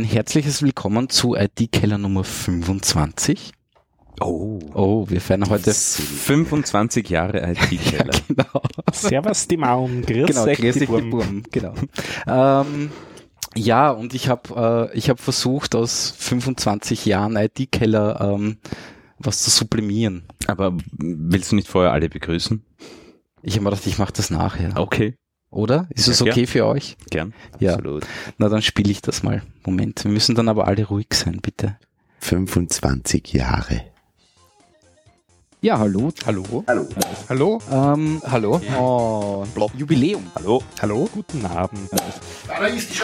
ein herzliches Willkommen zu IT-Keller Nummer 25. Oh. Oh, wir feiern heute 25 Jahre IT-Keller. genau. Servus die Maum, grüß Genau, grüß die Burm. Burm. Genau. ähm, ja, und ich habe äh, ich habe versucht, aus 25 Jahren IT-Keller ähm, was zu sublimieren. Aber willst du nicht vorher alle begrüßen? Ich habe mir gedacht, ich mache das nachher. Okay, Oder? Ist Ja, es okay für euch? gern. Ja. Absolut. Na, dann spiele ich das mal. Moment, wir müssen dann aber alle ruhig sein, bitte. 25 Jahre. Ja, hallo. Hallo? Hallo? Ähm, hallo. Oh, Jubiläum. Hallo. Hallo? Guten Abend. Da ist die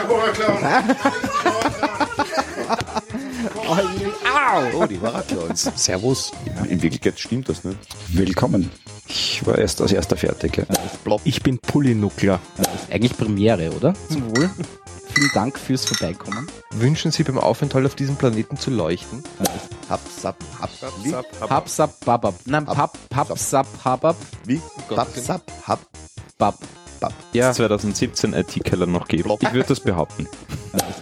Horrorclown. Oh, die Waraclons. Servus. In Wirklichkeit stimmt das nicht. Willkommen. Ich war erst als erster fertig. Ja. Ich bin Pullinuckler. Eigentlich Premiere, oder? Zum Wohl. Vielen Dank fürs Vorbeikommen. Wünschen Sie beim Aufenthalt auf diesem Planeten zu leuchten? Hab, sap, hab, wie? Papsap, babab. Nein, pap, papsap, habab, Wie? Hab, sap, hab, bab. bab. Ja, 2017 IT-Keller noch geben. Ich würde das behaupten.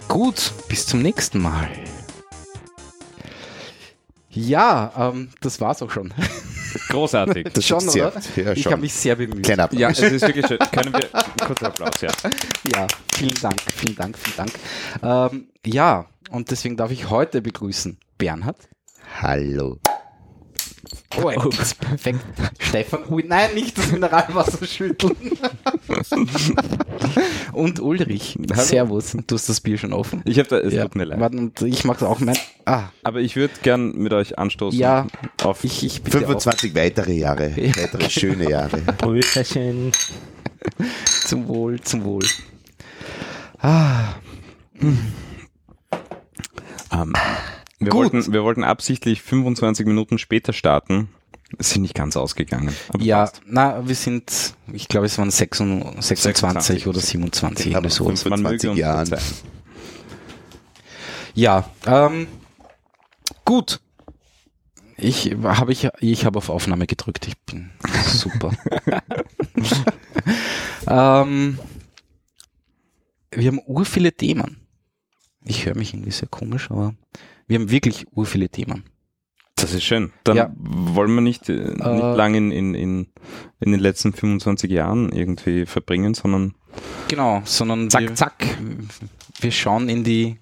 gut. Bis zum nächsten Mal. Ja, ähm, das war's auch schon. Großartig. Das schon, ist sehr, oder? Ja, ich habe mich sehr bemüht. Kleiner Applaus. Ja, es ist wirklich schön. Können wir kurzer Applaus, ja. Ja, vielen Dank, vielen Dank, vielen Dank. Ähm, ja, und deswegen darf ich heute begrüßen Bernhard. Hallo. Oh, er ist perfekt. Stefan, ui, nein, nicht das Mineralwasser schütteln. und Ulrich. Hallo. Servus. Du hast das Bier schon offen. Ich habe da, es ja. tut mir leid. Warte, und ich mache auch mein. Ah, Aber ich würde gern mit euch anstoßen. ja, Auf ich, ich bitte 25 weitere Jahre. Ja. Weitere schöne Jahre. Prösterchen. Zum Wohl, zum Wohl. Ah, Ähm, wir, Gut. wollten, wir wollten absichtlich 25 Minuten später starten. Es sind nicht ganz ausgegangen. Aber ja, passt. na, wir sind, ich glaube, es waren 26, 26 oder 27, Aber irgendwie so. fünf- Man möge 25 uns Jahren. Ja, ähm, gut. Ich habe ich, ich habe auf Aufnahme gedrückt. Ich bin super. ähm, wir haben ur viele Themen. Ich höre mich irgendwie sehr komisch, aber wir haben wirklich ur viele Themen. Das ist schön. Dann Ja. wollen wir nicht, äh, nicht Äh, lang in, in, in, in den letzten 25 Jahren irgendwie verbringen, sondern Genau, sondern zack, wir, zack. wir schauen in die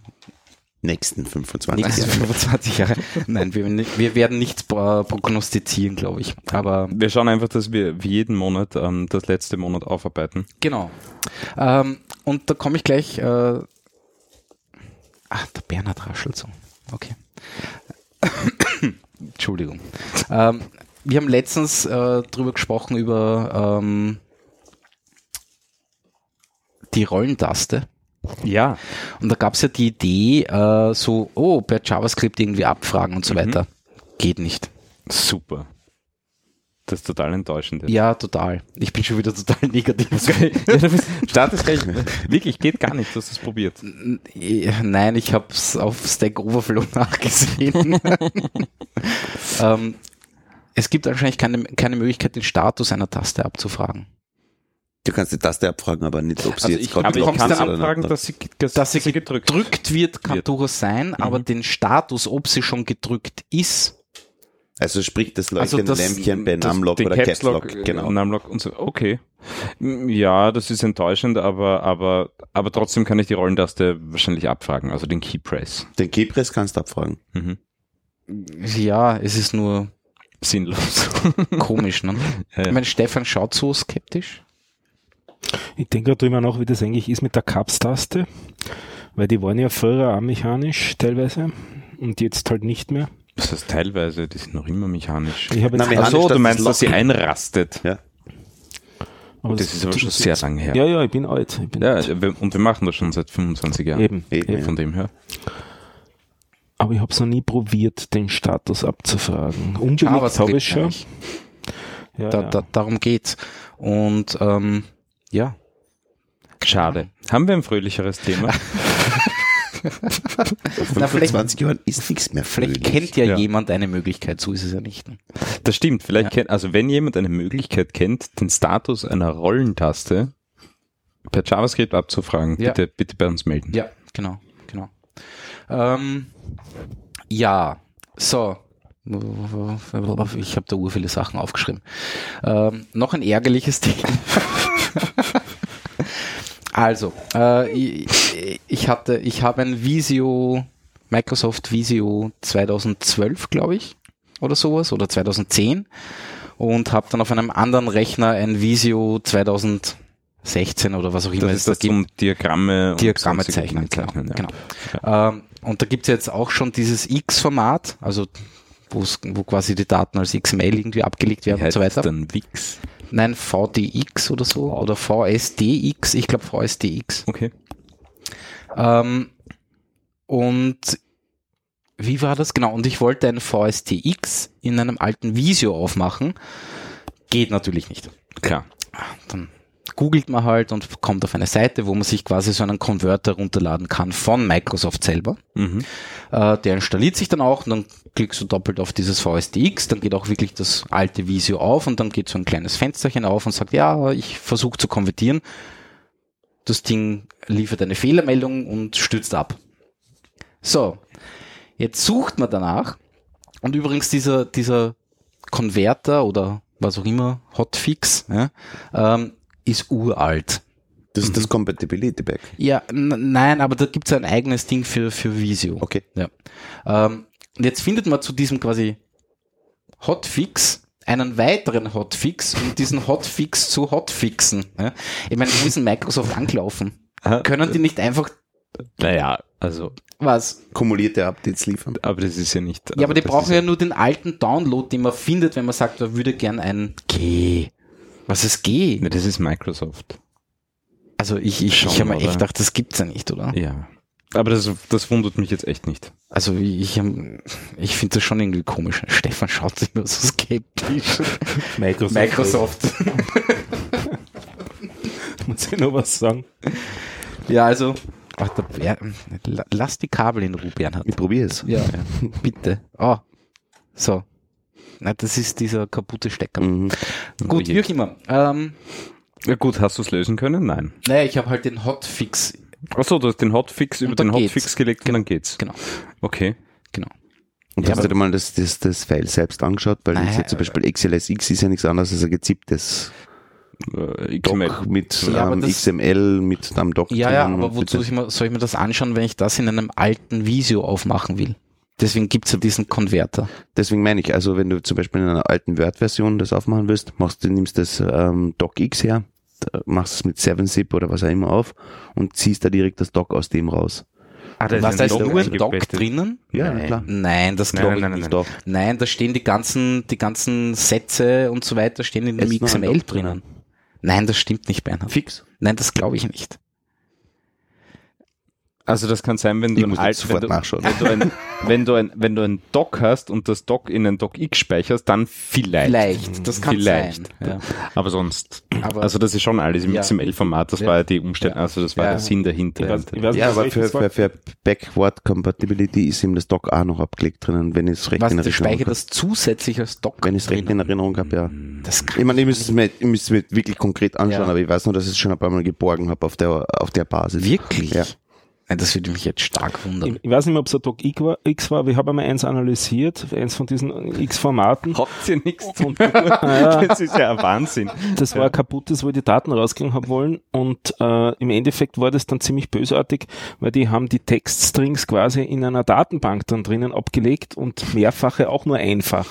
Nächsten 25 nächsten Jahre. 25 Jahre. Nein, wir, wir werden nichts pro- prognostizieren, glaube ich. Aber Wir schauen einfach, dass wir wie jeden Monat ähm, das letzte Monat aufarbeiten. Genau. Ähm, und da komme ich gleich. Äh, ah, der Bernhard raschelt so. Okay. Entschuldigung. Ähm, wir haben letztens äh, drüber gesprochen über ähm, die Rollentaste. Ja. Und da gab es ja die Idee, äh, so, oh, per JavaScript irgendwie abfragen und so Mhm. weiter. Geht nicht. Super. Das ist total enttäuschend. jetzt. Ja, total. Ich bin schon wieder total negativ. ja, du Start ist. Wirklich, geht gar nicht. Du hast es probiert. Nein, ich habe es auf Stack Overflow nachgesehen. ähm, es gibt wahrscheinlich keine, keine Möglichkeit, den Status einer Taste abzufragen. Du kannst die Taste abfragen, aber nicht, ob sie Also jetzt ich- gerade Aber kann dann anfragen, oder dass sie, dass, Dass sie gedrückt Gedrückt wird, kann durchaus sein, aber Mhm. den Status, ob sie schon gedrückt ist, Also sprich das Also leuchtende das- Lämpchen bei Das- Numlock den oder Caps Lock. Lock, Genau. Numlock und so. Okay. Ja, das ist enttäuschend, aber, aber, aber trotzdem kann ich die Rollentaste wahrscheinlich abfragen, also den Key Press. Den Keypress kannst du abfragen. Mhm. ja, es ist nur Sinnlos. komisch. Ne? Ja. Ich meine, Stefan schaut so skeptisch. Ich denke gerade drüber nach, wie das eigentlich ist mit der Caps-Taste. Weil die waren ja früher auch mechanisch teilweise und jetzt halt nicht mehr. Das heißt teilweise, die sind noch immer mechanisch. Ich habe Na, jetzt so, dass du meinst, das dass sie einrastet. Ja. aber Das ist aber schon sehr lang her. Ja, ja, ich bin alt. Ich bin Ja, alt. und wir machen das schon seit 25 Jahren. Eben, Eben. Von dem her. Aber ich habe es noch nie probiert, den Status abzufragen. Unbedingt habe ich schon. Ja, Da, ja. da, darum geht's. Und ähm, ja, Schade. Haben wir ein fröhlicheres Thema? Na, vielleicht- 25 Jahren ist nichts mehr vielleicht fröhlich. kennt ja, Ja. jemand eine Möglichkeit, so ist es ja nicht. ne? Das stimmt. Vielleicht Ja. kennt, also wenn jemand eine Möglichkeit kennt, den Status einer Rollentaste per JavaScript abzufragen, Ja. bitte, bitte bei uns melden. Ja, genau, genau. Ähm, ja, so. Ich habe da ur viele Sachen aufgeschrieben. Ähm, noch ein ärgerliches Thema. also, äh, ich, ich hatte, ich habe ein Visio, Microsoft Visio 2012, glaube ich, oder sowas, oder 2010 und habe dann auf einem anderen Rechner ein Visio 2016 oder was auch immer Das es ist da das gibt. zum Diagramme, Diagramme zeichnen, Dinge genau. ja. genau. Ähm, und da gibt's jetzt auch schon dieses X-Format, also wo quasi die Daten als XML irgendwie abgelegt Wie werden und heißt so weiter. dann Wix? Nein, VDX oder so oder VSDX, ich glaube VSDX. Okay. Ähm, und wie war das? Genau, und ich wollte ein VSTX in einem alten Visio aufmachen. Geht natürlich nicht. Klar. Dann googelt man halt und kommt auf eine Seite, wo man sich quasi so einen Konverter runterladen kann von Microsoft selber. Mhm. Äh, der installiert sich dann auch und dann klickst du doppelt auf dieses VSTX, dann geht auch wirklich das alte Visio auf und dann geht so ein kleines Fensterchen auf und sagt, ja, ich versuche zu konvertieren. Das Ding liefert eine Fehlermeldung und stürzt ab. So, jetzt sucht man danach und übrigens dieser, dieser Konverter oder was auch immer, Hotfix, ja, ähm, ist uralt. Das ist das Compatibility Pack. Ja, nein, aber da gibt's ein eigenes Ding für, für Visio. Okay. Ja. Ähm, und jetzt findet man zu diesem quasi Hotfix einen weiteren Hotfix, um diesen Hotfix zu hotfixen. Ja? Ich meine, wo ist denn Microsoft angelaufen? Können die nicht einfach Naja, also, was? Kumulierte Updates liefern. aber das ist ja nicht. Ja, aber die das brauchen ist ja nur den alten Download, den man findet, wenn man sagt, er würde gern ein G. Was ist G? Ne, das ist Microsoft. Also ich, ich, Schon, ich habe mir echt gedacht, das gibt's ja nicht, oder? Ja. Aber das, das wundert mich jetzt echt nicht. Also ich, ich finde das schon irgendwie komisch. Stefan schaut immer so skeptisch. Microsoft. Microsoft. Muss ich noch was sagen? ja, also. Ach, da, Ber- la- lass die Kabel in Ruhe, Bernhard. Ich probiere es. Ja, bitte. Oh, so. Na, das ist dieser kaputte Stecker. Mhm. Gut, wie auch immer. Ähm, Ja gut, hast du es lösen können? Nein. naja, ich habe halt den Hotfix. Achso, du hast den Hotfix über den geht's. Hotfix gelegt und dann geht's. Genau, Okay. genau. Und Ja, hast du dir mal das, das, das File selbst angeschaut? Weil Nein, ich sehe zum Beispiel XLSX ist ja nichts anderes als ein gezipptes Äh, Doc XML. mit Ja, ähm, das- XML, mit einem Doc Ja, ja, aber wozu soll ich, mir, soll ich mir das anschauen, wenn ich das in einem alten Visio aufmachen will? Deswegen gibt's ja diesen Konverter. Deswegen meine ich, also wenn du zum Beispiel in einer alten Word-Version das aufmachen willst, machst du, nimmst das ähm, DocX her, machst es mit 7-Zip oder was auch immer auf und ziehst da direkt das Doc aus dem raus. Ah, da Was, da ist nur ein Dock eingebettet. drinnen? Ja, Nein. klar. Nein, das Nein, glaube ich nein, nein, nicht. Doch. Nein, da stehen die ganzen, die ganzen Sätze und so weiter stehen in dem Ist XML Doc drinnen. drinnen. Nein, das stimmt nicht, Bernhard. Fix. Nein, das glaube ich nicht. Also das kann sein, wenn du ein sofort wenn du. Wenn du, ein, wenn, du ein, wenn du ein Dock hast und das Dock in ein Dock X speicherst, dann vielleicht. Vielleicht, das kann Vielleicht. sein. Ja. Aber sonst. Aber- also das ist schon alles im Ja. XML-Format. Das Ja. war ja die Umstellung, also das war Ja. der Sinn dahinter. Ich weiß, ich weiß Ja, aber für, für, für Backward Compatibility ist ihm das Doc auch noch abgelegt drinnen, wenn ich es recht Was, in Erinnerung habe. das zusätzlich als Dock Wenn ich es recht in? Erinnerung habe, ja. Das kann Ich meine, ich müsste es mir, ich müsste es mir wirklich konkret anschauen, Ja. aber ich weiß nur, dass ich es schon ein paar Mal geborgen habe auf der, auf der Basis. Wirklich? Ja. Das würde mich jetzt stark wundern. Ich, ich weiß nicht mehr, ob es ein Doc X war, X war, aber ich habe einmal eins analysiert, eins von diesen X-Formaten. Habt ihr nichts zu ja, Das ist ja ein Wahnsinn. das war ein kaputtes, wo ich die Daten rausgehen haben wollen. Und äh, im Endeffekt war das dann ziemlich bösartig, weil die haben die Textstrings quasi in einer Datenbank dann drinnen abgelegt und mehrfache auch nur einfach.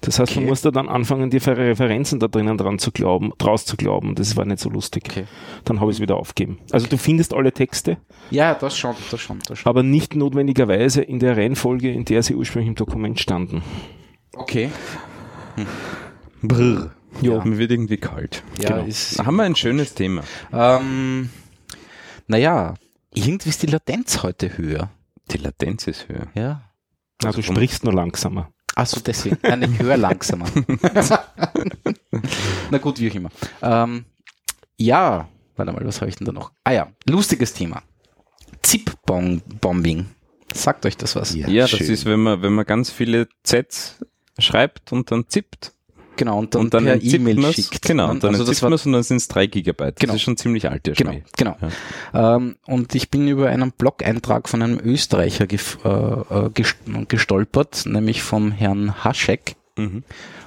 Das heißt, Okay. man musste dann anfangen, die Referenzen da drinnen dran zu glauben, draus zu glauben. Das war nicht so lustig. Okay. Dann habe ich es wieder aufgegeben. Also du findest alle Texte, Ja, das schon, das schon, das schon. aber nicht notwendigerweise in der Reihenfolge, in der sie ursprünglich im Dokument standen. Okay. Brr. Ja. Mir wird irgendwie kalt. Ja, Genau. ist, Da haben wir ein schönes Thema. ähm, naja, irgendwie ist die Latenz heute höher. Die Latenz ist höher. Ja. Na, Also du sprichst nur langsamer. Achso, deswegen. Nein, ich höre langsamer. Na gut, wie auch immer. Ähm, ja, warte mal, was habe ich denn da noch? Ah ja, lustiges Thema. Zip-Bombing. Sagt euch das was? Ja, das schön. ist, wenn man, wenn man ganz viele Zs schreibt und dann zippt. genau, und dann, und dann per E-Mail man's, schickt. Genau, und dann also das war man es und dann sind es drei Gigabyte. Genau. Das ist schon ziemlich alt, der Genau, Schmäh. genau. Ähm, und ich bin über einen Blog-Eintrag von einem Österreicher äh, äh, gest- gestolpert, nämlich vom Herrn Haschek. Mhm.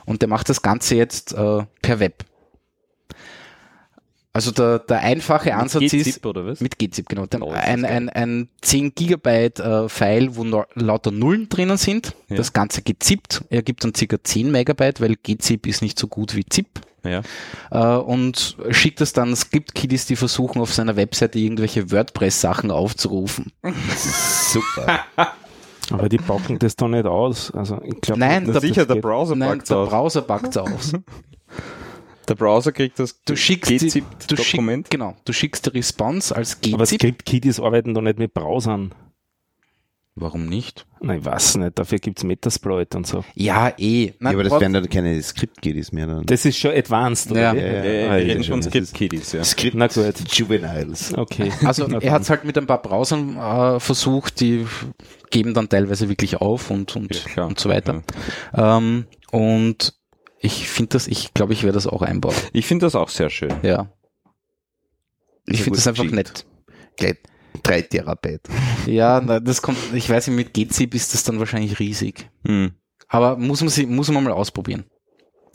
Und der macht das Ganze jetzt äh, per Web. Also der, der einfache Ansatz ist GZIP oder was? mit GZIP, genau. Oh, das ist ein, ein, ein 10 Gigabyte äh, File, wo no, lauter Nullen drinnen sind. Ja. Das Ganze gezippt. Er gibt dann circa 10 Megabyte, weil GZIP ist nicht so gut wie ZIP ja. äh, und schickt es dann Script-Kiddies, die versuchen auf seiner Webseite irgendwelche WordPress-Sachen aufzurufen. Super. Aber die packen das doch nicht aus. Also ich glaube, Nein, der, sicher, der. Browser nein, packt's der aus. Browser packt aus. Der Browser kriegt das Du schickst, die, du, schick, GZIP-Dokument. genau, du schickst die Response als Aber GZIP. Script-Kiddies arbeiten doch nicht mit Browsern. Warum nicht? Nein, ich weiß nicht. Dafür gibt's Metasploit und so. Ja, eh. Ja, Nein, aber das wären dann keine Script-Kiddies mehr. Dann. Das ist schon advanced, oder? Ja. wie? Ja, ja, Ja, ja, Ah, wir ja, Script ja. Na gut. Juveniles. Okay. Also er hat es halt mit ein paar Browsern äh, versucht, die geben dann teilweise wirklich auf und, und, Ja, klar. und so weiter. Ähm, und ich finde das, ich glaube, ich werde das auch einbauen. Ich finde das auch sehr schön. Ja. Ich finde das einfach nett. Gleich drei Terabyte. Ja, na, das kommt, ich weiß nicht, mit GZIP ist das dann wahrscheinlich riesig. Hm. Aber muss man sie, muss man mal ausprobieren.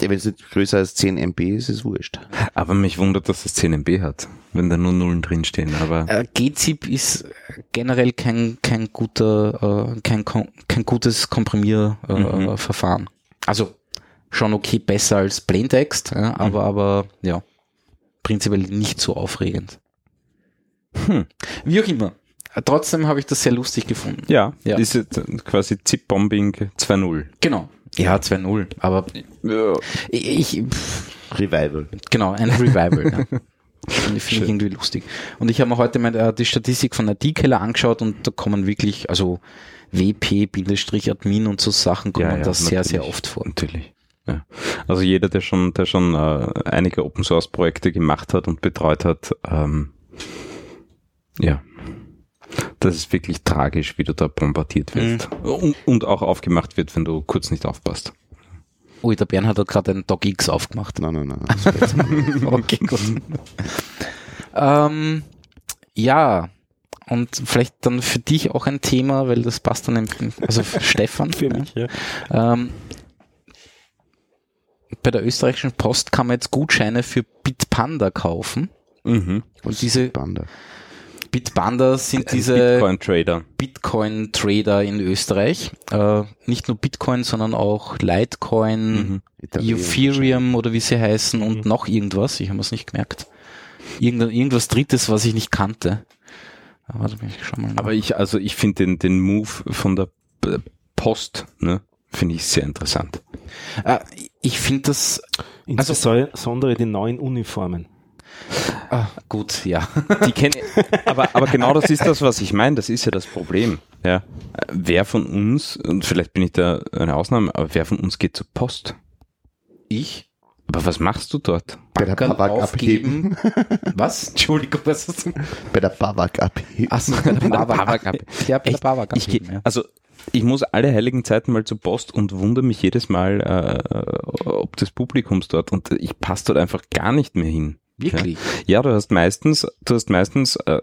Ja, Wenn es nicht größer als 10 MB ist, ist es wurscht. Aber mich wundert, dass es 10 MB hat, wenn da nur Nullen drinstehen. Aber Äh, GZIP ist generell kein, kein guter, äh, kein, kein gutes Komprimierverfahren. Äh, Mhm. Also schon okay, besser als Plaintext, ja, aber, aber ja, prinzipiell nicht so aufregend. Hm. Wie auch immer. Äh, Trotzdem habe ich das sehr lustig gefunden. ja, Ja. ist jetzt quasi ZIP-Bombing 2.0. Genau. Ja, 2.0. Aber Ja. ich, ich pff, Revival. Genau, ein Revival. ja. Finde find ich irgendwie lustig. Und ich habe mir heute mal äh, die Statistik von der D-Keller angeschaut und da kommen wirklich, also WP-Admin und so Sachen kommen Ja, ja, da sehr, sehr oft vor. Natürlich. Ja. Also jeder, der schon, der schon äh, einige Open Source Projekte gemacht hat und betreut hat, ähm, ja, das ist wirklich tragisch, wie du da bombardiert wirst und, und auch aufgemacht wird, wenn du kurz nicht aufpasst. Ui, der Bernhard hat gerade einen DocX aufgemacht. Nein, nein, nein. okay, gut. ähm, ja, und vielleicht dann für dich auch ein Thema, weil das passt dann, im, also für Stefan. Für ja. mich, ja. Ähm, bei der österreichischen Post kann man jetzt Gutscheine für Bitpanda kaufen. Mhm. Und diese Panda. Bitpanda sind diese Bitcoin Trader. Bitcoin-Trader in Österreich. Äh, nicht nur Bitcoin, sondern auch Litecoin, Mhm. Ethereum oder wie sie heißen und noch irgendwas. Ich habe es nicht gemerkt. Irgend, irgendwas Drittes, was ich nicht kannte. Aber warte mal, ich. Aber ich, also ich finde den, den Move von der Post, ne, finde ich sehr interessant. äh, ich finde das Also- Insbesondere die neuen Uniformen. ah, gut, ja. Die kenne aber, aber genau das ist das, was ich meine. Das ist ja das Problem. Ja. Wer von uns, und vielleicht bin ich da eine Ausnahme, aber wer von uns geht zur Post? Ich Aber was machst du dort? Bei der Babak abheben. Was? Entschuldigung, was hast du? Bei der Babak abheben. Achso, bei der Babak. Ja, bei der? Babak. Ich geh, also ich muss alle heiligen Zeiten mal zur Post und wundere mich jedes Mal, äh, ob des Publikums dort und ich passe dort einfach gar nicht mehr hin. Wirklich? Ja, du hast meistens, du hast meistens äh,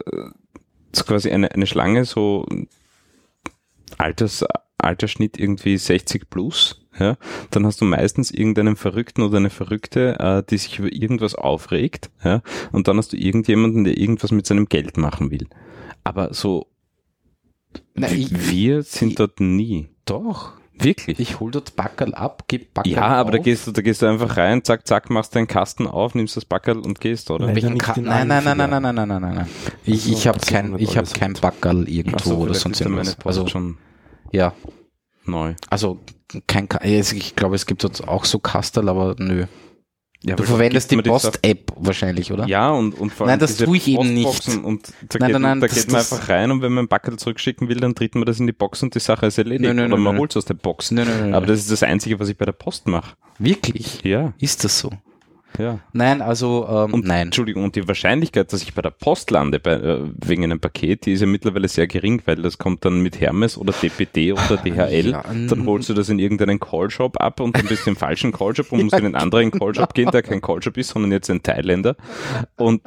so quasi eine, eine Schlange so Alters, Altersschnitt irgendwie 60 plus. Ja, dann hast du meistens irgendeinen Verrückten oder eine Verrückte, äh, die sich über irgendwas aufregt, ja, und dann hast du irgendjemanden, der irgendwas mit seinem Geld machen will. Aber so, w- ich- wir sind ich- dort nie. Doch. Wirklich. Ich hol dort Backerl ab, geb Backerl ja, aber da auf. gehst du, da gehst du einfach rein, zack, zack, machst deinen Kasten auf, nimmst das Backerl und gehst, oder? Nein. Nein, nein, nein, nein, nein, nein, nein, nein, nein. Ich, Also, ich habe kein, ich habe kein. Backerl irgendwo so, oder sonst irgendwas. Also schon ja, neu. also kein, ich glaube, es gibt dort auch so Kastel, aber nö. Ja, Du verwendest die Post-App wahrscheinlich, oder? Ja, und, und vor Nein, allem das diese tue ich eben nicht. Und da Nein, geht, nein, nein, da das- geht man das- einfach rein und wenn man ein Backel zurückschicken will, dann tritt man das in die Box und die Sache ist erledigt. Nein, nein, Oder nein, man nein. holt es aus der Box. Nein, nein, nein, Aber nein. das ist das Einzige, was ich bei der Post mache. Wirklich? Ja. Ist das so? Ja. Nein, also ähm, Und, nein. Entschuldigung, und die Wahrscheinlichkeit, dass ich bei der Post lande bei, äh, wegen einem Paket, die ist ja mittlerweile sehr gering, weil das kommt dann mit Hermes oder DPD oder DHL. Ja, dann holst du das in irgendeinen Callshop ab und dann bist du im falschen Callshop und musst in einen anderen Callshop gehen, der kein Callshop ist, sondern jetzt ein Thailänder. Und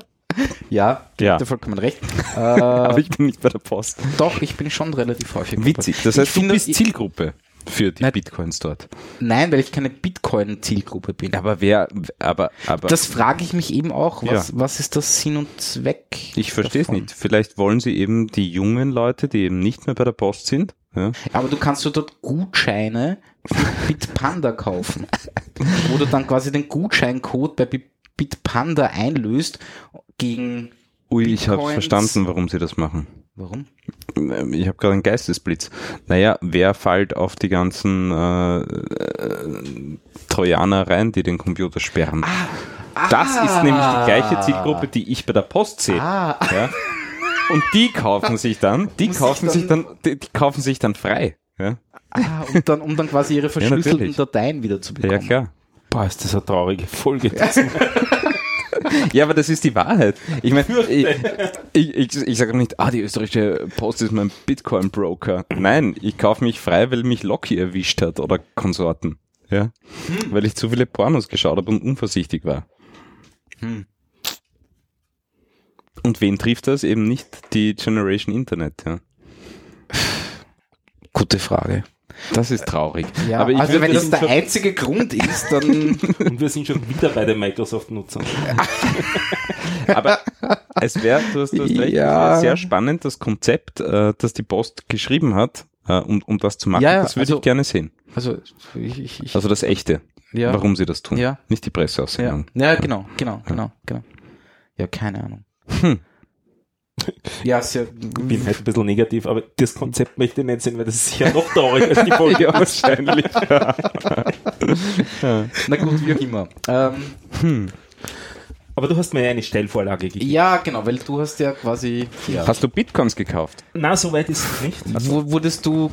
Ja, Ja. ihr vollkommen recht. Äh, aber ich bin nicht bei der Post. doch, ich bin schon relativ häufig. Witzig. Das heißt, du bist Zielgruppe für die Nein. Bitcoins dort. Nein, weil ich keine Bitcoin-Zielgruppe bin. Aber wer, aber, aber. Das frage ich mich eben auch. Was, Ja. was ist das Sinn und Zweck? ich verstehe es nicht. Vielleicht wollen sie eben die jungen Leute, die eben nicht mehr bei der Post sind, ja, Aber du kannst du dort Gutscheine für Bitpanda kaufen, wo du dann quasi den Gutscheincode bei Bi- Bitpanda einlöst gegen Ui, ich habe verstanden, warum sie das machen. Warum? Ähm, Ich habe gerade einen Geistesblitz. Naja, wer fällt auf die ganzen äh, äh, Trojaner rein, die den Computer sperren? Das ist nämlich die gleiche Zielgruppe, die ich bei der Post sehe. Ah, Ja? Und die kaufen sich dann, die kaufen sich dann- dann, die, die kaufen sich dann frei. Ja, ah, um dann, um dann quasi ihre verschlüsselten natürlich. Dateien wieder zu ja bekommen. klar. Boah, ist das eine traurige Folge. Ja, aber das ist die Wahrheit. Ich meine, ich, ich, ich, ich sage nicht, ah, die österreichische Post ist mein Bitcoin-Broker. Nein, ich kaufe mich frei, weil mich Locky erwischt hat oder Konsorten. Ja, weil ich zu viele Pornos geschaut habe und unvorsichtig war. Hm. Und wen trifft das? Eben nicht die Generation Internet. Ja. Gute Frage. Das ist traurig. Ja, aber ich also wenn das der einzige Grund ist, dann Und wir sind schon wieder bei den Microsoft-Nutzern. Aber es wäre, du hast, du hast recht, Ja. sehr spannend, das Konzept, äh, das die Post geschrieben hat, äh, um, um das zu machen. Ja, ja, das würde also- ich gerne sehen. also ich, ich, ich Also das Echte. ja, Warum sie das tun. Ja. Nicht die ja, Presseaussendung. ja, genau, genau, genau, genau. Ja, keine Ahnung. Hm. Ja, sehr, Ich bin halt ein bisschen negativ, aber das Konzept möchte ich nicht sehen, weil das ist sicher noch trauriger als die Folge. Ja, wahrscheinlich. na gut, wie auch immer. Ähm, Aber du hast mir ja eine Stellvorlage gegeben. ja, genau, weil du hast ja quasi, ja. Hast du Bitcoins gekauft? Na, so weit ist es nicht. Wo, wurdest du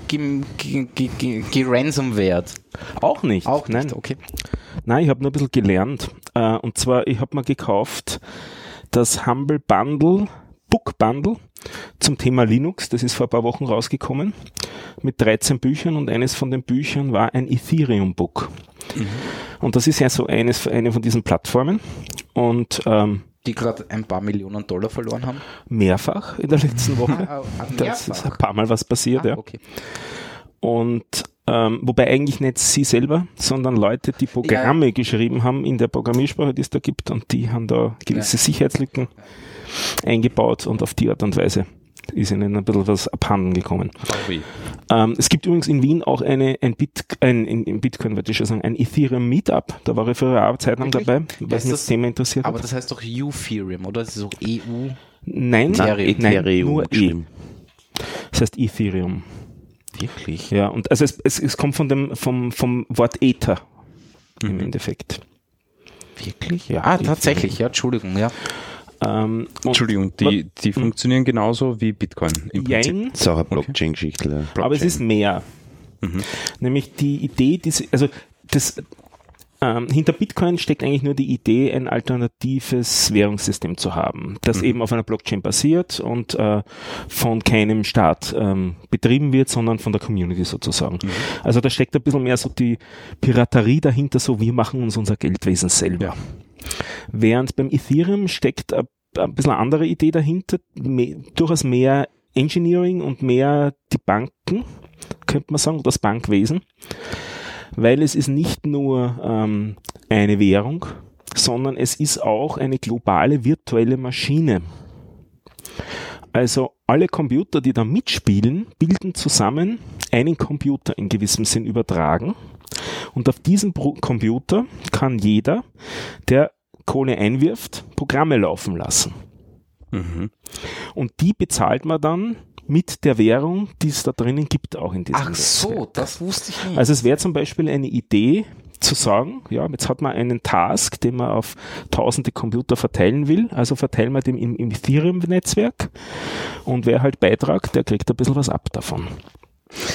geransomwert? Auch nicht. Auch Nein. nicht, okay. Nein, ich habe nur ein bisschen gelernt. Äh, und zwar, ich habe mir gekauft das Humble Bundle, Book Bundle zum Thema Linux. Das ist vor ein paar Wochen rausgekommen mit 13 Büchern und eines von den Büchern war ein Ethereum Book. Und das ist ja so eines, eine von diesen Plattformen. Und ähm, Die gerade ein paar Millionen Dollar verloren haben. mehrfach in der letzten Woche. Ah, ah, Das ist ein paar Mal was passiert, Ah, ja. okay. Und ähm, wobei eigentlich nicht sie selber, sondern Leute, die Programme geschrieben haben in der Programmiersprache, die es da gibt, und die haben da gewisse Sicherheitslücken eingebaut und auf die Art und Weise ist ihnen ein bisschen was abhanden gekommen. Ähm, es gibt übrigens in Wien auch eine, ein, Bit, ein, ein, ein Bitcoin, würde ich schon sagen, ein Ethereum Meetup. Da war ich für eine Zeit lang dabei, weil mich das- Thema interessiert Aber hat. das heißt doch Ethereum, oder? Das ist auch EU. Nein, Ethereum. nein, Ethereum nur E. Das heißt Ethereum. Wirklich? Ja, und also es, es, es kommt von dem, vom, vom Wort Ether im Endeffekt. Wirklich? Ja, ah, tatsächlich, ja, Entschuldigung, ja. Ähm, Entschuldigung, die, die funktionieren genauso wie Bitcoin im Prinzip. Jein, Das ist auch eine Blockchain-Geschichte. ja. aber es ist mehr. Nämlich die Idee, diese, also das, ähm, hinter Bitcoin steckt eigentlich nur die Idee, ein alternatives Währungssystem zu haben, das eben auf einer Blockchain basiert und äh, von keinem Staat ähm, betrieben wird, sondern von der Community sozusagen. Also da steckt ein bisschen mehr so die Piraterie dahinter, so wir machen uns unser Geldwesen selber. Während beim Ethereum steckt ein, ein bisschen andere Idee dahinter, me, durchaus mehr Engineering und mehr die Banken, könnte man sagen, das Bankwesen, weil es ist nicht nur ähm, eine Währung, sondern es ist auch eine globale virtuelle Maschine. Also alle Computer, die da mitspielen, bilden zusammen einen Computer in gewissem Sinn übertragen. Und auf diesem Computer kann jeder, der Kohle einwirft, Programme laufen lassen. Mhm. Und die bezahlt man dann mit der Währung, die es da drinnen gibt, auch in diesem Ach so, Netzwerk. das wusste ich nicht. Also es wäre zum Beispiel eine Idee zu sagen, ja, jetzt hat man einen Task, den man auf tausende Computer verteilen will, also verteilen wir den im, im Ethereum-Netzwerk und wer halt beitragt, der kriegt ein bisschen was ab davon.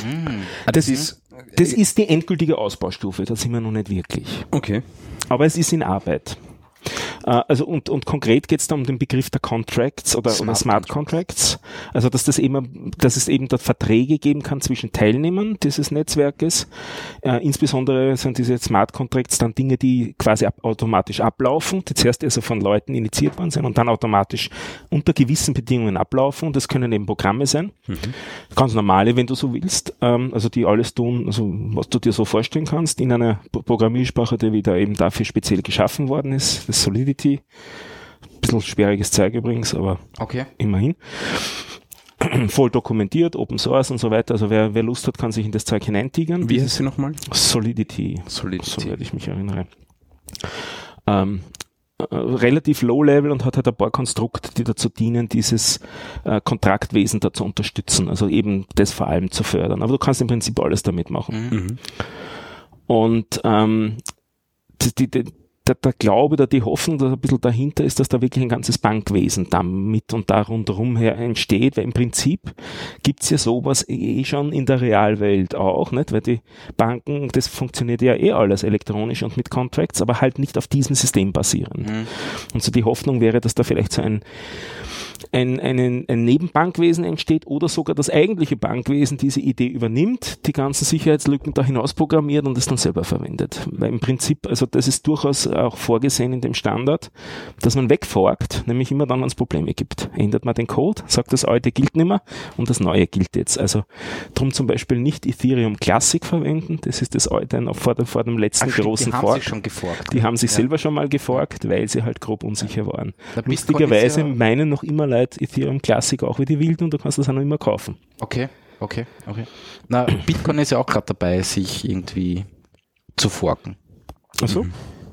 Hm. Das ist, das ist die endgültige Ausbaustufe, da sind wir noch nicht wirklich. Okay. Aber es ist in Arbeit. Äh, also und, und konkret geht es da um den Begriff der Contracts oder Smart oder Smart Contracts. Also dass das eben, dass es eben dort Verträge geben kann zwischen Teilnehmern dieses Netzwerkes. Äh, insbesondere sind diese Smart Contracts dann Dinge, die quasi ab, automatisch ablaufen, die zuerst also von Leuten initiiert worden sind und dann automatisch unter gewissen Bedingungen ablaufen. Und das können eben Programme sein. Ganz normale, wenn du so willst. Ähm, also die alles tun, also was du dir so vorstellen kannst, in einer Pro- Programmiersprache, die wieder eben dafür speziell geschaffen worden ist, das Solidity. Bisschen schwieriges Zeug übrigens, aber Okay. immerhin. Voll dokumentiert, Open Source und so weiter. Also wer, wer Lust hat, kann sich in das Zeug hineintigern. Wie heißt sie nochmal? Solidity, Solidity. soweit ich mich erinnere. Ähm, äh, relativ low level und hat halt ein paar Konstrukte, die dazu dienen, dieses äh, Kontraktwesen da zu unterstützen, also eben das vor allem zu fördern. Aber du kannst im Prinzip alles damit machen. Mhm. Und ähm, die, die, der, der Glaube oder die Hoffnung, dass ein bisschen dahinter ist, dass da wirklich ein ganzes Bankwesen damit und da rundherum her entsteht, weil im Prinzip gibt's ja sowas eh schon in der Realwelt auch, nicht? Weil die Banken, das funktioniert ja eh alles elektronisch und mit Contracts, aber halt nicht auf diesem System basierend. Mhm. Und so die Hoffnung wäre, dass da vielleicht so ein ein, ein, ein Nebenbankwesen entsteht oder sogar das eigentliche Bankwesen diese Idee übernimmt, die ganzen Sicherheitslücken da hinaus programmiert und es dann selber verwendet. Weil im Prinzip, also das ist durchaus auch vorgesehen in dem Standard, dass man wegforkt, nämlich immer dann, wenn es Probleme gibt. Ändert man den Code, sagt das alte gilt nicht mehr und das neue gilt jetzt. Also drum zum Beispiel nicht Ethereum Classic verwenden, das ist das alte vor dem, vor dem letzten Ach, stimmt, großen die haben Fork. sich schon geforkt. Die haben sich Ja. selber schon mal geforkt, weil sie halt grob unsicher waren. Lustigerweise ja- meinen noch immer Leute Ethereum Classic auch wie die Wilden und du kannst das auch noch immer kaufen. Okay, okay, okay. Na, Bitcoin ist ja auch gerade dabei, sich irgendwie zu forken. Achso?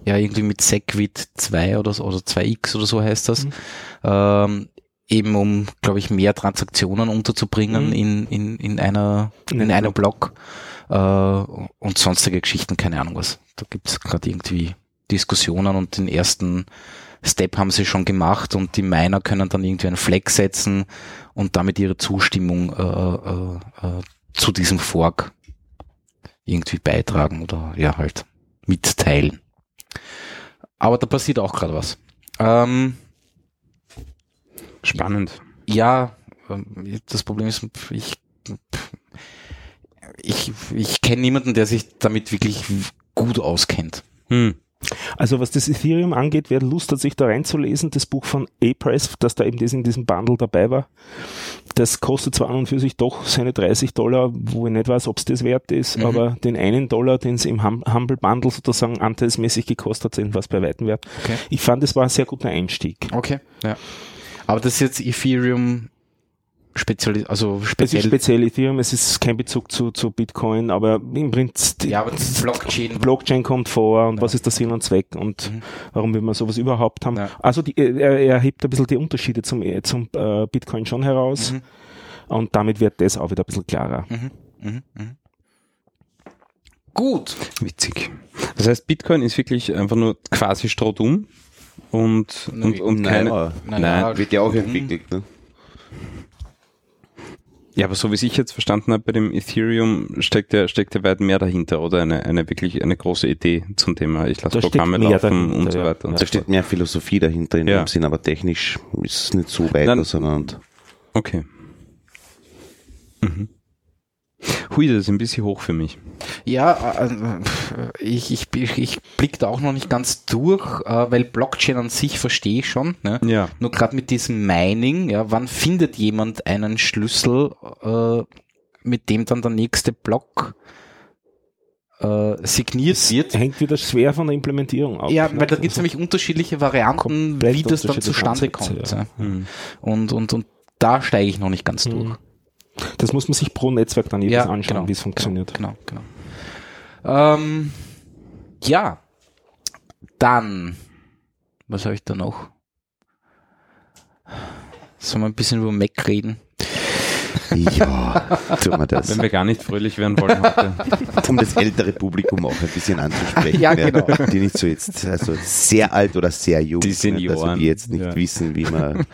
Ja, irgendwie mit Segwit 2 oder, so- oder 2x oder so heißt das. Mhm. Ähm, eben um, glaube ich, mehr Transaktionen unterzubringen Mhm. in, in, in einer, In in, einem Block. Äh, und sonstige Geschichten, keine Ahnung was. Da gibt's gerade irgendwie Diskussionen und den ersten Step haben sie schon gemacht und die Miner können dann irgendwie einen Flag setzen und damit ihre Zustimmung äh, äh, äh, zu diesem Fork irgendwie beitragen oder ja halt mitteilen. Aber da passiert auch gerade was. Ähm, Spannend. ja, ähm, das Problem ist, ich, ich, ich kenne niemanden, der sich damit wirklich gut auskennt. Hm. Also was das Ethereum angeht, wer Lust hat, sich da reinzulesen, das Buch von A-Press, das da eben das in diesem Bundle dabei war, das kostet zwar an und für sich doch seine 30 Dollar, wo ich nicht weiß, ob es das wert ist, Mhm. aber den einen Dollar, den es im Hum Humble Bundle sozusagen anteilsmäßig gekostet hat, den was bei weitem wert. Okay. Ich fand, es war ein sehr guter Einstieg. Okay, ja. Aber das ist jetzt Ethereum speziell, also Es ist speziell. speziell Ethereum, es ist kein Bezug zu, zu Bitcoin, aber im Prinzip ja, aber Blockchain. Blockchain kommt vor und Ja. was ist der Sinn und Zweck und Mhm. warum will man sowas überhaupt haben. Ja. Also die, er, er hebt ein bisschen die Unterschiede zum, zum äh, Bitcoin schon heraus Mhm. und damit wird das auch wieder ein bisschen klarer. Mhm. Mhm. Mhm. Gut. Witzig. Das heißt, Bitcoin ist wirklich einfach nur quasi strohdumm und, und, und keine. Nein, Nein, Nein, wird ja auch entwickelt. Ne? Ja, aber so wie ich jetzt verstanden habe, bei dem Ethereum steckt ja, steckt ja weit mehr dahinter oder eine, eine wirklich eine große Idee zum Thema, ich lasse Da Programme laufen dahinter, und so ja. weiter und Ja. so Da steht fort. mehr Philosophie dahinter in Ja. dem Sinn, aber technisch ist es nicht so weit Nein. auseinander. Okay. Mhm. Hui, das ist ein bisschen hoch für mich. Ja, äh, äh, ich, ich, ich, ich blick da auch noch nicht ganz durch, äh, weil Blockchain an sich verstehe ich schon. Ne? Ja. Nur gerade mit diesem Mining, ja, wann findet jemand einen Schlüssel, äh, mit dem dann der nächste Block äh, signiert wird? Hängt wieder schwer von der Implementierung ab. Ja, ne? weil da gibt es Also, nämlich unterschiedliche Varianten, Komplett wie das dann zustande kommt. ja. Ja. Hm. Und, und, und da steige ich noch nicht ganz Mhm. durch. Das muss man sich pro Netzwerk dann jedes Ja, anschauen, genau, wie es funktioniert. Genau, genau. Ähm, ja, dann, was habe ich da noch? Sollen wir ein bisschen über Mac reden? Ja, tun wir das. Wenn wir gar nicht fröhlich werden wollen heute. Um das ältere Publikum auch ein bisschen anzusprechen. Ja, genau. Die nicht so jetzt, also sehr alt oder sehr jung Die sind, also Senioren. die jetzt nicht Ja. wissen, wie man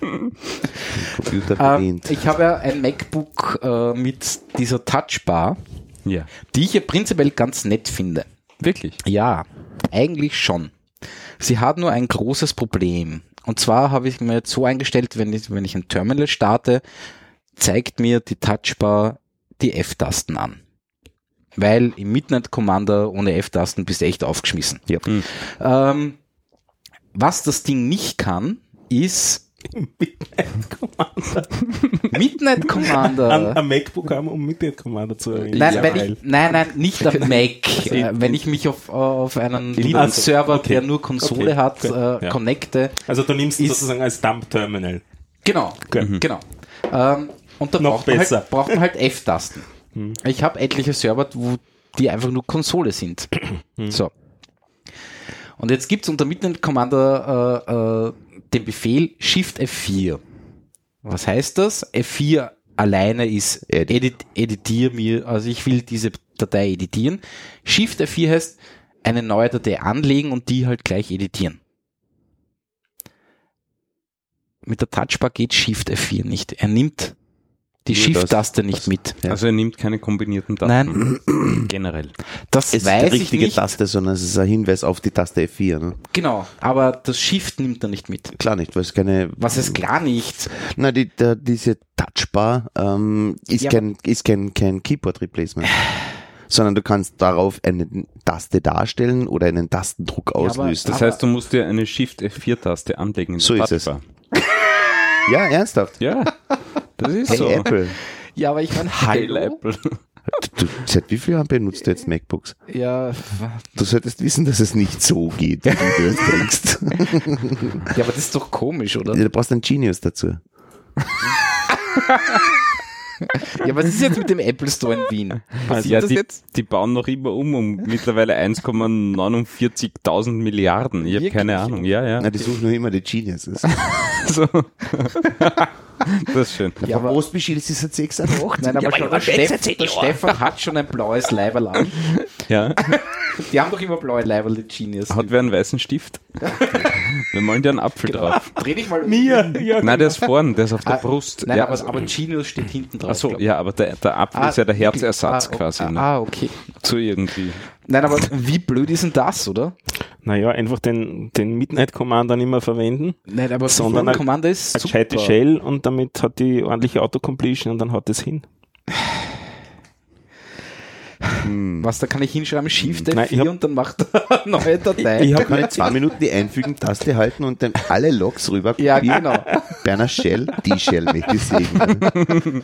Computer Ähm, bedient. ich habe ja ein MacBook äh, mit dieser Touchbar, Ja. die ich ja prinzipiell ganz nett finde. Wirklich? Ja, eigentlich schon. Sie hat nur ein großes Problem. Und zwar habe ich mir jetzt so eingestellt, wenn ich, wenn ich ein Terminal starte, zeigt mir die Touchbar die F-Tasten an. Weil im Midnight Commander ohne F-Tasten bist du echt aufgeschmissen. Ja. Hm. Ähm, was das Ding nicht kann, ist Midnight An, Commander. am MacBook haben, um Midnight Commander zu erinnern. Nein, Ja, ich, nein, nein, nicht am Mac. äh, wenn ich mich auf, auf einen Linux-Server, okay. der nur Konsole Okay, hat, gut, äh, ja. connecte. Also du nimmst ist- sozusagen als Dump-Terminal. Genau, Mhm. genau. Ähm, und da Noch braucht man, halt, braucht man halt F-Tasten. Mhm. Ich habe etliche Server, wo die einfach nur Konsole sind. Mhm. So. Und jetzt gibt's unter Midnight Commander äh, äh, den Befehl Shift F4. Was heißt das? F4 alleine ist Edit. edit, editier mir, also ich will diese Datei editieren. Shift F4 heißt eine neue Datei anlegen und die halt gleich editieren. Mit der Touchbar geht Shift F4 nicht. Er nimmt die Shift-Taste das- nicht das- mit. Ja. Also er nimmt keine kombinierten Daten. Nein, Generell. das Es ist die ich richtige nicht. Taste, sondern es ist ein Hinweis auf die Taste F4. Ne? Genau, aber das Shift nimmt er nicht mit. Klar nicht, weil es keine. Was ist klar nicht? Na, die, der, diese Touchbar ähm, ist, Ja, kein, ist kein, kein Keyboard-Replacement. sondern du kannst darauf eine Taste darstellen oder einen Tastendruck auslösen. Das Aber- heißt, du musst dir eine Shift F4-Taste anlegen. in So der ist es. Touchbar. ja, ernsthaft. Ja, das ist Hey so. Apple, Ja, aber ich meine, Heil. Apple. du, seit wie vielen Jahren benutzt du jetzt MacBooks? Ja, Du solltest wissen, dass es nicht so geht, wie du es denkst. ja, aber das ist doch komisch, oder? Ja, du brauchst einen Genius dazu. Ja, was ist jetzt mit dem Apple Store in Wien? Passiert Ja, das die, jetzt? die bauen noch immer um um mittlerweile 1,49.000 Milliarden. Ich habe keine Ahnung. Ja, ja. Na, die suchen nur immer die Geniuses. So. das ist schön. Ja, aber- Postbeschied ist seit 86. Nein, aber schon, der, Steff, der Stefan hat schon ein blaues Leiberl an. Ja. Die haben doch immer blaue Leiberl, die Genius. Hat wer einen weißen Stift? Wir malen dir einen Apfel drauf. Dreh dich mal um. Mir, ja, Nein, der ist vorne, der ist auf der Ah, Brust. Nein, ja. aber, aber Genius steht hinten drauf. Achso, ja, aber der, der Apfel Ah, ist ja der? Herzersatz ah, quasi. Ah, ne? ah, okay. So irgendwie. Nein, aber wie blöd ist denn das, oder? Naja, einfach den, den Midnight Commander nicht mehr verwenden. Nein, aber Sondern Commander ist Eine gescheite super. Shell und damit hat die ordentliche Autocompletion und dann hat es hin. Was, da kann ich hinschreiben, Shift Nein, F4 ich hab- und dann macht er eine neue Datei. Ich Da habe ich zwei Minuten die Einfügen-Taste halten und dann alle Logs rüber ja, genau. Berner Shell, die Shell möchte ich sehen.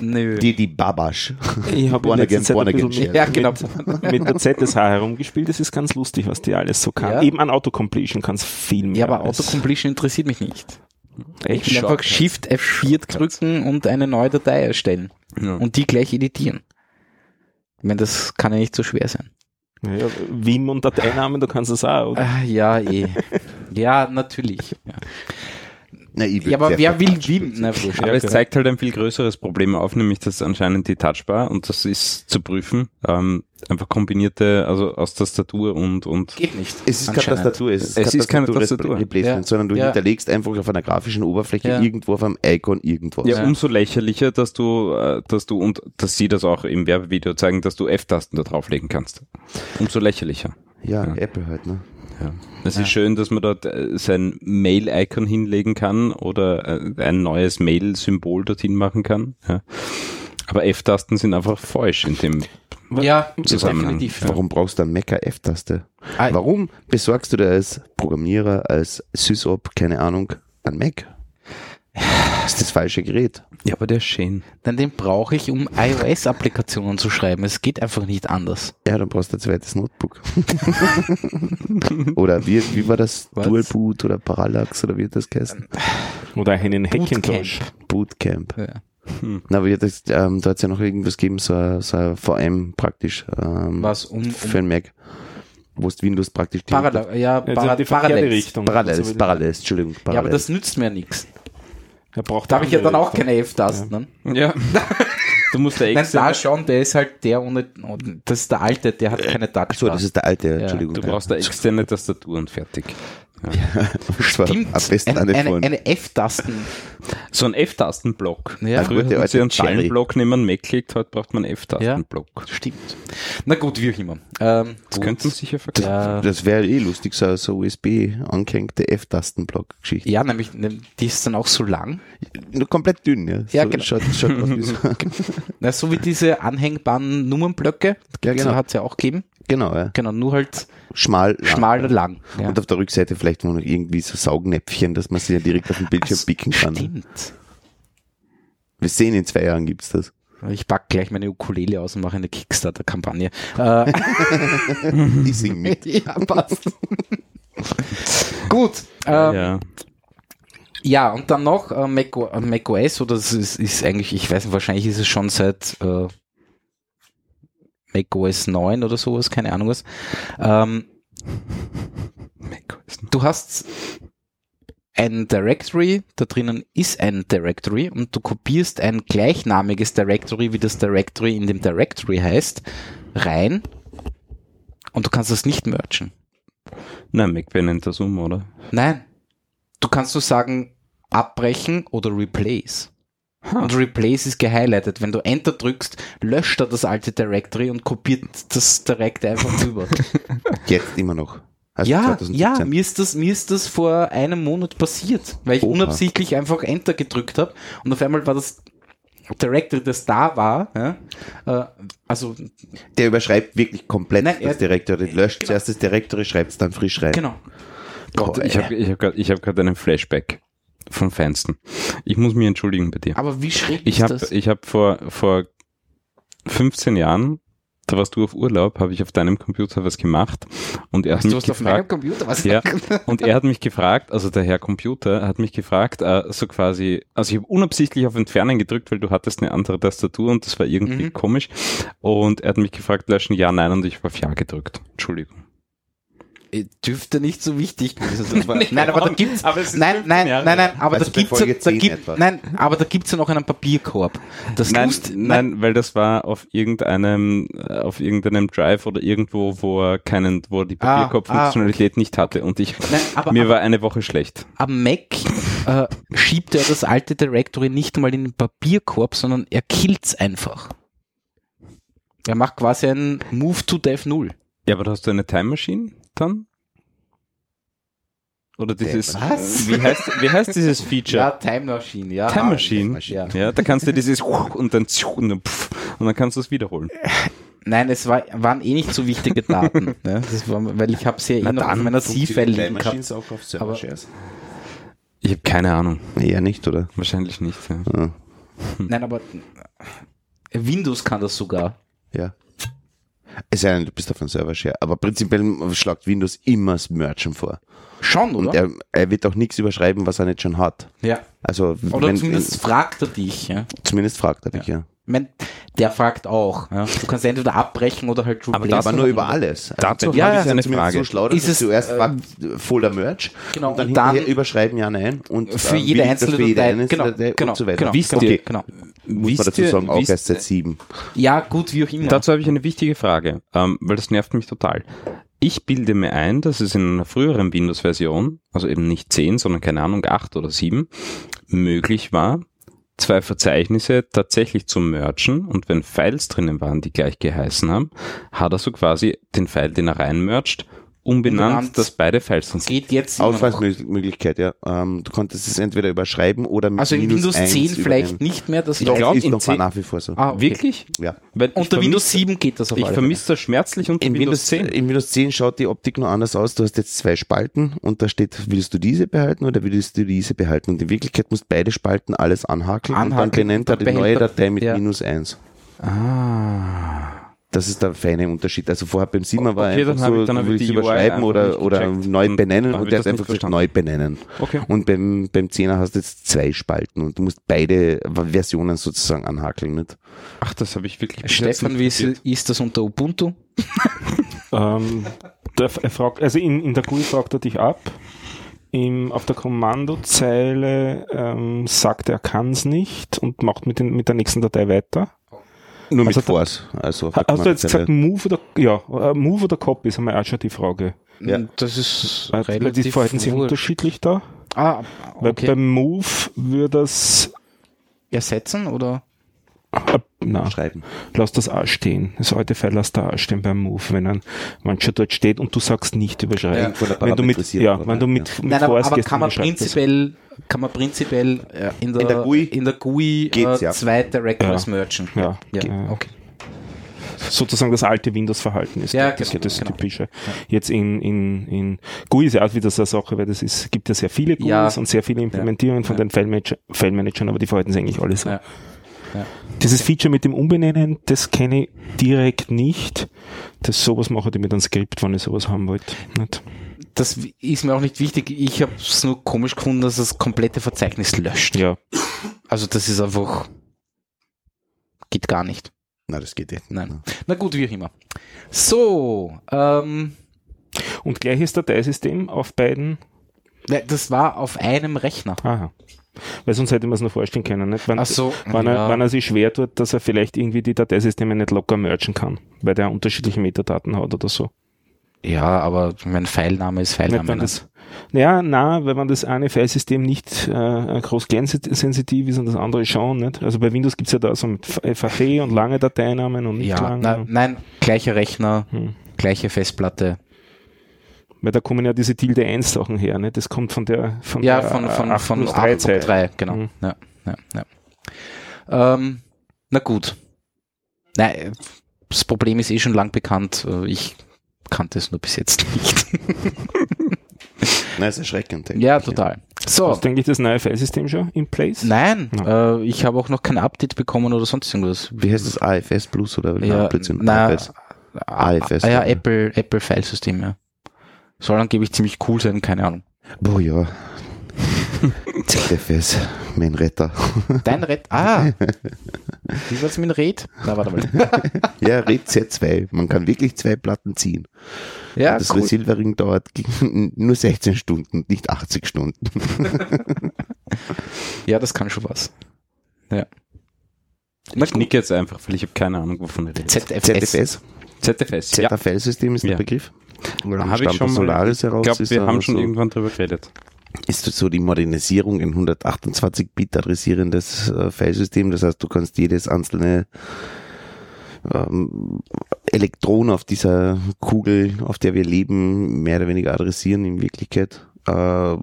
Nö. Die, die Babasch. ich hab Born again, Zeit born again Shell. ja, genau. mit, mit der ZSH herumgespielt. Das ist ganz lustig, was die alles so kann. Ja. Eben an Autocompletion kann es viel mehr. Ja, aber Autocompletion interessiert mich nicht. Echt Ich will einfach Shift F4 drücken und eine neue Datei erstellen. Ja. Und die gleich editieren. Ich meine, das kann ja nicht so schwer sein. Ja, Vim und Dateinamen, du kannst das auch. Oder? Ah, ja, eh. ja, natürlich. Ja, Na, ich ja aber wer will Vim? Na, wurscht. Aber es zeigt halt ein viel größeres Problem auf, nämlich dass anscheinend die Touchbar, und das ist zu prüfen, ähm, einfach kombinierte, also aus Tastatur und, und Geht nicht. Es ist keine. Tastatur, es ist, Es ist keine Tastatur-. Replacement, Ja. sondern du Ja. hinterlegst einfach auf einer grafischen Oberfläche Ja. irgendwo auf einem Icon irgendwas. ja, Ja. umso lächerlicher, dass du, äh, dass du, und dass sie das auch im Werbevideo zeigen, dass du F-Tasten da drauflegen kannst. Umso lächerlicher. Ja, Ja. Apple halt, ne? Ja. Es ist schön, dass man dort äh, sein Mail-Icon hinlegen kann oder äh, ein neues Mail-Symbol dorthin machen kann. Ja. Aber F-Tasten sind einfach falsch in dem Ja, Zusammenhang. definitiv. Warum brauchst du eine Mecker F-Taste? Ah, Warum besorgst du dir als Programmierer, als SysOp, keine Ahnung, ein Mac? Das ist das falsche Gerät. Ja, aber der ist schön. Denn den brauche ich, um iOS-Applikationen zu schreiben. Es geht einfach nicht anders. Ja, dann brauchst du ein zweites Notebook. oder wie, wie war das? Was? Dual Boot oder Parallax oder wie hat das geheißen? Oder einen Hackintosh. Bootcamp. Ja. Na, aber das, ähm, da hat es ja noch irgendwas gegeben, so ein, so ein VM praktisch. Ähm, Was um, Für um ein Mac. Wo du Windows praktisch die- Parallel, ja, Ja, para, die verkehrte Parallels. Parallels, Parallels, Entschuldigung. Parallels. Ja, aber das nützt mir nichts. Er braucht Da habe ich ja dann auch keine F-Tasten. Ne? Ja. Du musst der Nein, da schon, der ist halt der ohne, das ist der alte, der hat keine Ach so, Touchbar. das ist der alte, Entschuldigung. du ja. brauchst eine externe Tastatur und fertig. Das war Stimmt. am besten eine, eine, eine, eine F-Tasten. So ein F-Tastenblock. Ja. Früher hat sie einen Cherry. Ballenblock neben einen Mac gelegt, heute braucht man einen F-Tastenblock. Stimmt. Na gut, wie auch immer. Ähm, Das gut. könnten sicher verkaufen. ja, Das wäre eh lustig, so, so USB angehängte F-Tastenblock-Geschichte. ja, nämlich, die ist dann auch so lang. Nur komplett dünn, ja. Ja, so, genau. Schaut, schaut aus wie so. Na, so wie diese anhängbaren Nummernblöcke. Ja, genau. Hat es ja auch gegeben. Genau, ja. Genau, nur halt Schmal. lang. schmal und lang. Ja. Und auf der Rückseite vielleicht noch irgendwie so Saugnäpfchen, dass man sie ja direkt auf dem Bildschirm Ach, picken kann. Stimmt. Wir sehen, in zwei Jahren gibt's das. Ich pack gleich meine Ukulele aus und mache eine Kickstarter-Kampagne. Äh, Ich sing mit. ja, passt. Gut. Ähm, ja. Ja, und dann noch äh, Mac, äh, Mac OS, oder das ist, ist eigentlich, ich weiß nicht, wahrscheinlich ist es schon seit äh, Mac OS 9 oder sowas, keine Ahnung was. Ähm, du hast ein Directory, da drinnen ist ein Directory und du kopierst ein gleichnamiges Directory, wie das Directory in dem Directory heißt, rein und du kannst das nicht mergen. Nein, MacBay nennt das um, oder? Nein. Du kannst nur sagen, abbrechen oder replace. Und replace ist gehighlightet. Wenn du Enter drückst, löscht er das alte Directory und kopiert das direkt einfach rüber. Jetzt immer noch. Also ja, 2017. ja, mir ist das, mir ist das vor einem Monat passiert, weil ich Oha. unabsichtlich einfach Enter gedrückt habe und auf einmal war das Directory, das da war, ja, äh, also Der überschreibt wirklich komplett Nein, er- das Directory. Löscht Genau. zuerst das Directory, schreibt es dann frisch rein. genau. Gott, ich habe ich hab ich hab gerade einen Flashback vom Feinsten. Ich muss mich entschuldigen bei dir. Aber wie schräg Ich ist habe das? ich hab vor, vor 15 Jahren, da warst du auf Urlaub, habe ich auf deinem Computer was gemacht und er hat mich was auf meinem gefragt, Computer? Was? Ja, und er hat mich gefragt, also der Herr Computer hat mich gefragt, äh, so quasi, also ich habe unabsichtlich auf Entfernen gedrückt, weil du hattest eine andere Tastatur und das war irgendwie Mhm. komisch. Und er hat mich gefragt, löschen ja, nein und ich habe auf ja gedrückt. Entschuldigung. Dürfte nicht so wichtig gewesen sein. nein, aber da gibt's, Aber nein, 15 nein, Jahre nein, nein, aber Also da gibt's, da 10 gibt, nein, aber da gibt's ja noch einen Papierkorb. Das Nein, tust- nein, weil das war auf irgendeinem, äh, auf irgendeinem Drive oder irgendwo, wo er keinen, wo er die Ah, Papierkorb-Funktionalität nicht hatte und ich, Nein, aber, mir war eine Woche schlecht. am Mac äh, schiebt er das alte Directory nicht mal in den Papierkorb, sondern er killt's einfach. Er macht quasi einen Move to Dev 0. Ja, aber hast du eine Time Machine dann? Oder dieses, Was? wie heißt, wie heißt dieses Feature? Time Machine, ja. Time Machine. Ja. Ja, da kannst du dieses und dann und dann, pff, und dann kannst du es wiederholen. Nein, es war, waren eh nicht so wichtige Daten. ne? das war, weil ich habe sie ja eh noch auf meiner C-File liegen gehabt. auch auf Aber-? Ich habe keine Ahnung. Eher nicht, oder? Wahrscheinlich nicht. Ja. Ja. Nein, aber Windows kann das sogar. ja. Es sei denn, du bist auf einem Server-Share. Aber prinzipiell schlagt Windows immer das Merchen vor. Schon, oder? Und er, er wird auch nichts überschreiben, was er nicht schon hat. ja. Also, Oder wenn, zumindest fragt er dich. Ja. zumindest fragt er dich, ja. Ich mein, der fragt auch. Ja. Du kannst entweder abbrechen oder halt Aber replacen. da Aber nur über alles. Also Dazu dir habe ist ich eine Frage. So schlau, dass Ist es, zuerst äh, fragt, Folder Merch Genau, und dann und dann- überschreiben ja, nein und Für äh, jede einzelne für jede Datei. Genau, Datei genau, und so weiter. genau, Wisst genau, ihr- genau. Muss Wisst man dazu sagen, auch wisst- erst seit sieben. Ja, gut, wie auch immer. Dazu habe ich eine wichtige Frage, ähm, weil das nervt mich total. Ich bilde mir ein, dass es in einer früheren Windows-Version, also eben nicht 10, sondern keine Ahnung, 8 oder 7, möglich war, zwei Verzeichnisse tatsächlich zu mergen. Und wenn Files drinnen waren, die gleich geheißen haben, hat er so quasi den File, den er reinmergt, umbenannt, Umbenannt. dass beide Files sind. geht jetzt. Auswahlmöglichkeit, ja. Ähm, du konntest es entweder überschreiben oder mit Also in minus Windows 1 10 übernehmen. vielleicht nicht mehr. Das Ich glaube, ist in noch 10 nach wie vor so. Ah, okay. Wirklich? Ja. Weil Unter Windows vermisse- 7 geht das auf Ich vermisse das schmerzlich unter In Windows Windows, 10. in Windows 10 schaut die Optik noch anders aus. Du hast jetzt zwei Spalten und da steht, willst du diese behalten oder willst du diese behalten? Und in Wirklichkeit musst beide Spalten alles anhakeln, und dann benennt er die neue Datei mit ja. minus 1. Ah. Das ist der feine Unterschied. Also vorher beim Siemer war Okay, einfach so, ich- du ich überschreiben oder, oder neu benennen und der hat nicht einfach gesagt, neu benennen. Okay. Und beim, beim 10er hast du jetzt zwei Spalten und du musst beide Versionen sozusagen anhakeln. Nicht? Ach, das habe ich wirklich Stefan, wie ist, ist das unter Ubuntu? Ähm, der, er fragt, also in, in der GUI fragt er dich ab. Im, auf der Kommandozeile ähm, sagt er, kann es nicht und macht mit, den, mit der nächsten Datei weiter. Nur Also mit da- Force. Also Hast du jetzt gesagt Move oder, ja, äh, Move oder Copy ist einmal auch schon die Frage. Ja. Das ist Weil die relativ verhalten sich wurscht. unterschiedlich da. Ah, Weil okay. beim Move würde das, Ersetzen oder? äh, na, Schreiben. lass das A stehen. Das alte File lass da A stehen beim Move, wenn ein mancher dort steht und du sagst nicht überschreiben. Der wenn du mit, ja, wenn du mit, mit Nein, aber, aber kann man prinzipiell, kann man prinzipiell äh, in, der, In der GUI in der GUI geht's, äh, ja. zweite Records Ja. mergen. Ja, ja. ja. okay. sozusagen das alte Windows-Verhalten ist. Ja, das, genau, das genau. typische. Jetzt in, in, in GUI ist ja auch wieder so eine Sache, weil das ist, gibt ja sehr viele GUIs Ja. und sehr viele Implementierungen von Ja. den File-Manager- File-Managern, aber die verhalten sich eigentlich alle so. Ja. Dieses Feature mit dem Umbenennen, das kenne ich direkt nicht. Das sowas mache ich mit einem Skript, wenn ich sowas haben wollte. Nicht? Das ist mir auch nicht wichtig. Ich habe es nur komisch gefunden, dass das komplette Verzeichnis löscht. Ja. Also das ist einfach geht gar nicht. Na, das geht nicht. Nein. Na gut, wie auch immer. So, ähm, Und gleiches Dateisystem auf beiden. ne, das war auf einem Rechner. Aha. Weil sonst hätte man es noch vorstellen können. Nicht? Wenn, Ach so, wenn, ja. er, wenn er sich schwer tut, dass er vielleicht irgendwie die Dateisysteme nicht locker mergen kann, weil der unterschiedliche Metadaten hat oder so. Ja, aber mein Pfeilname ist Nicht, Pfeilname. ne? das, naja, na, weil wenn das eine Filesystem nicht äh, groß sensitiv ist und das andere schon, nicht? Also bei Windows gibt's ja da so mit FAT und lange Dateinamen und nicht ja, lange. na, nein, gleicher Rechner, Hm. gleiche Festplatte. Weil da kommen ja diese Tilde 1 Sachen her, nicht? Das kommt von der von Ja, der von, von, 8 von plus 3 8 Zeit. 3, genau. Mhm. Ja, ja, ja. Ähm, na gut. Nein, das Problem ist eh schon lang bekannt. Ich kannte es nur bis jetzt nicht. Nein, ist erschreckend. denke ja, total. So. Hast du eigentlich das neue Filesystem schon in place? Nein, Ja. äh, ich habe auch noch kein Update bekommen oder sonst irgendwas. Wie heißt das? AFS Plus oder Ja, na, AFS. Ah, AFS, ah, ja? Apple, Apple Filesystem, ja. Soll angeblich ziemlich cool sein, keine Ahnung. Boah, ja. ZFS, mein Retter. Dein Red, ah, wie war's mit dem Red? Na, warte mal. Ja, Red Z2. Man kann wirklich zwei Platten ziehen. Ja, das cool. Resilvering dauert nur 16 Stunden, nicht 80 Stunden. Ja, das kann schon was. Ja. Ich gut. nicke jetzt einfach, weil ich habe keine Ahnung, wovon er redet. ZFS. ZFS, ZFS. Ja, ZFL-System ist Ja. der Begriff. Oder habe ich schon mal. Solaris heraus. Ich glaube, wir haben schon so, irgendwann drüber geredet. ist das so die Modernisierung in 128-Bit adressierendes äh, Filesystem. Das heißt, du kannst jedes einzelne ähm, Elektron auf dieser Kugel, auf der wir leben, mehr oder weniger adressieren in Wirklichkeit. Äh,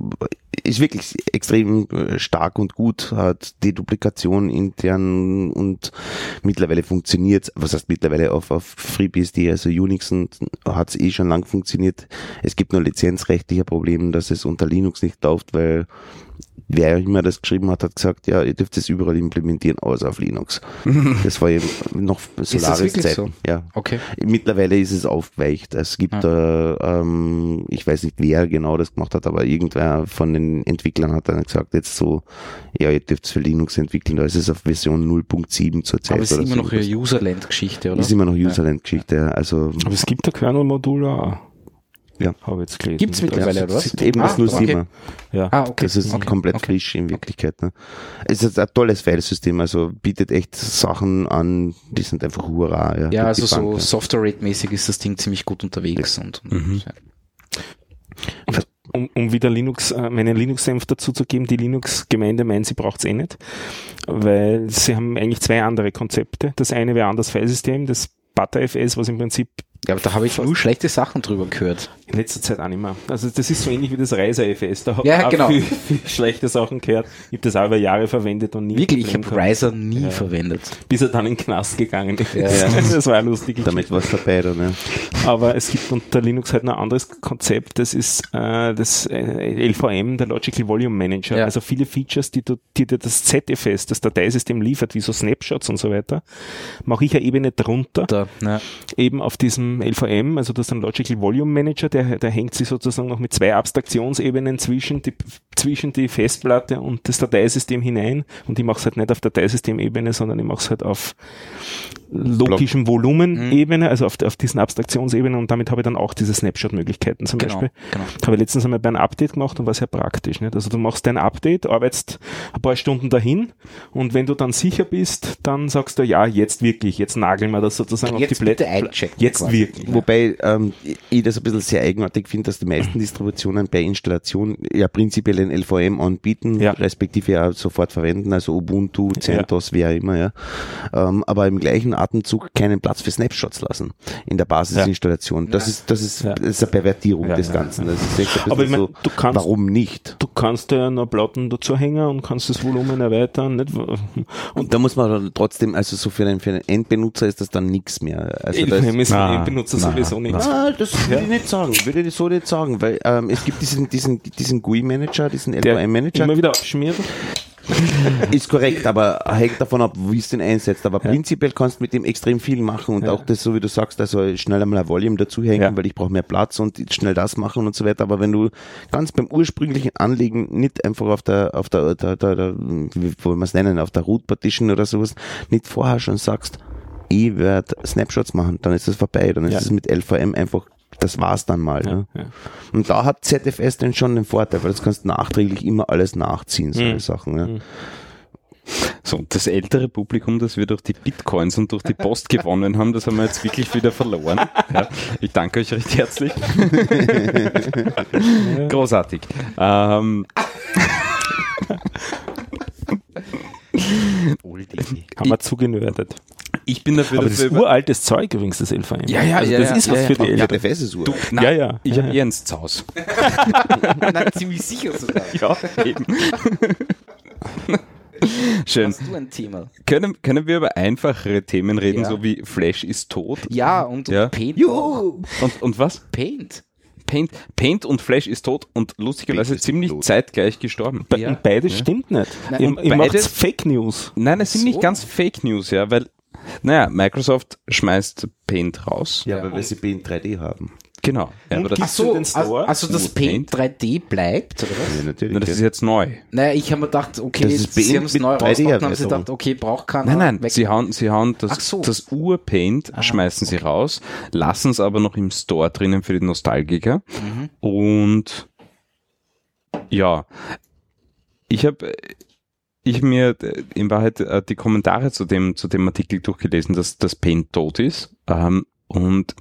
ist wirklich extrem äh, stark und gut, hat Deduplikation intern und mittlerweile funktioniert, was heißt mittlerweile auf, auf FreeBSD, also Unix hat es eh schon lang funktioniert. Es gibt nur lizenzrechtliche Probleme, dass es unter Linux nicht läuft, weil wer immer das geschrieben hat, hat gesagt, ja, ihr dürft es überall implementieren, außer auf Linux. das war eben noch das Solaris wirklich Zeit. so? Ja. Okay. Mittlerweile ist es aufgeweicht. Es gibt, äh, ähm, ich weiß nicht, wer genau das gemacht hat, aber irgendwer von den Entwicklern hat dann gesagt, jetzt so, ja, ihr dürft es für Linux entwickeln, da ist es auf Version 0.7 zurzeit. Aber es ist immer so noch eine Userland-Geschichte, oder? Ist immer noch Userland-Geschichte, ja. also Aber es gibt ein Kernel-Modul auch. Ja. Habe ich jetzt gelesen. Gibt's mittlerweile, oder was? ist eben das Ah, nur okay. Sima. Ja. Ah, okay. Das ist okay. komplett okay. frisch in Wirklichkeit. Ne? Es ist ein tolles Filesystem, also bietet echt Sachen an, die sind einfach hurra. Ja, Ja, also so ja. Software-Rate-mäßig ist das Ding ziemlich gut unterwegs und, und Mhm. ja. um, um wieder Linux, äh, meinen Linux-Senf dazu zu geben, die Linux-Gemeinde meint, sie braucht's eh nicht, weil sie haben eigentlich zwei andere Konzepte. Das eine wäre anders Filesystem, das ButterFS, was im Prinzip ja, aber da habe ich nur schlechte Sachen drüber gehört. in letzter Zeit auch nicht mehr. Also das ist so ähnlich wie das Reiser-FS. Da habe Ja, ich auch genau. viel, viel schlechte Sachen gehört. Ich habe das auch über Jahre verwendet und nie. Wirklich, ich habe Riser nie Ja. verwendet. Bis er dann in den Knast gegangen ist. Ja, ja. Das war eine lustige Damit was dabei dann, ja. Aber es gibt unter Linux halt noch ein anderes Konzept, das ist äh, das äh, LVM, der Logical Volume Manager. Ja. Also viele Features, die, du, die dir das ZFS, das Dateisystem liefert, wie so Snapshots und so weiter, mache ich eine Ebene drunter, Da, ja. eben auf diesem LVM, also das ist ein Logical Volume Manager, der, der hängt sich sozusagen noch mit zwei Abstraktionsebenen zwischen die, zwischen die Festplatte und das Dateisystem hinein. Und ich mache es halt nicht auf Dateisystemebene, sondern ich mache es halt auf logischem Volumenebene, also auf, auf diesen Abstraktionsebenen und damit habe ich dann auch diese Snapshot-Möglichkeiten zum Genau, Beispiel. genau. Habe ich letztens einmal bei einem Update gemacht und war sehr praktisch. Nicht? Also du machst dein Update, arbeitest ein paar Stunden dahin und wenn du dann sicher bist, dann sagst du, ja, jetzt wirklich, jetzt nageln wir das sozusagen Jetzt auf die Plätze. bitte einchecken Jetzt quasi. Wirklich. Wobei ähm, ich das ein bisschen sehr eigenartig finde, dass die meisten Distributionen bei Installation ja prinzipiell ein LVM anbieten, Ja. respektive ja sofort verwenden, also Ubuntu, CentOS, wer immer, ja. Ähm, aber im gleichen Atemzug keinen Platz für Snapshots lassen in der Basisinstallation. Das ist, das ist, Ja. das ist eine Pervertierung Ja, des ja, Ganzen. Das ist echt ein Aber ich mein, so, du kannst- warum nicht? Du kannst ja noch Platten dazu hängen und kannst das Volumen erweitern. Nicht? Und da muss man dann trotzdem, also so für den, für den Endbenutzer ist das dann nichts mehr. Also LVM ist Na, ich benutze na, sowieso nicht. Ah, das würde ich nicht sagen, würde ich so nicht sagen, weil ähm, es gibt diesen, diesen, diesen GUI-Manager, diesen Der LVM-Manager, immer wieder abschmiert. ist korrekt, aber hängt davon ab, wie es den einsetzt. Aber prinzipiell kannst du mit dem extrem viel machen und Ja. auch das, so wie du sagst, also schnell einmal ein Volume dazuhängen, Ja. weil ich brauche mehr Platz und schnell das machen und so weiter. Aber wenn du ganz beim ursprünglichen Anlegen nicht einfach auf der, auf der, der, der, der wie wollen wir es nennen, auf der Root Partition oder sowas, nicht vorher schon sagst, ich werde Snapshots machen, dann ist das vorbei, dann ist Ja. es mit LVM einfach, das war's dann mal. Ja, ne? ja. Und da hat ZFS dann schon den Vorteil, weil das kannst du nachträglich immer alles nachziehen, solche Mhm. Sachen. Ja. So, das ältere Publikum, das wir durch die Bitcoins und durch die Post gewonnen haben, das haben wir jetzt wirklich wieder verloren. Ja, ich danke euch recht herzlich. Großartig. Ähm, Haben wir zugenördet. Ich bin dafür, Aber das ist uraltes Zeug übrigens, das LVM. Ja, ja, also ja, das ja, ist was ja, für ja. die Ja, Älteren. ZFS ist. Du, nein, Ja, ja. Ich Ja, habe ja. eh ein Haus. Nein, ziemlich sicher sogar. Ja, eben. Schön. Hast du ein Thema? Können, können wir über einfachere Themen reden, Ja. so wie Flash ist tot? Ja, und, und Ja. Paint auch. Und, und was? Paint. Paint, Paint und Flash ist tot und lustigerweise ziemlich tot. zeitgleich gestorben. Be Ja. Und beides stimmt nicht. Nein, ihr ihr macht beides- Fake News. Nein, es sind So? nicht ganz Fake News, ja, weil, naja, Microsoft schmeißt Paint raus. Ja, aber weil sie in 3D haben. Genau. Ja, Und aber das, So, den also, Store? also das Paint 3D bleibt, oder was? Ja, natürlich. na, das ist jetzt neu. Naja, ich habe mir gedacht, okay, Das ist sie Paint haben es neu 3D rausgebracht, haben sie gedacht, okay, braucht keiner. Nein, nein, weg. sie hauen, sie hauen das, so. das Ur-Paint, schmeißen sie raus, lassen es aber noch im Store drinnen für die Nostalgiker. Mhm. Und ja, ich habe ich mir äh, in Wahrheit äh, die Kommentare zu dem, zu dem Artikel durchgelesen, dass das Paint tot ist. Ähm, und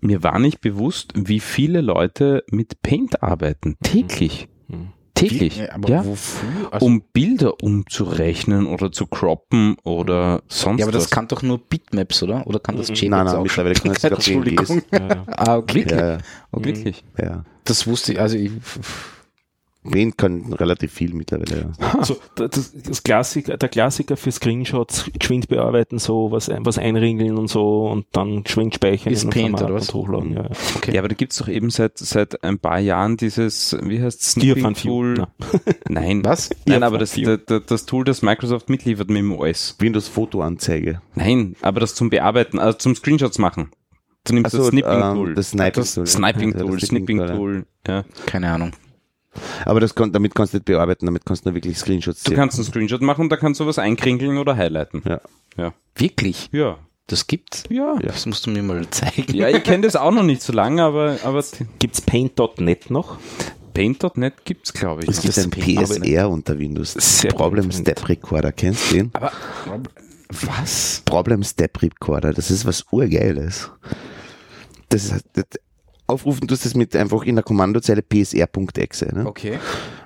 mir war nicht bewusst, wie viele Leute mit Paint arbeiten. Täglich. Mhm. Täglich. Ja, aber ja. wofür? Also, Um Bilder umzurechnen oder zu croppen oder sonst ja, aber das was. kann doch nur Bitmaps, oder? Oder kann das JPEGs Nein, nein, auch? mittlerweile kann das sogar PNGs. Entschuldigung. Ja, ja. Ah, okay. Ja, ja, Oh, wirklich? ja. Das wusste ich, also ich, Paint kann relativ viel mittlerweile. Ja. Also das, das Klassiker, der Klassiker für Screenshots, geschwind bearbeiten, so was, ein- was einringeln und so und dann geschwind speichern Ist ein Paint, oder was? und hochladen. Ja, ja. Ja, aber da gibt's doch eben seit, seit ein paar Jahren dieses, wie heißt Gear Snipping. Tool? Na. Nein. Was? Nein, aber das, das, das Tool, das Microsoft mitliefert mit dem OS. Windows Fotoanzeige. Nein, aber das zum Bearbeiten, also zum Screenshots machen. Du nimmst so, das Snipping Tool. das Sniping das Tool. Sniping Tool, das Snipping Tool, ja. Tool, ja. keine Ahnung. Aber das damit kannst du nicht bearbeiten, damit kannst du nur wirklich Screenshots Du sehen. kannst einen Screenshot machen und da kannst du was einkringeln oder highlighten. Ja. Ja. Wirklich? Ja. Das gibt's? Ja. Das musst du mir mal zeigen. Ja, ich kenne das auch noch nicht so lange, aber, aber Gibt's Paint.net noch? Paint.net gibt's, glaube ich. Es gibt ein PSR unter Windows. Sehr Problem. Step Recorder, kennst du den? Aber was? Problem Step Recorder, das ist was urgeiles. Das ist, das, aufrufen tust du das mit einfach in der Kommandozeile psr.exe. Ne? Okay.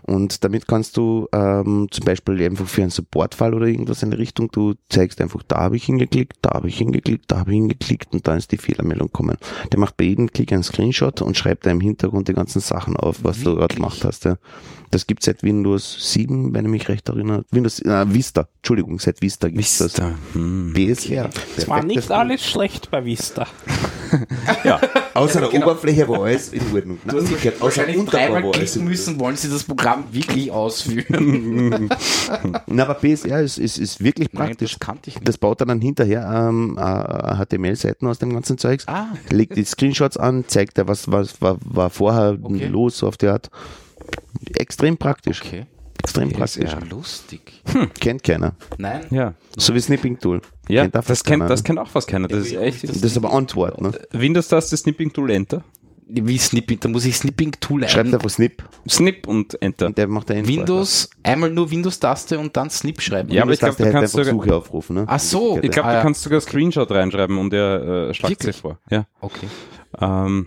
Und damit kannst du ähm, zum Beispiel einfach für einen Supportfall oder irgendwas in die Richtung, du zeigst einfach, da habe ich hingeklickt, da habe ich hingeklickt, da habe ich hingeklickt und dann ist die Fehlermeldung kommen. Der macht bei jedem Klick einen Screenshot und schreibt da im Hintergrund die ganzen Sachen auf, was du gerade gemacht hast. Ja. Das gibt seit Windows 7, wenn ich mich recht erinnere. Windows äh, Vista, Entschuldigung, seit Vista gibt's das. Vista. Hm. PSR. Es war nicht alles schlecht bei Vista. Außer der Oberfläche war alles in Ordnung. Du hast wahrscheinlich Unterbau dreimal war alles klicken müssen, wollen sie das Programm wirklich ausführen. Na, aber PSR ist, ist, ist wirklich Nein, praktisch. das kannte ich nicht. Das baut er dann hinterher ähm, äh, HTML-Seiten aus dem ganzen Zeugs, Ah. legt die Screenshots an, zeigt er, was, was war, war vorher Okay. los, so auf die Art. Extrem praktisch. Okay. Extrem Das ist praktisch. ja lustig. Kennt keiner. Nein. Ja. So wie Snipping Tool. Ja, Kennt auch das keiner. kennt, das kennt auch fast keiner. Das ist echt. Das ist aber Antwort, ne? Windows-Taste, Snipping Tool, Enter. Wie Snipping, da muss ich Snipping-Tool Schreibt ein. einfach Snip Snip und Enter. und der macht einen Windows, einmal nur Windows-Taste und dann Snip schreiben. Ja, aber ich glaub, der du kannst sogar- Suche aufrufen. Ne? Ach so. Ich glaube, Ah, du ja. kannst sogar Screenshot reinschreiben und er äh, schlagt Wirklich? sich vor. Ja. Okay, Ähm,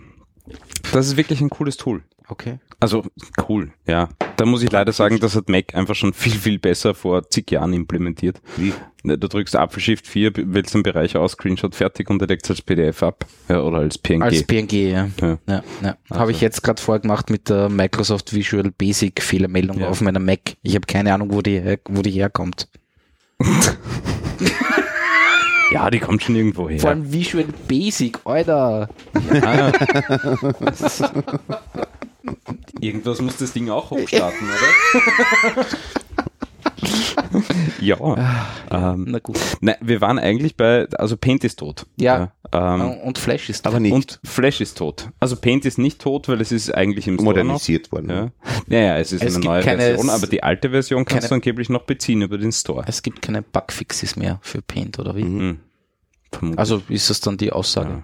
das ist wirklich ein cooles Tool. okay. Also cool, ja. Da muss ich leider sagen, das hat Mac einfach schon viel, viel besser vor zig Jahren implementiert. Wie? Du drückst Apfel Shift 4, wählst einen Bereich aus, Screenshot fertig und er legt als PDF ab. Ja, oder als PNG. Als PNG, ja. Ja. ja, ja. Habe ich jetzt gerade vorgemacht mit der Microsoft Visual Basic Fehlermeldung Ja. auf meiner Mac. Ich habe keine Ahnung, wo die, wo die herkommt. ja, die kommt schon irgendwo her. Vor allem Visual Basic, Alter. Ah. Irgendwas muss das Ding auch hochstarten, oder? ja. ähm, Na gut. nein, wir waren eigentlich bei, also Paint ist tot. Ja. Ja, ähm, Und Flash ist Aber nicht und Flash ist tot. Also Paint ist nicht tot, weil es ist eigentlich im Store noch. modernisiert worden. Ja. Naja, es ist Es eine gibt neue keine- Version, aber die alte Version kannst keine- du angeblich noch beziehen über den Store. Es gibt keine Bugfixes mehr für Paint, oder wie? Mhm. Vermutlich. Also ist das dann die Aussage? Ja.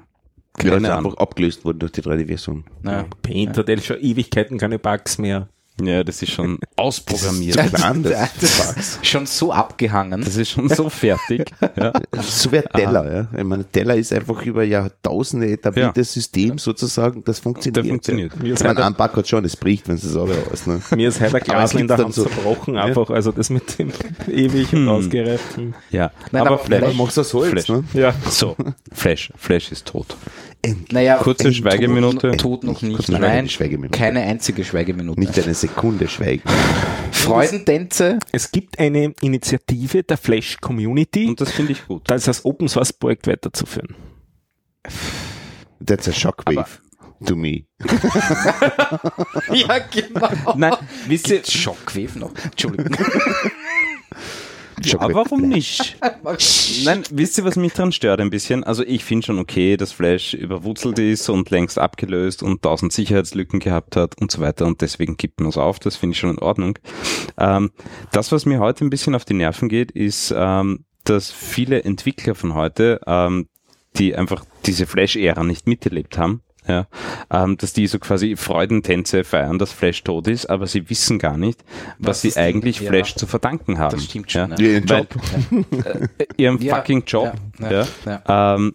Die Ahnung. einfach abgelöst worden durch die 3D-Version. Ja. Paint hat eh schon Ewigkeiten keine Bugs mehr. Ja, das ist schon ausprogrammiert. Das ist plan, das, Das ist schon so abgehangen. Das ist schon so fertig. Ja. so wie ein Teller. Ja. Ich meine, Teller ist einfach über Jahrtausende etabliertes System sozusagen. Das funktioniert. Der funktioniert. Ja. Ich meine, ein Back hat schon, das bricht, wenn es das sauber aus. Ne? Mir ist heute es Glas in der Hand so- zerbrochen, einfach, also das mit dem ewig und Hm. ausgereiften. ja. Nein, aber aber Flash. Flash- Machst du das Holz, Flash. ne? Ja. So, Flash. Flash ist tot. Endlich. Naja, Kurze Schweigeminute. Tot, tot noch nicht. Kurze Nein, Schweigeminute. keine einzige Schweigeminute. Nicht eine Sekunde schweigen. Freudentänze. Es gibt eine Initiative der Flash Community, Und das finde ich gut. das als Open Source Projekt weiterzuführen. That's a shockwave to me. ja, genau. Nein, wisst ihr, Schockwave noch. Entschuldigung. ja, warum nicht? Nein, wisst ihr, was mich dran stört ein bisschen? Also ich finde schon okay, dass Flash überwurzelt ist und längst abgelöst und tausend Sicherheitslücken gehabt hat und so weiter und deswegen gibt man es auf, das finde ich schon in Ordnung. Ähm, das, was mir heute ein bisschen auf die Nerven geht, ist, ähm, dass viele Entwickler von heute, ähm, die einfach diese Flash-Ära nicht miterlebt haben, ja, ähm, dass die so quasi Freudentänze feiern, dass Flash tot ist, aber sie wissen gar nicht, was, Was sie eigentlich ja. Flash zu verdanken haben. Das stimmt schon. Ja. Ja. Ihren Weil, Job. äh, ihrem Ja, fucking Job. ja, Ja, ja, ja. Ähm,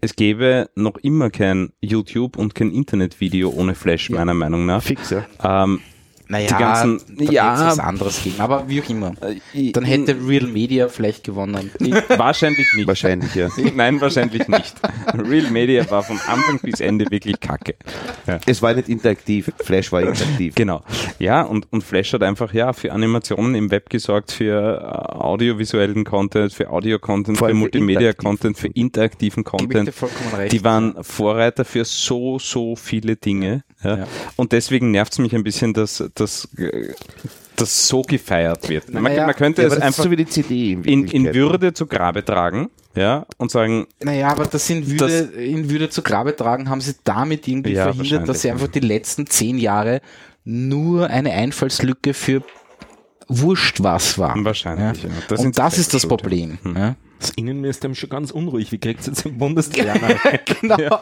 es gäbe noch immer kein YouTube und kein Internetvideo ohne Flash, meiner Meinung nach. Fix, ja. Ähm, Naja, die ganzen- ja. was anderes geben, aber wie auch immer. äh, Dann hätte Real Media vielleicht gewonnen. wahrscheinlich nicht. Wahrscheinlich, ja. Nein, wahrscheinlich nicht. Real Media war von Anfang bis Ende wirklich kacke. Es war nicht interaktiv. Flash war interaktiv. Genau. Ja, und, und Flash hat einfach ja für Animationen im Web gesorgt, für äh, audiovisuellen Content, für Audio-Content, für Multimedia-Content, für interaktiven Content. vollkommen recht. Die waren Vorreiter für so, so viele Dinge. Ja. Ja. Und deswegen nervt es mich ein bisschen, dass, dass, das so gefeiert wird. Man, Naja, man könnte Ja, es das einfach so wie die CD in, in, in Wirklichkeit. Würde zu Grabe tragen ja, und sagen, Naja, aber das in Würde, in Würde zu Grabe tragen, haben sie damit irgendwie Ja, verhindert, dass sie einfach die letzten zehn Jahre nur eine Einfallslücke für wurscht was war. Wahrscheinlich, ja. Das Und das ist das Problem. Ja. Das Innenministerium ist schon ganz unruhig. Wie kriegt es jetzt im Bundesland? genau.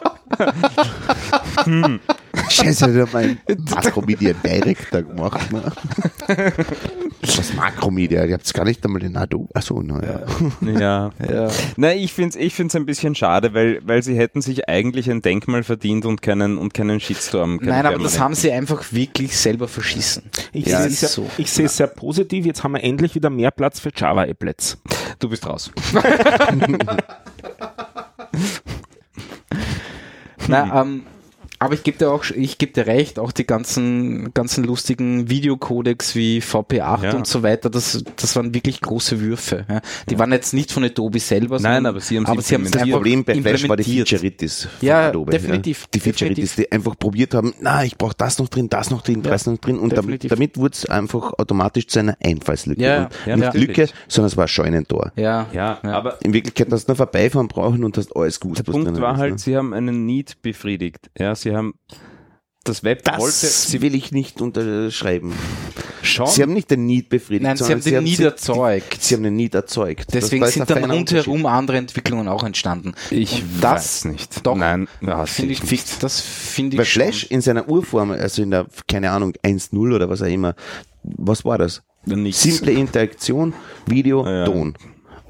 Scheiße, der hat mein Makromedia Director gemacht. Ne? Was Makromedia? Ihr habt gar nicht einmal den Ado. Achso, naja. Ja. Ja. Nein, ich finde es ich find's ein bisschen schade, weil, weil sie hätten sich eigentlich ein Denkmal verdient und keinen, und keinen Shitstorm. keinen Nein, aber das haben sie einfach wirklich selber verschissen. Ich Ja, sehe es sehr, so. ich sehe es sehr positiv. Jetzt haben wir endlich wieder mehr Platz für Java-Applets. Du bist raus. Na, ähm, aber ich gebe dir auch, ich gebe dir recht, auch die ganzen, ganzen lustigen Videocodecs wie VP8 Ja. und so weiter, das, das waren wirklich große Würfe. Ja. Die waren jetzt nicht von Adobe selber, Nein, sondern- aber sie haben's aber sie implementiert. Das Problem bei Flash war die. Featureitis. von Ja, Adobe, definitiv, Die Featureitis, die einfach probiert haben, na, ich brauche das noch drin, das noch drin, das noch drin und damit, definitiv. damit wurde es einfach automatisch zu einer Einfallslücke. Ja, und ja, nicht. Lücke, sondern es war ein Scheunentor. Ja, Ja, aber In Wirklichkeit hast du nur vorbeifahren brauchen und hast alles gut. der was Punkt war ist, halt, ne? sie haben einen Need befriedigt. Ja, sie haben das Web wollte, Das sie will ich nicht unterschreiben. Schon. Sie haben nicht den Need befriedigt, Nein, sie haben den Need erzeugt. Sie haben den Need erzeugt. Deswegen Das- sind dann rundherum andere Entwicklungen auch entstanden. ich das weiß nicht. Doch, Nein, ja, finde ich, nicht. das finde Weil ich schon. Flash in seiner Urform, also in der, keine Ahnung, 1.0 oder was auch immer, was war das? Nichts. Simple Interaktion, Video, Ja. Ton.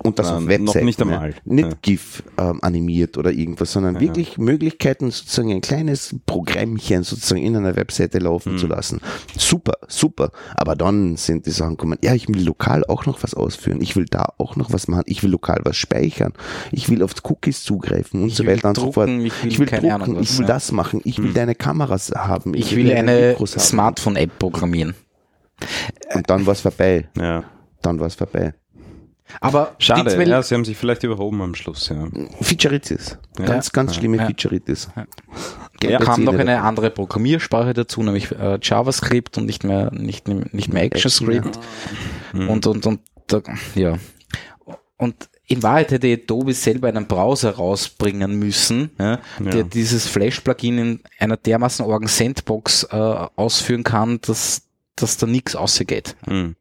Und das Nein, auf noch Webseiten. nicht einmal. Ne? Nicht Ja. GIF ähm, animiert oder irgendwas, sondern wirklich Möglichkeiten, sozusagen ein kleines Programmchen sozusagen in einer Webseite laufen Mhm. zu lassen. Super, super. Aber dann sind die Sachen gekommen, ja, ich will lokal auch noch was ausführen. Ich will da auch noch was machen. Ich will lokal was speichern. Ich will auf Cookies zugreifen und Ich so will weiter und so fort. ich will keine drucken, Ahnung was, ich will ja. das machen. Ich will deine Kameras haben. ich will deine eine. Smartphone-App programmieren. Und dann war's vorbei. Ja. Dann war's vorbei. Aber Schade, ja, sie haben sich vielleicht überhoben am Schluss, ja. Featureitis. Ganz, ganz schlimme Ja. Featureitis. Ja. Kam noch eine andere Programmiersprache dazu, nämlich äh, JavaScript und nicht mehr nicht, nicht mehr ActionScript und und und da, ja und in Wahrheit hätte Adobe selber einen Browser rausbringen müssen, ja, der dieses Flash-Plugin in einer dermaßen orgen Sandbox äh, ausführen kann, dass dass da nichts ausgeht. Hm.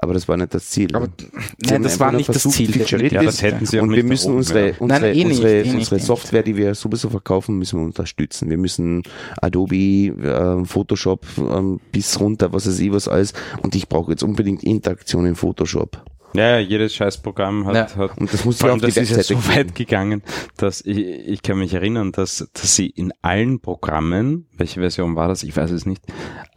Aber das war nicht das Ziel. Aber Sie nein, das war nicht das versucht, Ziel. Featureitis. Ja, das hätten sie auch und nicht wir müssen unsere, unsere, Nein, eh nicht, unsere, eh nicht, unsere eh nicht. Software, die wir sowieso verkaufen, müssen wir unterstützen. Wir müssen Adobe, äh, Photoshop ähm, bis runter, was weiß ich was alles. Und ich brauche jetzt unbedingt Interaktion in Photoshop. Ja, ja, jedes Scheißprogramm hat, Ja. hat Und das muss ja die das ist ja so weit gegangen, dass ich, ich kann mich erinnern, dass, dass sie in allen Programmen, welche Version war das, ich weiß es nicht,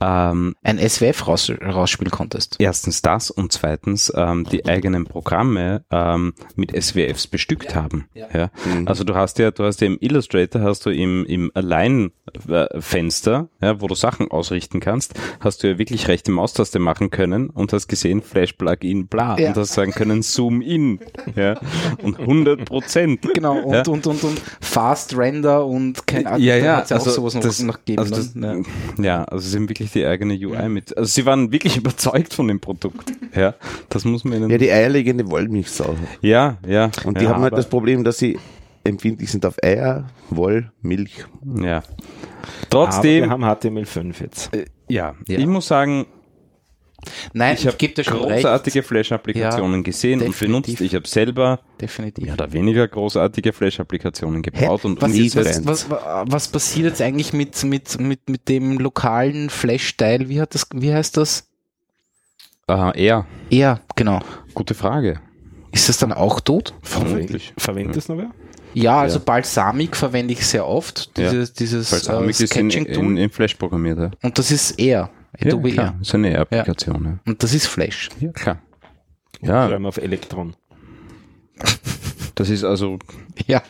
ähm, Ein SWF raus, rausspielen konntest. erstens das und zweitens ähm, die eigenen Programme ähm, mit SWFs bestückt haben. Ja. Also du hast ja, du hast ja im Illustrator, hast du im, im Align-Fenster, ja, wo du Sachen ausrichten kannst, hast du ja wirklich rechte Maustaste machen können und hast gesehen, Flash-Plugin, bla, Ja. und hast sagen können, Zoom in, ja, und 100 Prozent. Genau, und, Ja. und, und, und Fast Render und kein Ja, da ja, ja auch also sowas noch, das, noch gegeben. also das, dann, ja. ja, also sie haben wirklich die eigene UI mit, also sie waren wirklich überzeugt von dem Produkt, ja, das muss man ihnen, Ja, die eierlegende Wollmilchsau. ja, ja. Und die ja, haben halt aber- das Problem, dass sie empfindlich sind auf Eier, Woll, Milch. Ja. Aber Trotzdem, wir haben HTML5 jetzt. äh, ja, Ja. ich muss sagen, Nein, ich ich, habe recht. großartige Flash-Applikationen gesehen und benutzt. Ich habe selber Definitiv. mehr oder weniger großartige Flash-Applikationen gebaut und was, was, was, was passiert jetzt eigentlich mit, mit, mit, mit dem lokalen Flash-Teil? Wie, hat das, wie heißt das? Äh, eher, Ja, genau. gute Frage. Ist das dann auch tot? Vermutlich. Verwendet das noch wer? Ja, also Balsamic verwende ich sehr oft. Ja. Dieses, dieses Balsamic äh, ist in, Sketching-Tool. in, in Flash programmiert. Ja, Und das ist Air. Adobe ja, klar. Air. ist eine Applikation. Und das ist Flash. Ja, ja klar. Ja, Schreiben wir auf Elektron. das ist also, Ja.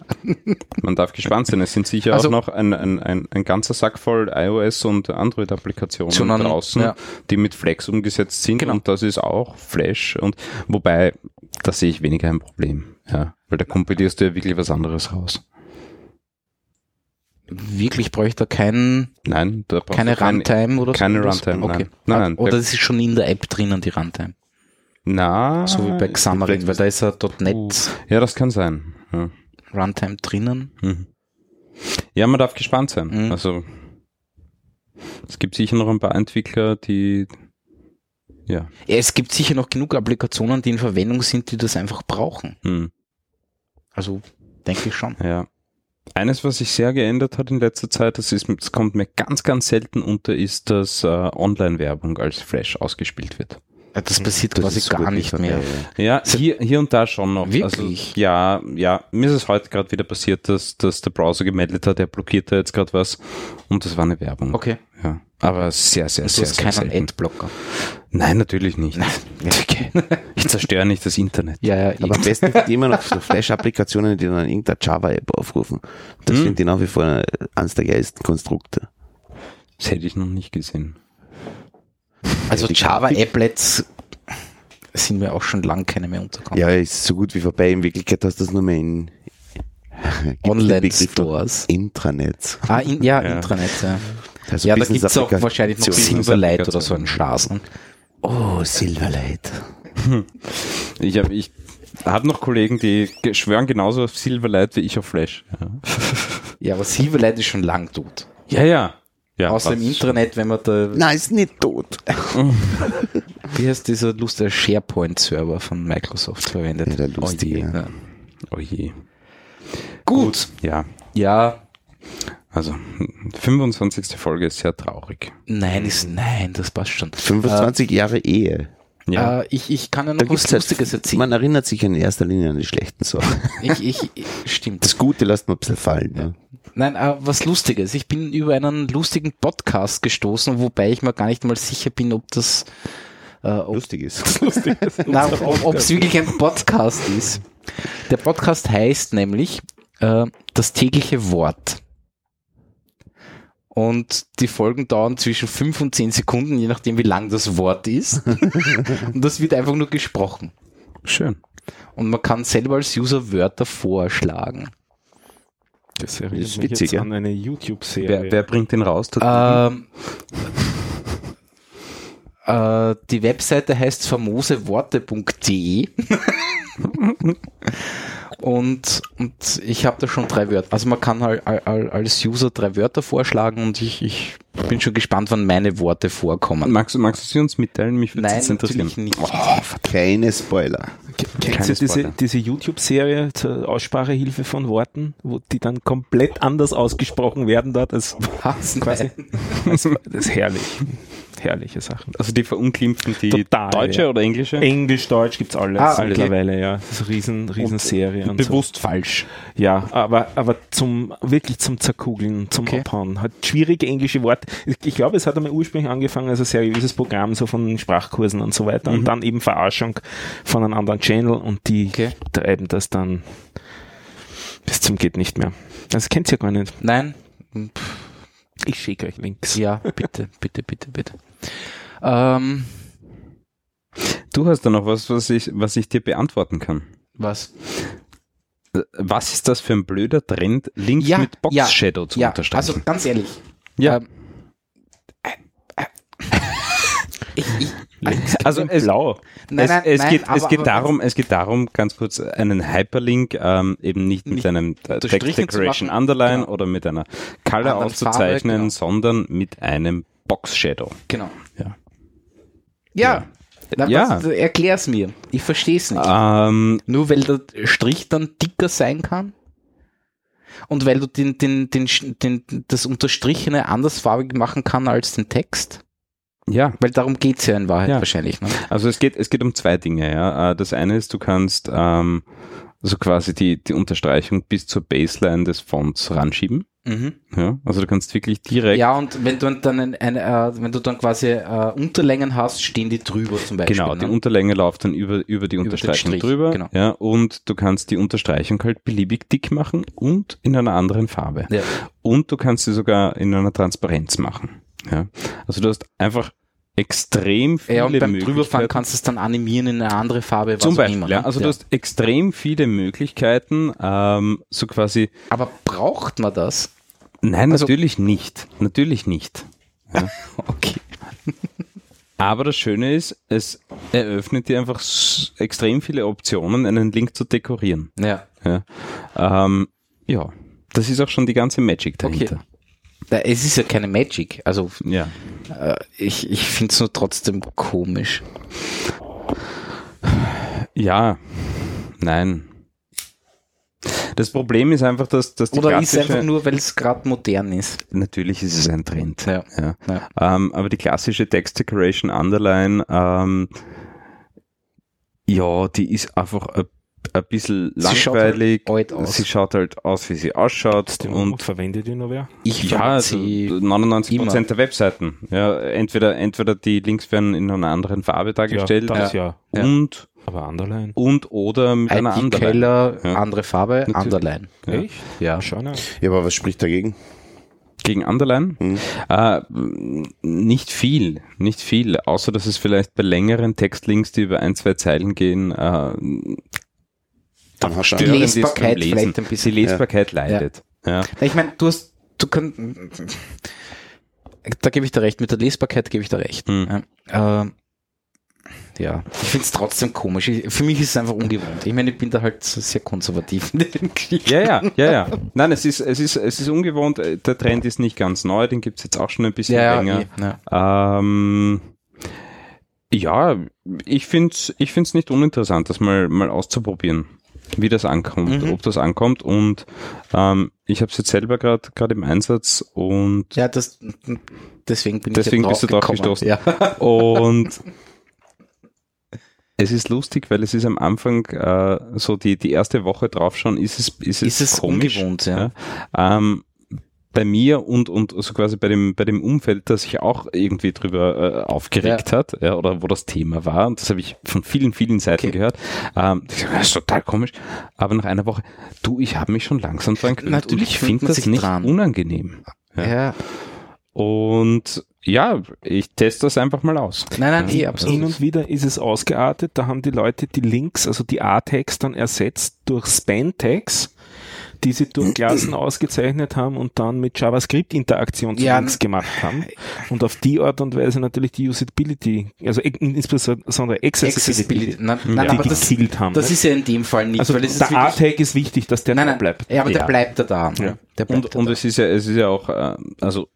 man darf gespannt sein. Es sind sicher Also- auch noch ein, ein, ein, ein ganzer Sack voll iOS und Android-Applikationen draußen, ja. die mit Flex umgesetzt sind Genau. und das ist auch Flash und wobei, da sehe ich weniger ein Problem. Ja, weil da kompilierst du ja wirklich was anderes raus. Wirklich bräuchte er keinen, Nein, da keine Runtime oder so? keine Runtime? Okay. nein. Nein. Oder das ist schon in der App drinnen, die Runtime. Na, So wie bei Xamarin, weil da ist ein .NET ja, das kann sein. Ja. Runtime drinnen. Mhm. Ja, man darf gespannt sein. Mhm. Also es gibt sicher noch ein paar Entwickler, die ja. Ja, es gibt sicher noch genug Applikationen, die in Verwendung sind, die das einfach brauchen. Hm, Also denke ich schon. ja. Eines, was sich sehr geändert hat in letzter Zeit, das ist, das kommt mir ganz, ganz selten unter, ist, dass äh, Online-Werbung als Flash ausgespielt wird. Ja, Das passiert Das quasi so gar nicht vorbei, mehr. ja. Ja, hier, hier und da schon noch. Wirklich? Also, ja, ja. Mir ist es heute gerade wieder passiert, dass, dass der Browser gemeldet hat, er blockiert da jetzt gerade was und das war eine Werbung. Okay. Ja. Aber sehr, sehr, Du sehr, hast sehr keinen selten. Adblocker. Nein, natürlich nicht. Ich zerstöre nicht das Internet. Ja, ja, Aber am besten sind immer noch so Flash-Applikationen, die dann irgendeine Java-App aufrufen. Das Hm. finde ich nach wie vor eines der geilsten Konstrukte. Das hätte ich noch nicht gesehen. also Java-Applets sind mir auch schon lang keine mehr untergekommen. Ja, ist so gut wie vorbei. In Wirklichkeit hast du das nur mehr in gibt's den Begriff noch? Online-Stores. Intranets. Ah, in, ja, Ja. Intranet, ja. Also ja, da gibt's auch Business-Applikationen. wahrscheinlich noch Business- Silverlight oder so einen Schasen. Oh, Silverlight. Ich habe ich hab noch Kollegen, die schwören genauso auf Silverlight wie ich auf Flash. Ja, Ja, aber Silverlight ist schon lang tot. ja. Ja, Ja, Außer im Internet, wenn man da, Nein, ist nicht tot. wie heißt dieser lustige SharePoint-Server von Microsoft verwendet? Ja, der lustige, je. ja. Oh je. Gut. Ja, Ja, also 25. Folge ist sehr traurig. nein, ist, nein, das passt schon. 25 Jahre Ehe. Ja. Äh, ich, ich kann ja Da noch was gibt's halt- Lustiges erzählen. Man erinnert sich in erster Linie an die schlechten Sachen. Ich, ich, ich, stimmt. Das Gute lässt man ein bisschen fallen. Ja. Nein, äh, was Lustiges. Ich bin über einen lustigen Podcast gestoßen, wobei ich mir gar nicht mal sicher bin, ob das, äh, ob, Lustig ist. nein, ob ob es wirklich ein Podcast ist. Der Podcast heißt nämlich äh, das tägliche Wort. Und die Folgen dauern zwischen fünf und zehn Sekunden, je nachdem wie lang das Wort ist. und das wird einfach nur gesprochen. Schön. Und man kann selber als User Wörter vorschlagen. Das erinnert ist witzig, jetzt ja. an eine YouTube-Serie. Wer, wer bringt den raus? Ähm, äh, die Webseite heißt famoseworte.de und, und ich habe da schon drei Wörter. Also man kann halt al- al- als User drei Wörter vorschlagen und ich, ich bin schon gespannt, wann meine Worte vorkommen. magst, du- magst du sie uns mitteilen? Mich würde Nein, das interessieren. natürlich nicht. Keine Spoiler. Kennst du Keine diese, Spoiler. diese YouTube-Serie zur Aussprachehilfe von Worten, wo die dann komplett anders ausgesprochen werden dort als Was? quasi? Das ist herrlich. Herrliche Sachen. Also die verunglimpfen die Total, deutsche ja. oder englische? Englisch, Deutsch gibt's alles Ah, okay. mittlerweile, ja. Das ist eine riesen, riesen Serie. und so. Bewusst falsch. Ja, aber, aber zum, wirklich zum Zerkugeln, zum Okay. Abhauen. Hat schwierige englische Worte. Ich, glaube, es hat einmal ursprünglich angefangen als ein seriöses Programm, so von Sprachkursen und so weiter. Und dann eben Verarschung von einem anderen Channel und die Okay. treiben das dann bis zum geht nicht mehr. Das kennt ihr ja gar nicht. Nein? Ich schicke euch Links. Ja, bitte, bitte, bitte, bitte. Ähm, Du hast da noch was, was ich, was ich dir beantworten kann. was? Was ist das für ein blöder Trend, Links Ja, mit Box ja, Shadow zu Ja, unterstreichen? also ganz ehrlich. Ja. Ähm, äh, äh, ich, ich, Also es, Blau. nein, es, nein, es, nein, geht, aber- es geht aber- darum, es geht darum, ganz kurz einen Hyperlink ähm, eben nicht mit Nicht einem Text Decoration machen. Underline Genau. oder mit einer Color Anderen auszuzeichnen, Farbe, genau. sondern mit einem Box Shadow. Genau. Ja. Ja. Na, Ja. Was, erklär's mir. Ich versteh's nicht. Ähm, Nur weil der Strich dann dicker sein kann? Und weil du den, den, den, den, das Unterstrichene andersfarbig machen kann als den Text? Ja, Weil darum geht's ja in Wahrheit Ja. wahrscheinlich. Ne? Also es geht, es geht um zwei Dinge, ja. Äh, Das eine ist, du kannst ähm, so quasi die, die Unterstreichung bis zur Baseline des Fonts ranschieben. Mhm. Ja. Also du kannst wirklich direkt Ja, und wenn du dann ein, ein, äh, wenn du dann quasi äh, Unterlängen hast, stehen die drüber zum Beispiel. Genau, die ne? Unterlänge läuft dann über, über die den Unterstreichung drüber. genau. Ja, und du kannst die Unterstreichung halt beliebig dick machen und in einer anderen Farbe. Ja. Und du kannst sie sogar in einer Transparenz machen. Ja. Also du hast einfach extrem viele ja, und beim. Drüberfahren kannst du es dann animieren in eine andere Farbe, was Zum Beispiel, immer. ja. ne? Also du hast extrem viele Möglichkeiten, ähm, so quasi Aber braucht man das? Nein, Also- natürlich nicht. Natürlich nicht. Okay. Aber das Schöne ist, es eröffnet dir einfach extrem viele Optionen, einen Link zu dekorieren. Ja. Ja, ähm, ja. das ist auch schon die ganze Magic dahinter. Da- Es ist ja keine Magic. Also Ja. äh, ich, ich finde es nur trotzdem komisch. Ja, nein. Das Problem ist einfach, dass, dass die Oder ist es klassische, einfach nur, weil es gerade modern ist? natürlich ist es ein Trend. Ja. Ja. Ja. Ähm, aber die klassische Text Decoration Underline, ähm, ja, die ist einfach ein, ein bisschen Sie schaut halt langweilig. alt aus. Sie schaut halt aus, wie sie ausschaut. Und Und verwendet die noch wer? Ich ja, also sie 99 immer. Prozent der Webseiten. Ja, entweder, entweder die Links werden in einer anderen Farbe dargestellt Ja, das ja. Ja. und, Aber Underline. und oder mit einer IT anderen. Keller, Ja. andere Farbe, Natürlich. Underline. Ja. Echt? Ja. Mal. Ja, aber was spricht dagegen? Gegen Underline? Hm. Äh, nicht viel, nicht viel, außer dass es vielleicht bei längeren Textlinks, die über ein, zwei Zeilen gehen, äh, Dann hast du Die Lesbarkeit vielleicht ein bisschen. Die Lesbarkeit leidet. Ja. Ich meine, du hast, du kannst, da gebe ich dir recht, mit der Lesbarkeit gebe ich dir recht. Hm. Ja. Ähm, ja, ich finde es trotzdem komisch. Ich, für mich ist es einfach ungewohnt. Ich meine, ich bin da halt sehr konservativ in den Geschichten. Ja, ja, ja, ja. Nein, es ist, es ist, es ist ungewohnt. Der Trend ist nicht ganz neu, den gibt's jetzt auch schon ein bisschen Ja, länger. eh, ja. Ähm, ja, ich find's, ich find's nicht uninteressant, das mal, mal auszuprobieren, wie das ankommt, Mhm. ob das ankommt. Und ähm, ich habe es jetzt selber gerade gerade im Einsatz und Ja, das, deswegen bin Deswegen ich ja bist du drauf gestoßen. Ja. Und es ist lustig, weil es ist am Anfang äh, so die, die erste Woche drauf schon, ist es, ist es, Ist es komisch, ungewohnt, ja. Ähm, bei mir und, und so quasi bei dem, bei dem Umfeld, das sich auch irgendwie drüber äh, aufgeregt hat, ja, oder wo das Thema war, und das habe ich von vielen, vielen Seiten Okay. gehört, ähm, ich das ist total komisch, aber nach einer Woche, du, ich habe mich schon langsam dran gewöhnt und Natürlich ich gewöhnt finde das sich nicht dran. unangenehm. Ja. ja. Und ja, ich teste das einfach mal aus. Nein, nein, eh, Hin absolut. und wieder ist es ausgeartet, da haben die Leute die Links, also die A-Tags dann ersetzt durch Span-Tags, die sie durch Klassen ausgezeichnet haben und dann mit JavaScript-Interaktion zu Ja, Links gemacht haben. Und auf die Art und Weise natürlich die Usability, also e- insbesondere Accessibility, Accessibility. Nein, nein die aber das, gekillt haben. das ne? ist ja in dem Fall nicht, also weil es ist der A-Tag ist wichtig, dass der nein, da nein, bleibt. Ja, aber Ja. der bleibt da da. Ja. Der bleibt Und, da und da. es ist ja, es ist ja auch, äh, also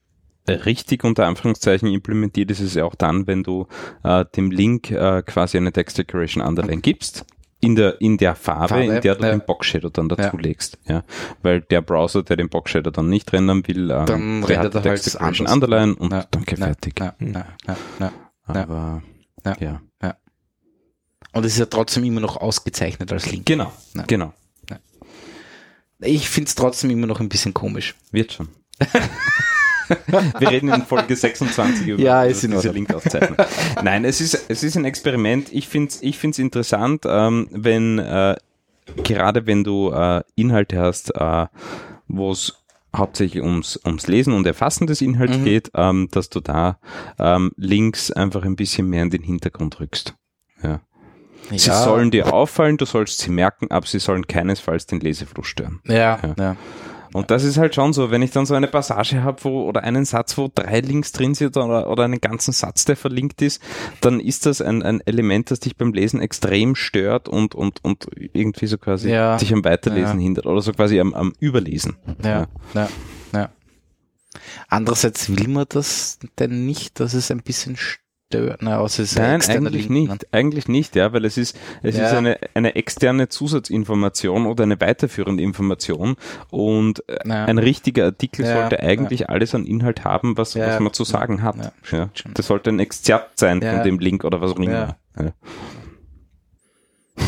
äh, richtig unter Anführungszeichen implementiert ist es ja auch dann, wenn du äh, dem Link äh, quasi eine Text Decoration Underline gibst. In der, in der Farbe, Farbe, in der du ja. den Box-Shadow dann Ja. dazu legst. Ja. Weil der Browser, der den Box-Shadow dann nicht rendern will, ähm, Dann der rendert hat er halt Decoration anders. Underline und Ja. danke, Ja, fertig. Ja, ja, ja, ja. ja. Aber, Ja. ja. Und es ist ja trotzdem immer noch ausgezeichnet als Link. Genau, Ja. genau. Ich finde es trotzdem immer noch ein bisschen komisch. Wird schon. Wir reden in Folge 26 über Ja, ist in diese Ordnung. Link-Auszeichnung. Nein, es ist, es ist ein Experiment. Ich finde es ich find's interessant, ähm, wenn, äh, gerade wenn du äh, Inhalte hast, äh, wo es hauptsächlich ums, ums Lesen und Erfassen des Inhalts Mhm. geht, ähm, dass du da ähm, Links einfach ein bisschen mehr in den Hintergrund rückst. Ja. Sie Ja. sollen dir auffallen, du sollst sie merken, aber sie sollen keinesfalls den Lesefluss stören. Ja, Ja. ja. Und das ist halt schon so, wenn ich dann so eine Passage habe, wo oder einen Satz, wo drei Links drin sind oder, oder einen ganzen Satz, der verlinkt ist, dann ist das ein, ein Element, das dich beim Lesen extrem stört und, und, und irgendwie so quasi Ja. dich am Weiterlesen Ja. hindert oder so quasi am, am Überlesen. Ja, ja, ja. Andererseits will man das denn nicht, dass es ein bisschen stört. Ist ein Nein, eigentlich Link, ne? nicht. Eigentlich nicht, ja, weil es ist, es Ja. ist eine, eine externe Zusatzinformation oder eine weiterführende Information und äh, Ja. ein richtiger Artikel Ja, sollte eigentlich alles an Inhalt haben, was, was man zu sagen hat. Das sollte ein Exzerpt sein von dem Link oder was auch immer.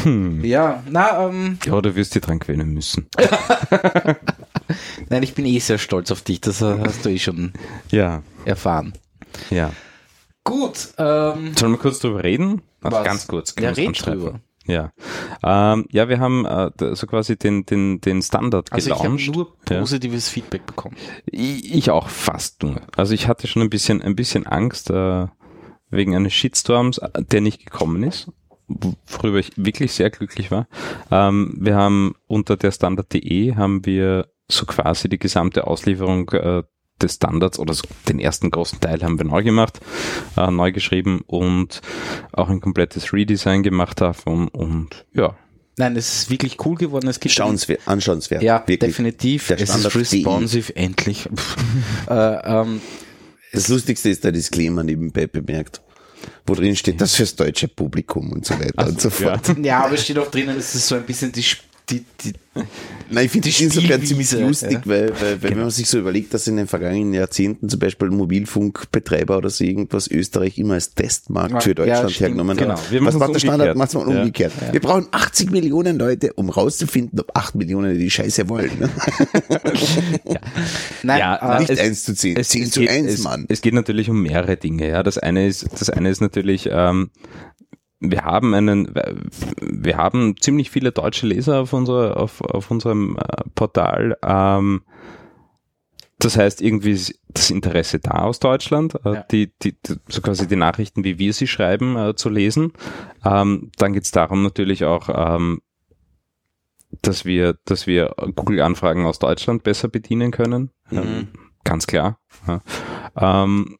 Hm. Ja, na, ähm, ja, du wirst dich dran gewöhnen müssen. nein, ich bin eh sehr stolz auf dich, das äh, hast du eh schon Ja, erfahren. ja. Gut, ähm, Sollen wir kurz drüber reden? Also Was? ganz kurz. ja, red drüber. Ja. Ähm, ja, wir haben äh, so quasi den, den, den Standard Also ich habe gelauncht. nur Ja. positives Feedback bekommen. Ich, ich auch fast nur. Also ich hatte schon ein bisschen, ein bisschen Angst äh, wegen eines Shitstorms, äh, der nicht gekommen ist, worüber ich wirklich sehr glücklich war. Ähm, wir haben unter der Standard.de haben wir so quasi die gesamte Auslieferung äh, des Standards oder den ersten großen Teil haben wir neu gemacht, äh, neu geschrieben und auch ein komplettes Redesign gemacht davon und ja, Nein, es ist wirklich cool geworden. Es gibt Schauenswert, anschauenswert. Ja, wirklich. definitiv. Der es ist Standard.de. responsive, endlich. äh, ähm, Das Lustigste ist der Disclaimer nebenbei bemerkt, wo drin steht, das fürs deutsche Publikum und so weiter und so fort. ja, aber es steht auch drinnen, es ist so ein bisschen die, Sp- die, die Nein, ich finde Die das insofern ziemlich lustig, ja. weil, weil, weil wenn man sich so überlegt, dass in den vergangenen Jahrzehnten zum Beispiel Mobilfunkbetreiber oder so irgendwas Österreich immer als Testmarkt Ja, für Deutschland ja, hergenommen genau. hat. Wir Was macht der Standard? umgekehrt. Macht man Ja. umgekehrt. Wir brauchen 80 Millionen Leute, um rauszufinden, ob 8 Millionen die Scheiße wollen. Ne? Nein, Ja, äh, Nicht es- 1 zu 10, 10 zu geht, 1, es, Mann. Es geht natürlich um mehrere Dinge. Ja, das eine ist, das eine ist natürlich, ähm, wir haben einen, wir haben ziemlich viele deutsche Leser auf unserer, auf, auf unserem äh, Portal. Ähm, das heißt, irgendwie ist das Interesse da aus Deutschland, äh, Ja. die, die, so quasi die Nachrichten, wie wir sie schreiben, äh, zu lesen. Ähm, dann geht es darum natürlich auch, ähm, dass wir, dass wir Google-Anfragen aus Deutschland besser bedienen können. Mhm. Ähm, ganz klar. Ja. Ähm,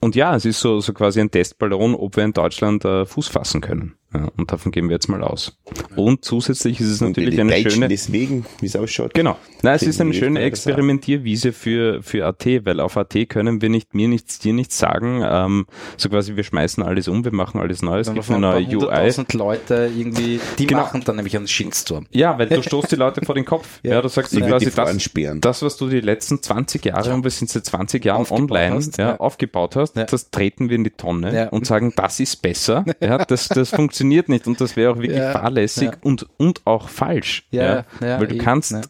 und ja, es ist so, so quasi ein Testballon, ob wir in Deutschland äh, Fuß fassen können. Ja, und davon gehen wir jetzt mal aus. Und zusätzlich ist es Und natürlich eine Deutschen schöne, deswegen, wie es ausschaut. Genau. Na, es ist eine schöne. Experimentierwiese für, für AT, weil auf AT können wir nicht, mir nichts, dir nichts sagen. Ähm, so quasi, wir schmeißen alles um, wir machen alles neu, es Dann gibt eine ein neue UI. Leute irgendwie, die Genau. machen dann nämlich einen Shitstorm. Ja, weil du stoßt die Leute vor den Kopf. Ja, du sagst die quasi das, das, was du die letzten 20 Jahre, und wir sind seit 20 Jahren Aufgebaut online, hast, ja, ja. aufgebaut hast, Ja. das treten wir in die Tonne Ja. und sagen, das ist besser. Ja, das, das funktioniert nicht und das wäre auch wirklich Ja. fahrlässig Ja. und, und auch falsch. Ja, ja, weil du eh, kannst, ja.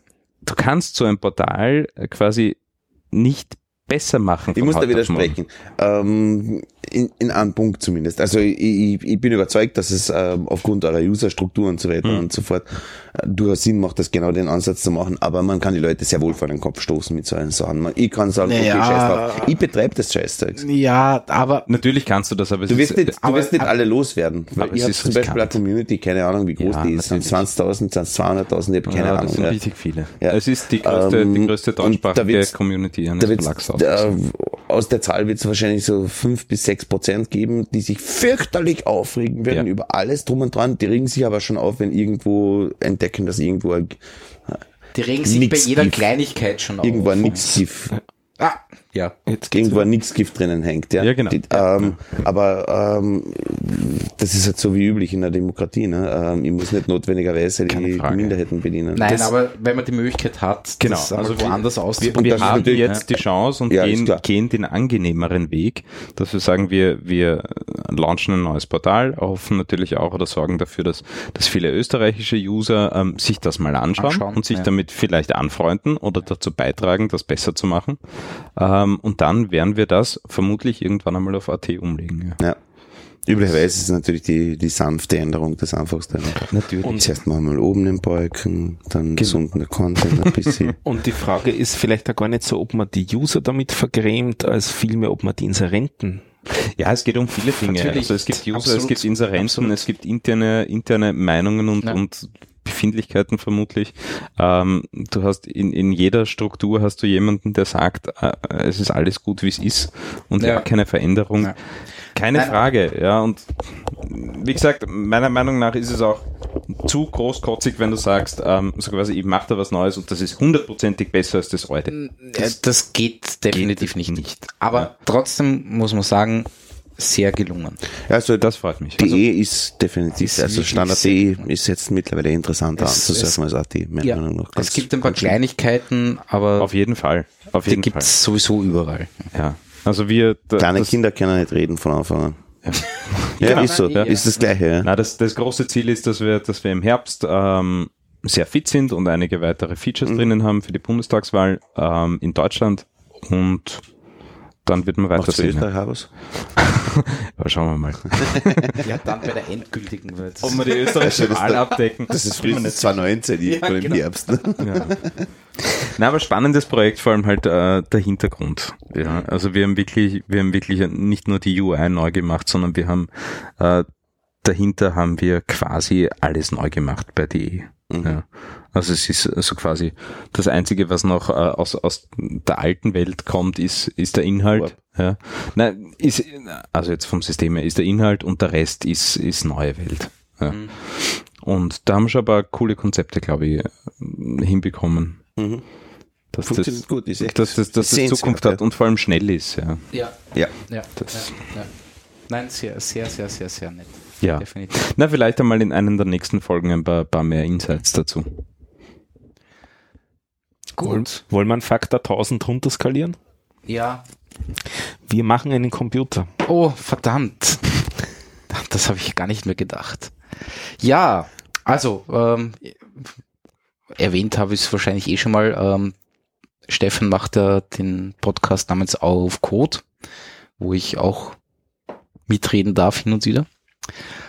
du kannst so ein Portal äh, quasi nicht besser machen. Ich muss da widersprechen. Ähm, in, in einem Punkt zumindest. Also ich, ich, ich bin überzeugt, dass es ähm, aufgrund eurer Userstruktur und so weiter Mhm. und so fort äh, durchaus Sinn macht, das genau den Ansatz zu machen. Aber man kann die Leute sehr wohl vor den Kopf stoßen mit so einen Sachen. Man- Ich kann sagen, okay, Naja. scheiß drauf. Ich betreibe das Scheißzeugs. Ja, aber Natürlich kannst du das, aber es Du wirst ist, nicht, du aber- wirst nicht alle loswerden. Weil aber ich es habe ist zum Beispiel eine. Community, keine Ahnung, wie groß Ja, die ist. Sind natürlich. 20.000, sind 200.000, ich habe keine ja, Ahnung. das sind ja. richtig viele. Ja. Es ist die größte, Ähm, die größte da deutschsprachige Community eines Da Verlagshauses. äh, aus der Zahl wird es wahrscheinlich so fünf bis sechs Prozent geben, die sich fürchterlich aufregen werden Ja. über alles drum und dran. Die regen sich aber schon auf, wenn irgendwo entdecken, dass irgendwo, ein- die regen sich bei jeder. Kleinigkeit schon irgendwo auf. ein Nixgift, Ah, ja. Jetzt irgendwo ein Nixgift drinnen hängt. Ja, Ja, genau. Die, ähm, Aber ähm, das ist halt so wie üblich in der Demokratie. Ne? Ähm, ich muss nicht notwendigerweise Keine die Frage. Minderheiten bedienen. Nein, das, aber wenn man die Möglichkeit hat, Genau, das also wir- woanders Wir, auszuprobieren. wir ist haben jetzt die Chance und Ja, gehen, gehen den angenehmeren Weg, dass wir sagen, wir, wir launchen ein neues Portal, hoffen natürlich auch oder sorgen dafür, dass, dass viele österreichische User ähm, sich das mal anschauen, Anschauen, und sich ja. damit vielleicht anfreunden oder dazu beitragen, das besser zu machen. Ähm, und dann werden wir das vermutlich irgendwann einmal auf AT umlegen. Ja. ja. Üblicherweise ist es natürlich die, die sanfte Änderung das einfachste. Natürlich. Und- Zuerst machen wir mal oben den Balken, dann Genau. gesunden der Content ein bisschen. Und die Frage ist vielleicht auch gar nicht so, ob man die User damit vergrämt, als vielmehr, ob man die Inserenten. Ja, es geht um viele Dinge. Natürlich. Also es gibt User, es Absolut. gibt Inserenten, Absolut. es gibt interne, interne Meinungen und, und Befindlichkeiten vermutlich. Ähm, du hast in, in jeder Struktur hast du jemanden, der sagt, äh, es ist alles gut, wie es ist und ja, Ja. keine Veränderung. Ja. Keine Nein. Frage, ja. Und wie gesagt, meiner Meinung nach ist es auch zu großkotzig, wenn du sagst, ähm, so quasi, ich mache da was Neues und das ist hundertprozentig besser als das alte. Ja, das geht definitiv nicht. nicht. Aber trotzdem muss man sagen, sehr gelungen. Ja, also Das freut mich. DE ist definitiv, ist also Standard DE ist jetzt mittlerweile interessanter Es- anzusurfen als AT, meiner Ja, Meinung nach. es gibt ein paar. Kleinigkeiten, aber Auf jeden Fall. Auf die jeden gibt Fall. es sowieso überall. Ja. Also wir, da- Kleine das, Kinder können nicht reden von Anfang an. Ja, Genau. ist so, Ja. ist das gleiche, ja. Na, das, das große Ziel ist, dass wir, dass wir im Herbst ähm, sehr fit sind und einige weitere Features drinnen haben für die Bundestagswahl ähm, in Deutschland und dann wird man weiter sehen. Österreich auch was? Aber schauen wir mal. Ja, dann bei der endgültigen wird Ob wir die österreichische Wahl abdecken. Das ist frühestens 2019, die Ja, von im genau. Herbst. Ne? Ja. Na, aber spannendes Projekt, vor allem halt äh, der Hintergrund. Ja, also wir haben wirklich, wir haben wirklich nicht nur die UI neu gemacht, sondern wir haben äh, dahinter haben wir quasi alles neu gemacht bei DE. Mhm. Ja. Also es ist so quasi das Einzige, was noch äh, aus, aus der alten Welt kommt, ist, ist der Inhalt. Ja. Nein, ist, also jetzt vom System her ist der Inhalt und der Rest ist, ist neue Welt. Ja. Mhm. Und da haben wir schon aber coole Konzepte, glaube ich, hinbekommen. Mhm. Dass Funktioniert das, gut, ist echt dass, das, dass das Zukunft ja. hat und vor allem schnell ist. Ja. Ja, Ja. ja, Das- ja, ja. Nein, sehr, sehr, sehr, sehr, sehr nett. Ja. Definitiv. Na, vielleicht einmal in einer der nächsten Folgen ein paar, paar mehr Insights dazu. Gut. Wollen wir einen Faktor 1000 runter skalieren? Ja. Wir machen einen Computer. Oh, verdammt. Das habe ich gar nicht mehr gedacht. Ja, also, ähm, erwähnt habe ich es wahrscheinlich eh schon mal. Ähm, Steffen macht ja den Podcast namens Auf Code, wo ich auch mitreden darf hin und wieder.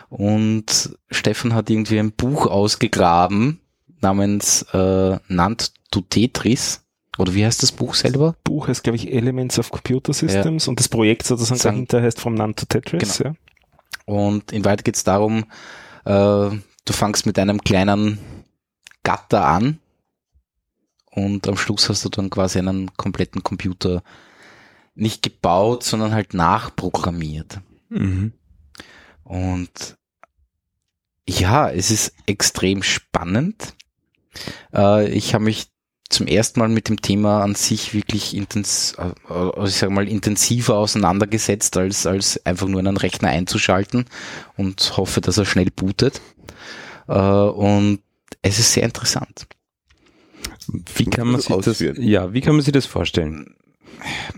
Und Steffen hat irgendwie ein Buch ausgegraben namens äh, Nannt du Tetris. Oder wie heißt das Buch selber? Buch heißt, glaube ich, Elements of Computer Systems und das Projekt sozusagen Sagen- dahinter heißt From None to Tetris. Genau. Ja. Und in Wahrheit geht es darum, äh, du fangst mit einem kleinen Gatter an und am Schluss hast du dann quasi einen kompletten Computer nicht gebaut, sondern halt nachprogrammiert. Mhm. Und ja, es ist extrem spannend. Äh, ich habe mich zum ersten Mal mit dem Thema an sich wirklich intens, äh, also ich sag mal intensiver auseinandergesetzt, als, als einfach nur einen Rechner einzuschalten und hoffe, dass er schnell bootet. Äh, und es ist sehr interessant. Wie kann man sich das, ja, wie kann man sich das vorstellen?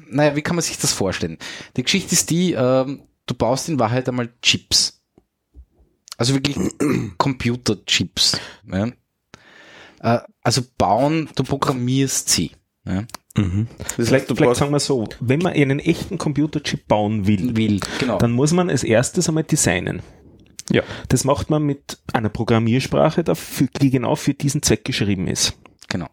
Naja, wie kann man sich das vorstellen? Die Geschichte ist die, ähm, du baust in Wahrheit einmal Chips. Also wirklich Computerchips. Ja? Äh, also bauen, du programmierst sie. Ja? Mhm. Das Vielleicht, vielleicht brauchst, sagen wir so, wenn man einen echten Computerchip bauen will, Will, genau. dann muss man als erstes einmal designen. Ja. Das macht man mit einer Programmiersprache, die genau für diesen Zweck geschrieben ist. genau.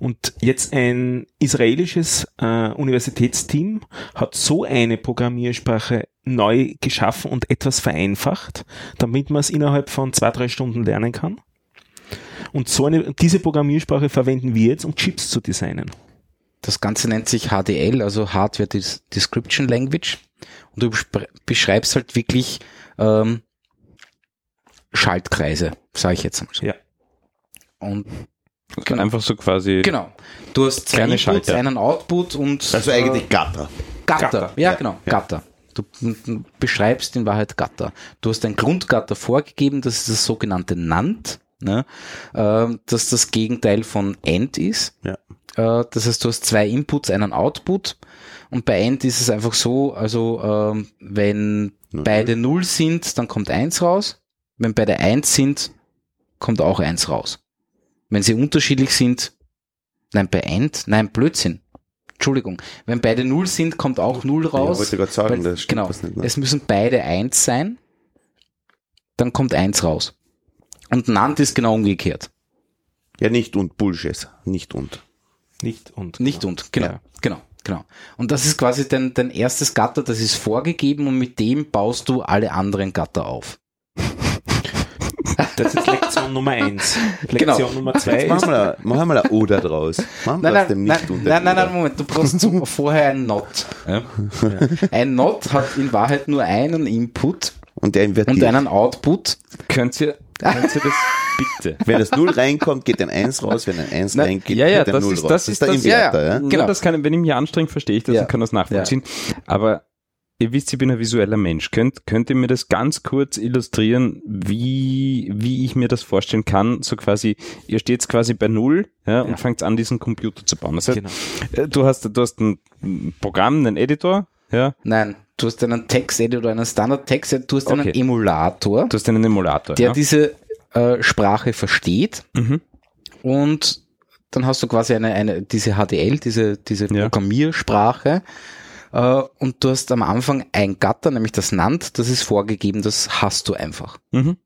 Und jetzt ein israelisches äh, Universitätsteam hat so eine Programmiersprache neu geschaffen und etwas vereinfacht, damit man es innerhalb von zwei, drei Stunden lernen kann. Und so eine, diese Programmiersprache verwenden wir jetzt, um Chips zu designen. Das Ganze nennt sich HDL, also Hardware Des Description Language. Und du beschreibst halt wirklich ähm, Schaltkreise, sage ich jetzt mal so. Ja. Und Genau. Einfach so quasi. genau, du hast zwei Inputs, Schalter. einen Output und also eigentlich Gatter. Gatter. Gatter. Ja, genau, Gatter. Du beschreibst in Wahrheit Gatter. Du hast ein Grundgatter vorgegeben, das ist das sogenannte NAND, ne? äh, das das Gegenteil von AND ist. Ja. Äh, das heißt, du hast zwei Inputs, einen Output. Und bei AND ist es einfach so, also ähm, wenn Null. beide Null sind, dann kommt eins raus. Wenn beide eins sind, kommt auch eins raus. Wenn sie unterschiedlich sind, nein, bei AND, nein, Blödsinn. Entschuldigung. Wenn beide Null sind, kommt auch Null Ja, raus. wollte gerade sagen, Weil- das stimmt genau. was nicht. Ne? Es müssen beide eins sein, dann kommt eins raus. Und NAND ist genau umgekehrt. Ja, nicht und Bullshit. Nicht und. Nicht und. Nicht und, genau, Ja. genau, genau. Und das ist quasi dein, dein erstes Gatter, das ist vorgegeben und mit dem baust du alle anderen Gatter auf. Das ist Lektion Nummer eins. Lektion Genau. Nummer zwei Jetzt machen ist, wir, ein- machen wir ein Oder draus. Machen wir Nein, aus dem nein, Nicht nein, und nein, nein, nein, Moment, du brauchst zum, vorher ein Not. Ja? Ein Not hat in Wahrheit nur einen Input Und der invertiert. und einen Output. Könnt ihr, könnt ihr das bitte? Wenn das 0 reinkommt, geht ein 1 raus. Wenn ein 1 Nein, reingeht, ja, ja, geht ein das 0 ist- raus. das ist der das- Inverter, ja, ja. ja. Genau. Genau. das kann, wenn ich mich anstrenge, verstehe ich das Ja. und kann das nachvollziehen. Aber ihr wisst, ich bin ein visueller Mensch. Könnt, könnt ihr mir das ganz kurz illustrieren, wie, wie ich mir das vorstellen kann? So quasi, ihr steht quasi bei Null ja, und Ja. fangt an, diesen Computer zu bauen. Das heißt, genau. äh, du hast, du hast ein Programm, einen Editor, ja, Nein, du hast einen Text-Editor einen Standard-Text-Editor, du hast einen Okay. Emulator, du hast einen Emulator. der ja. diese äh, Sprache versteht Mhm. und dann hast du quasi eine, eine diese HDL, diese, diese. Programmiersprache und du hast am Anfang ein Gatter, nämlich das NAND, das ist vorgegeben, das hast du einfach. Mhm.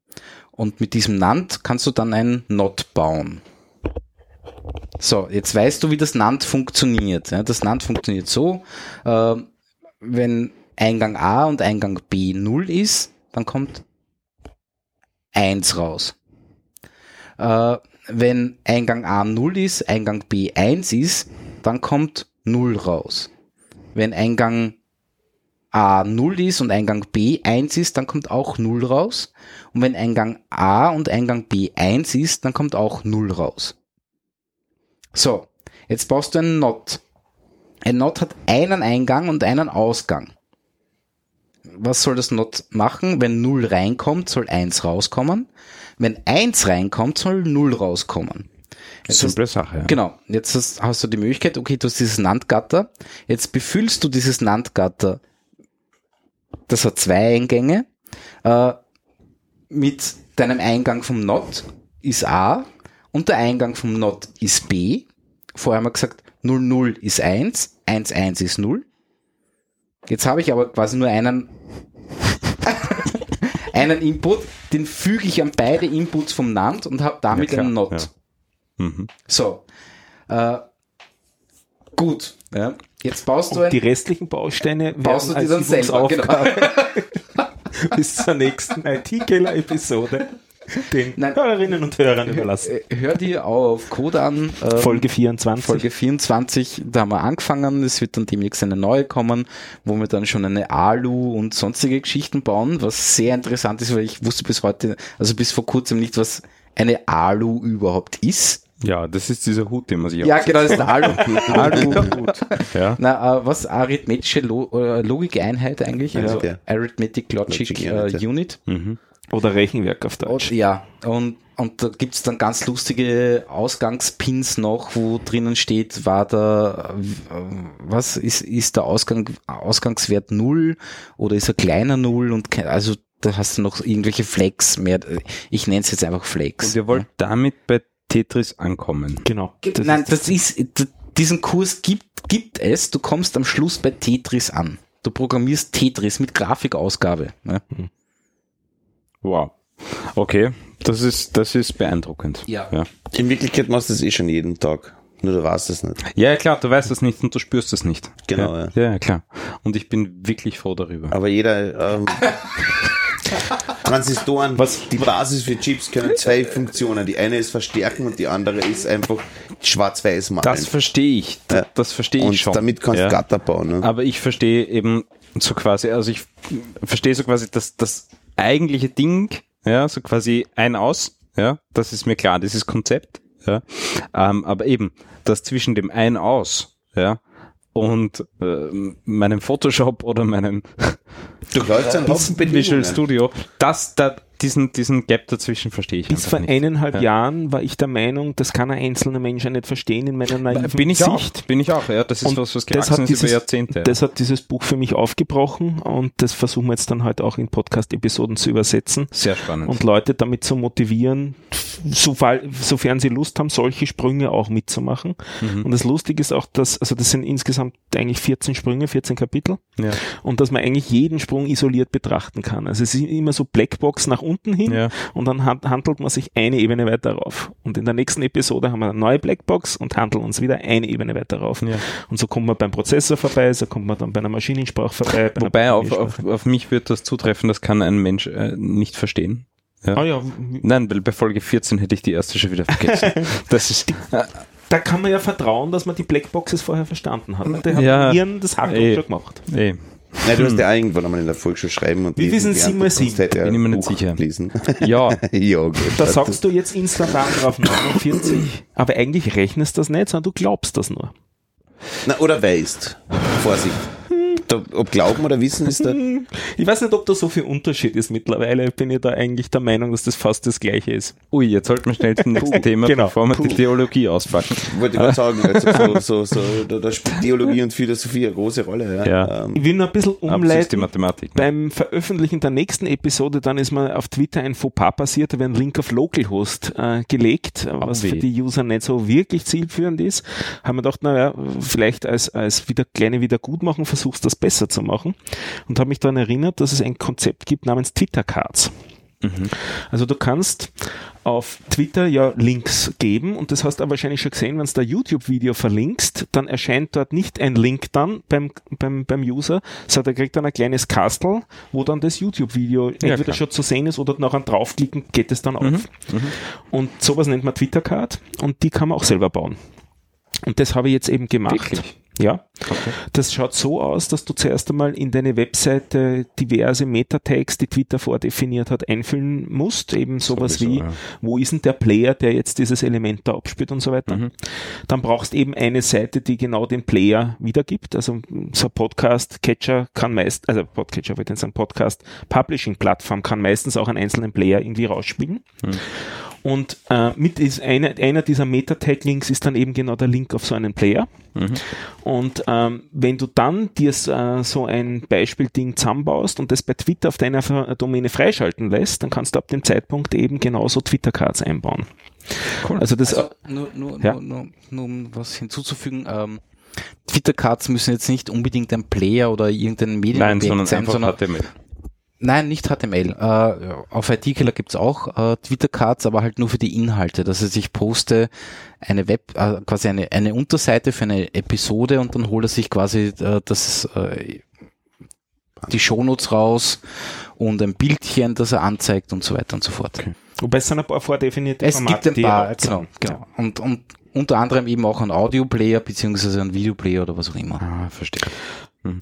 Und mit diesem NAND kannst du dann ein NOT bauen. So, jetzt weißt du, wie das NAND funktioniert. Ja, das NAND funktioniert so, äh, wenn Eingang A und Eingang B 0 ist, dann kommt 1 raus. Äh, wenn Eingang A 0 ist, Eingang B 1 ist, dann kommt 0 raus. Wenn Eingang A 0 ist und Eingang B 1 ist, dann kommt auch 0 raus. Und wenn Eingang A und Eingang B 1 ist, dann kommt auch 0 raus. So, jetzt baust du einen NOT. Ein NOT hat einen Eingang und einen Ausgang. Was soll das NOT machen? Wenn 0 reinkommt, soll 1 rauskommen. Wenn 1 reinkommt, soll 0 rauskommen. Jetzt hast, Simple Sache. Ja. genau, jetzt hast, hast du die Möglichkeit, okay, du hast dieses NAND-Gatter. Jetzt befüllst du dieses NAND-Gatter. Das hat zwei Eingänge. Äh, mit deinem Eingang vom NOT ist A und der Eingang vom NOT ist B. Vorher haben wir gesagt, 0, 0 ist 1, 1, 1 ist 0. Jetzt habe ich aber quasi nur einen, einen Input, den füge ich an beide Inputs vom NAND und habe damit Ja, einen NOT. ja. Mhm. So. Äh, gut. Ja. Jetzt baust du Und die ein, restlichen Bausteine baust du die als dann selber. Genau. Bis zur nächsten IT-Keller-Episode. den Nein. Hörerinnen und Hörern überlassen. Äh, Hör dir auf Code an. ähm, Folge 24. Folge 24, da haben wir angefangen. Es wird dann demnächst eine neue kommen, wo wir dann schon eine Alu und sonstige Geschichten bauen, was sehr interessant ist, weil ich wusste bis heute, also bis vor kurzem nicht, was eine Alu überhaupt ist. Ja, das ist dieser Hut, den man sich Ja, genau, das ist eine Alu. Alu Ja. Na, äh, was arithmetische Lo äh, Logikeinheit eigentlich, Ja, also. Arithmetic Logic, Logic äh, Unit. Mhm. Oder Rechenwerk auf Und, Deutsch. ja, und, und da gibt's dann ganz lustige Ausgangspins noch, wo drinnen steht, war da, was ist, ist der Ausgang, Ausgangswert null oder ist er kleiner null und also da hast du noch irgendwelche Flex mehr, ich nenne es jetzt einfach Flex. Und ihr wollt damit bei Tetris ankommen. Genau. Gibt- Nein, das ist, d- diesen Kurs gibt, gibt es, du kommst am Schluss bei Tetris an. Du programmierst Tetris mit Grafikausgabe. Ne? Wow. Okay, das ist, das ist beeindruckend. Ja. ja. In Wirklichkeit machst du das eh schon jeden Tag. Nur du weißt es nicht. Ja, klar, du weißt das nicht und du spürst es nicht. Genau, ja. Ja, ja, klar. Und ich bin wirklich froh darüber. Aber jeder ähm, Transistoren, Was- die Basis für Chips können zwei Funktionen. Die eine ist verstärken und die andere ist einfach schwarz-weiß malen. Das verstehe ich. Ja. Das verstehe und ich schon. damit kannst du ja. Gatter bauen. Ne? Aber ich verstehe eben so quasi, also ich verstehe so quasi das, das eigentliche Ding, ja, so quasi ein aus, ja, das ist mir klar, dieses Konzept, ja, ähm, aber eben, das zwischen dem ein aus, ja, und äh, meinem Photoshop oder meinem Durchläuft ein Haufen Visual Bedingungen. Studio, das, da, diesen, diesen Gap dazwischen verstehe ich Bis vor nicht. eineinhalb Ja. Jahren war ich der Meinung, das kann ein einzelner Mensch ja nicht verstehen in meiner naiven Bin ich Sicht. auch, bin ich auch, ja, das ist Und was, was das gewachsen hat ist über dieses- Jahrzehnte. Das hat dieses Buch für mich aufgebrochen und das versuchen wir jetzt dann halt auch in Podcast-Episoden zu übersetzen Sehr spannend. und Leute damit zu motivieren, so, sofern sie Lust haben, solche Sprünge auch mitzumachen. Mhm. Und das Lustige ist auch, dass, also das sind insgesamt eigentlich 14 Sprünge, 14 Kapitel ja. und dass man eigentlich jeden Sprung isoliert betrachten kann. Also es ist immer so Blackbox nach unten hin Ja. und dann han- handelt man sich eine Ebene weiter rauf. Und in der nächsten Episode haben wir eine neue Blackbox und handeln uns wieder eine Ebene weiter rauf. Ja. Und so kommt man beim Prozessor vorbei, so kommt man dann bei einer Maschinensprache vorbei. Bei Wobei auf, auf, auf mich wird das zutreffen, das kann ein Mensch äh, nicht verstehen. Ah ja, Nein, weil bei Folge 14 hätte ich die erste schon wieder vergessen. das ist äh, da kann man ja vertrauen, dass man die Blackboxes vorher verstanden hat. Der hat Ja. Ihren das Eh. schon gemacht. eh. Nein, du hast ja irgendwann einmal in der Volksschule schreiben und Wie gelernt, sieben mal er Bin ich mir nicht Buch sicher. Lesen. Ja, ja, gut. Da sagst du jetzt instantan drauf 49, aber eigentlich rechnest du das nicht, sondern du glaubst das nur. Na, oder weißt. Vorsicht. Da, ob Glauben oder Wissen ist da. Ich weiß nicht, ob da so viel Unterschied ist mittlerweile. Bin ich da eigentlich der Meinung, dass das fast das Gleiche ist. ui, jetzt sollten wir schnell zum nächsten Thema, genau. bevor wir die Theologie auspacken. Wollte ich gerade sagen, also so, so, so, da, da spielt Theologie und Philosophie eine große Rolle. Ja. Ja. Ähm, Ich will noch ein bisschen umleiten. Mathematik. Ne? Beim Veröffentlichen der nächsten Episode, dann ist mir auf Twitter ein Fauxpas passiert, da wird ein Link auf Localhost äh, gelegt, was weh. für die User nicht so wirklich zielführend ist. Haben wir gedacht, naja, vielleicht als, als wieder kleine Wiedergutmachung versuchst das besser zu machen und habe mich daran erinnert, dass es ein Konzept gibt namens Twitter Cards. Also du kannst auf Twitter ja Links geben und das hast du wahrscheinlich schon gesehen, wenn du da YouTube-Video verlinkst, dann erscheint dort nicht ein Link dann beim, beim, beim User, sondern er kriegt dann ein kleines Kastel, wo dann das YouTube-Video entweder klar. schon zu sehen ist oder nachher draufklicken geht es dann auf. Und sowas nennt man Twitter-Card und die kann man auch selber bauen. Und das habe ich jetzt eben gemacht. Wirklich? Ja. Das schaut so aus, dass du zuerst einmal in deine Webseite diverse Meta-Tags, die Twitter vordefiniert hat, einfüllen musst. Eben sowas Sowieso, wie, ja. wo ist denn der Player, der jetzt dieses Element da abspielt und so weiter. Mhm. Dann brauchst eben eine Seite, die genau den Player wiedergibt. Also so ein Podcast-Catcher kann meist, also Podcatcher wollte ich sagen, Podcast-Publishing-Plattform kann meistens auch einen einzelnen Player irgendwie rausspielen. Mhm. Und äh, mit ist eine, einer dieser Meta-Tag-Links ist dann eben genau der Link auf so einen Player. Mhm. Und ähm, wenn du dann dir äh, so ein Beispielding zusammenbaust und das bei Twitter auf deiner Ver- Domäne freischalten lässt, dann kannst du ab dem Zeitpunkt eben genauso Twitter-Cards einbauen. Cool. Also das Also, nur, nur, Ja. nur, nur, nur um was hinzuzufügen, ähm, Twitter-Cards müssen jetzt nicht unbedingt ein Player oder irgendein Medium Nein, sondern sein, sondern HTML. Nein, nicht HTML. Äh, auf IT-Killer gibt's auch äh, Twitter-Cards, aber halt nur für die Inhalte. Das heißt, ich poste eine Web, äh, quasi eine, eine Unterseite für eine Episode und dann holt er sich quasi äh, das, äh, die Shownotes raus und ein Bildchen, das er anzeigt und so weiter und so fort. Wobei es sind ein paar vordefinierte Es Formate, gibt ein paar, genau, genau. Und, und unter anderem eben auch ein Audioplayer beziehungsweise ein Videoplayer oder was auch immer. Ah, verstehe.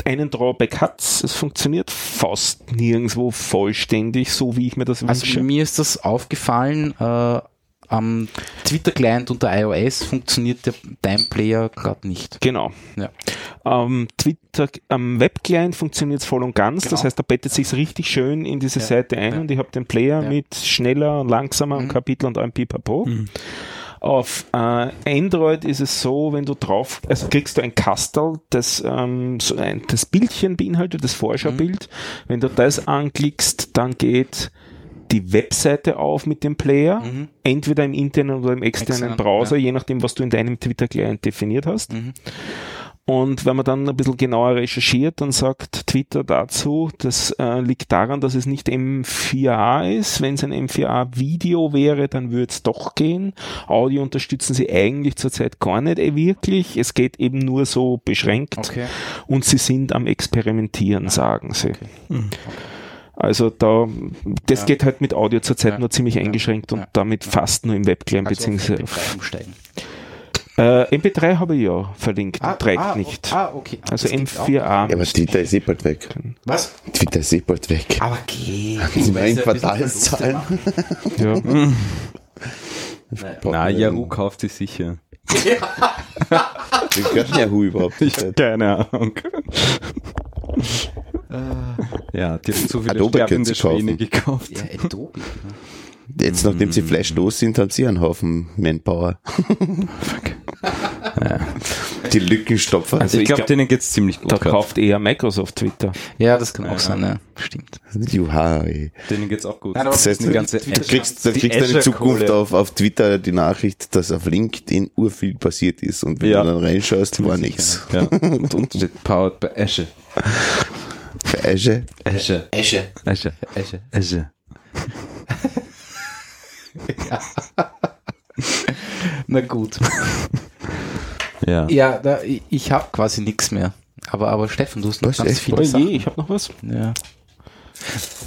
Einen Drawback hat's, es funktioniert fast nirgendwo vollständig, so wie ich mir das Also wünsche. mir ist das aufgefallen, äh, am Twitter-Client unter iOS funktioniert der Time-Player gerade nicht. Genau. Ja. Am Twitter, am Webclient funktioniert es voll und ganz. Das Genau. heißt, da bettet sich richtig schön in diese Ja. Seite ein Ja. und ich habe den Player mit schneller und langsamer und Mhm. Kapitel und allem Pipapo. Auf äh, Android ist es so, wenn du drauf, also kriegst du ein Kastel, das ähm, so ein, das Bildchen beinhaltet, das Vorschaubild. Mhm. Wenn du das anklickst, dann geht die Webseite auf mit dem Player, Mhm. entweder im internen oder im externen Extern, Browser, ja. je nachdem, was du in deinem Twitter-Client definiert hast. Mhm. Und wenn man dann ein bisschen genauer recherchiert, dann sagt Twitter dazu, das äh, liegt daran, dass es nicht M4A ist. Wenn es ein M4A-Video wäre, dann würde es doch gehen. Audio unterstützen sie eigentlich zurzeit gar nicht eh wirklich. Es geht eben nur so beschränkt. Okay. Und sie sind am Experimentieren, sagen sie. Also da, das Ja. geht halt mit Audio zurzeit Ja. nur ziemlich Ja. eingeschränkt und Ja. damit fast nur im Webclient Also beziehungsweise MP3 umsteigen. Äh, MP3 habe ich ja verlinkt, trägt ah, nicht. Ah, okay. Ah, Also das gibt's auch. M4A. Ja, aber Twitter ist eh bald weg. Was? Twitter ist eh bald weg. Aber geh. Die neuen Weißt du, ein bisschen Quartalszahlen. Ja. Na, Yahoo kauft sie sicher. Gehört denn Yahoo überhaupt? Ich habe keine Ahnung. ja, die haben zu viele Adobe können sterbende sie kaufen. Schwäne gekauft. Ja, Adobe. Jetzt, nachdem sie Flash los sind, haben sie einen Haufen Manpower. Die Lückenstopfer. Also ich ich glaube, glaub, denen geht's ziemlich gut. Da grad. kauft eher Microsoft Twitter. Ja, das kann auch Ja. sein, ja. Stimmt. Juha, ey. Denen geht's auch gut. Nein, Das heißt, die ganze du kriegst, du kriegst dann in Zukunft auf, auf Twitter die Nachricht, dass auf LinkedIn urviel passiert ist und wenn Ja. du dann reinschaust, war nichts. Ja. Und unten steht powered by Azure. Für Azure. Azure. Esche. Azure. Azure. Azure. Na gut. Ja. Ja, da, ich- habe quasi nichts mehr. Aber, aber Steffen, du hast noch ganz viele Sachen. je, ich habe noch was. Ja.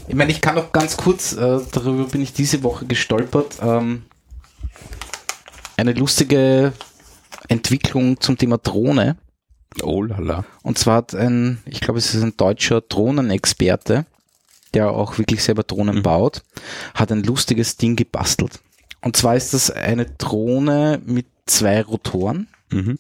Ich meine, ich kann noch ganz kurz, äh, darüber bin ich diese Woche gestolpert, ähm, eine lustige Entwicklung zum Thema Drohne. Oh lala. Und zwar hat ein, ich glaube, es ist ein deutscher Drohnenexperte, der auch wirklich selber Drohnen Mhm. baut, hat ein lustiges Ding gebastelt. Und zwar ist das eine Drohne mit zwei Rotoren. Mhm.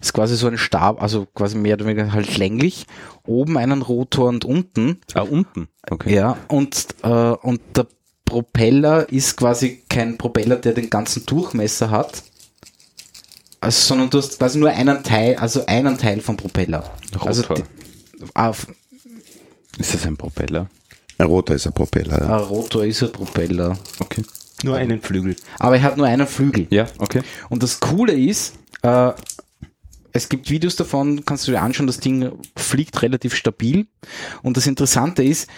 Ist quasi so ein Stab, also quasi mehr oder weniger halt länglich. Oben einen Rotor und unten. Ah, unten. Okay. Ja, und, äh, und der Propeller ist quasi kein Propeller, der den ganzen Durchmesser hat. Also, sondern du hast quasi nur einen Teil, also einen Teil vom Propeller. Also Rotor. die, auf, Ist das ein Propeller? Ein roter ist ein Propeller. ein Ja. Rotor ist ein Propeller. Okay. Nur einen Flügel. Aber er hat nur einen Flügel. Ja, okay. Und das Coole ist, äh, es gibt Videos davon, kannst du dir anschauen, das Ding fliegt relativ stabil. Und das Interessante ist,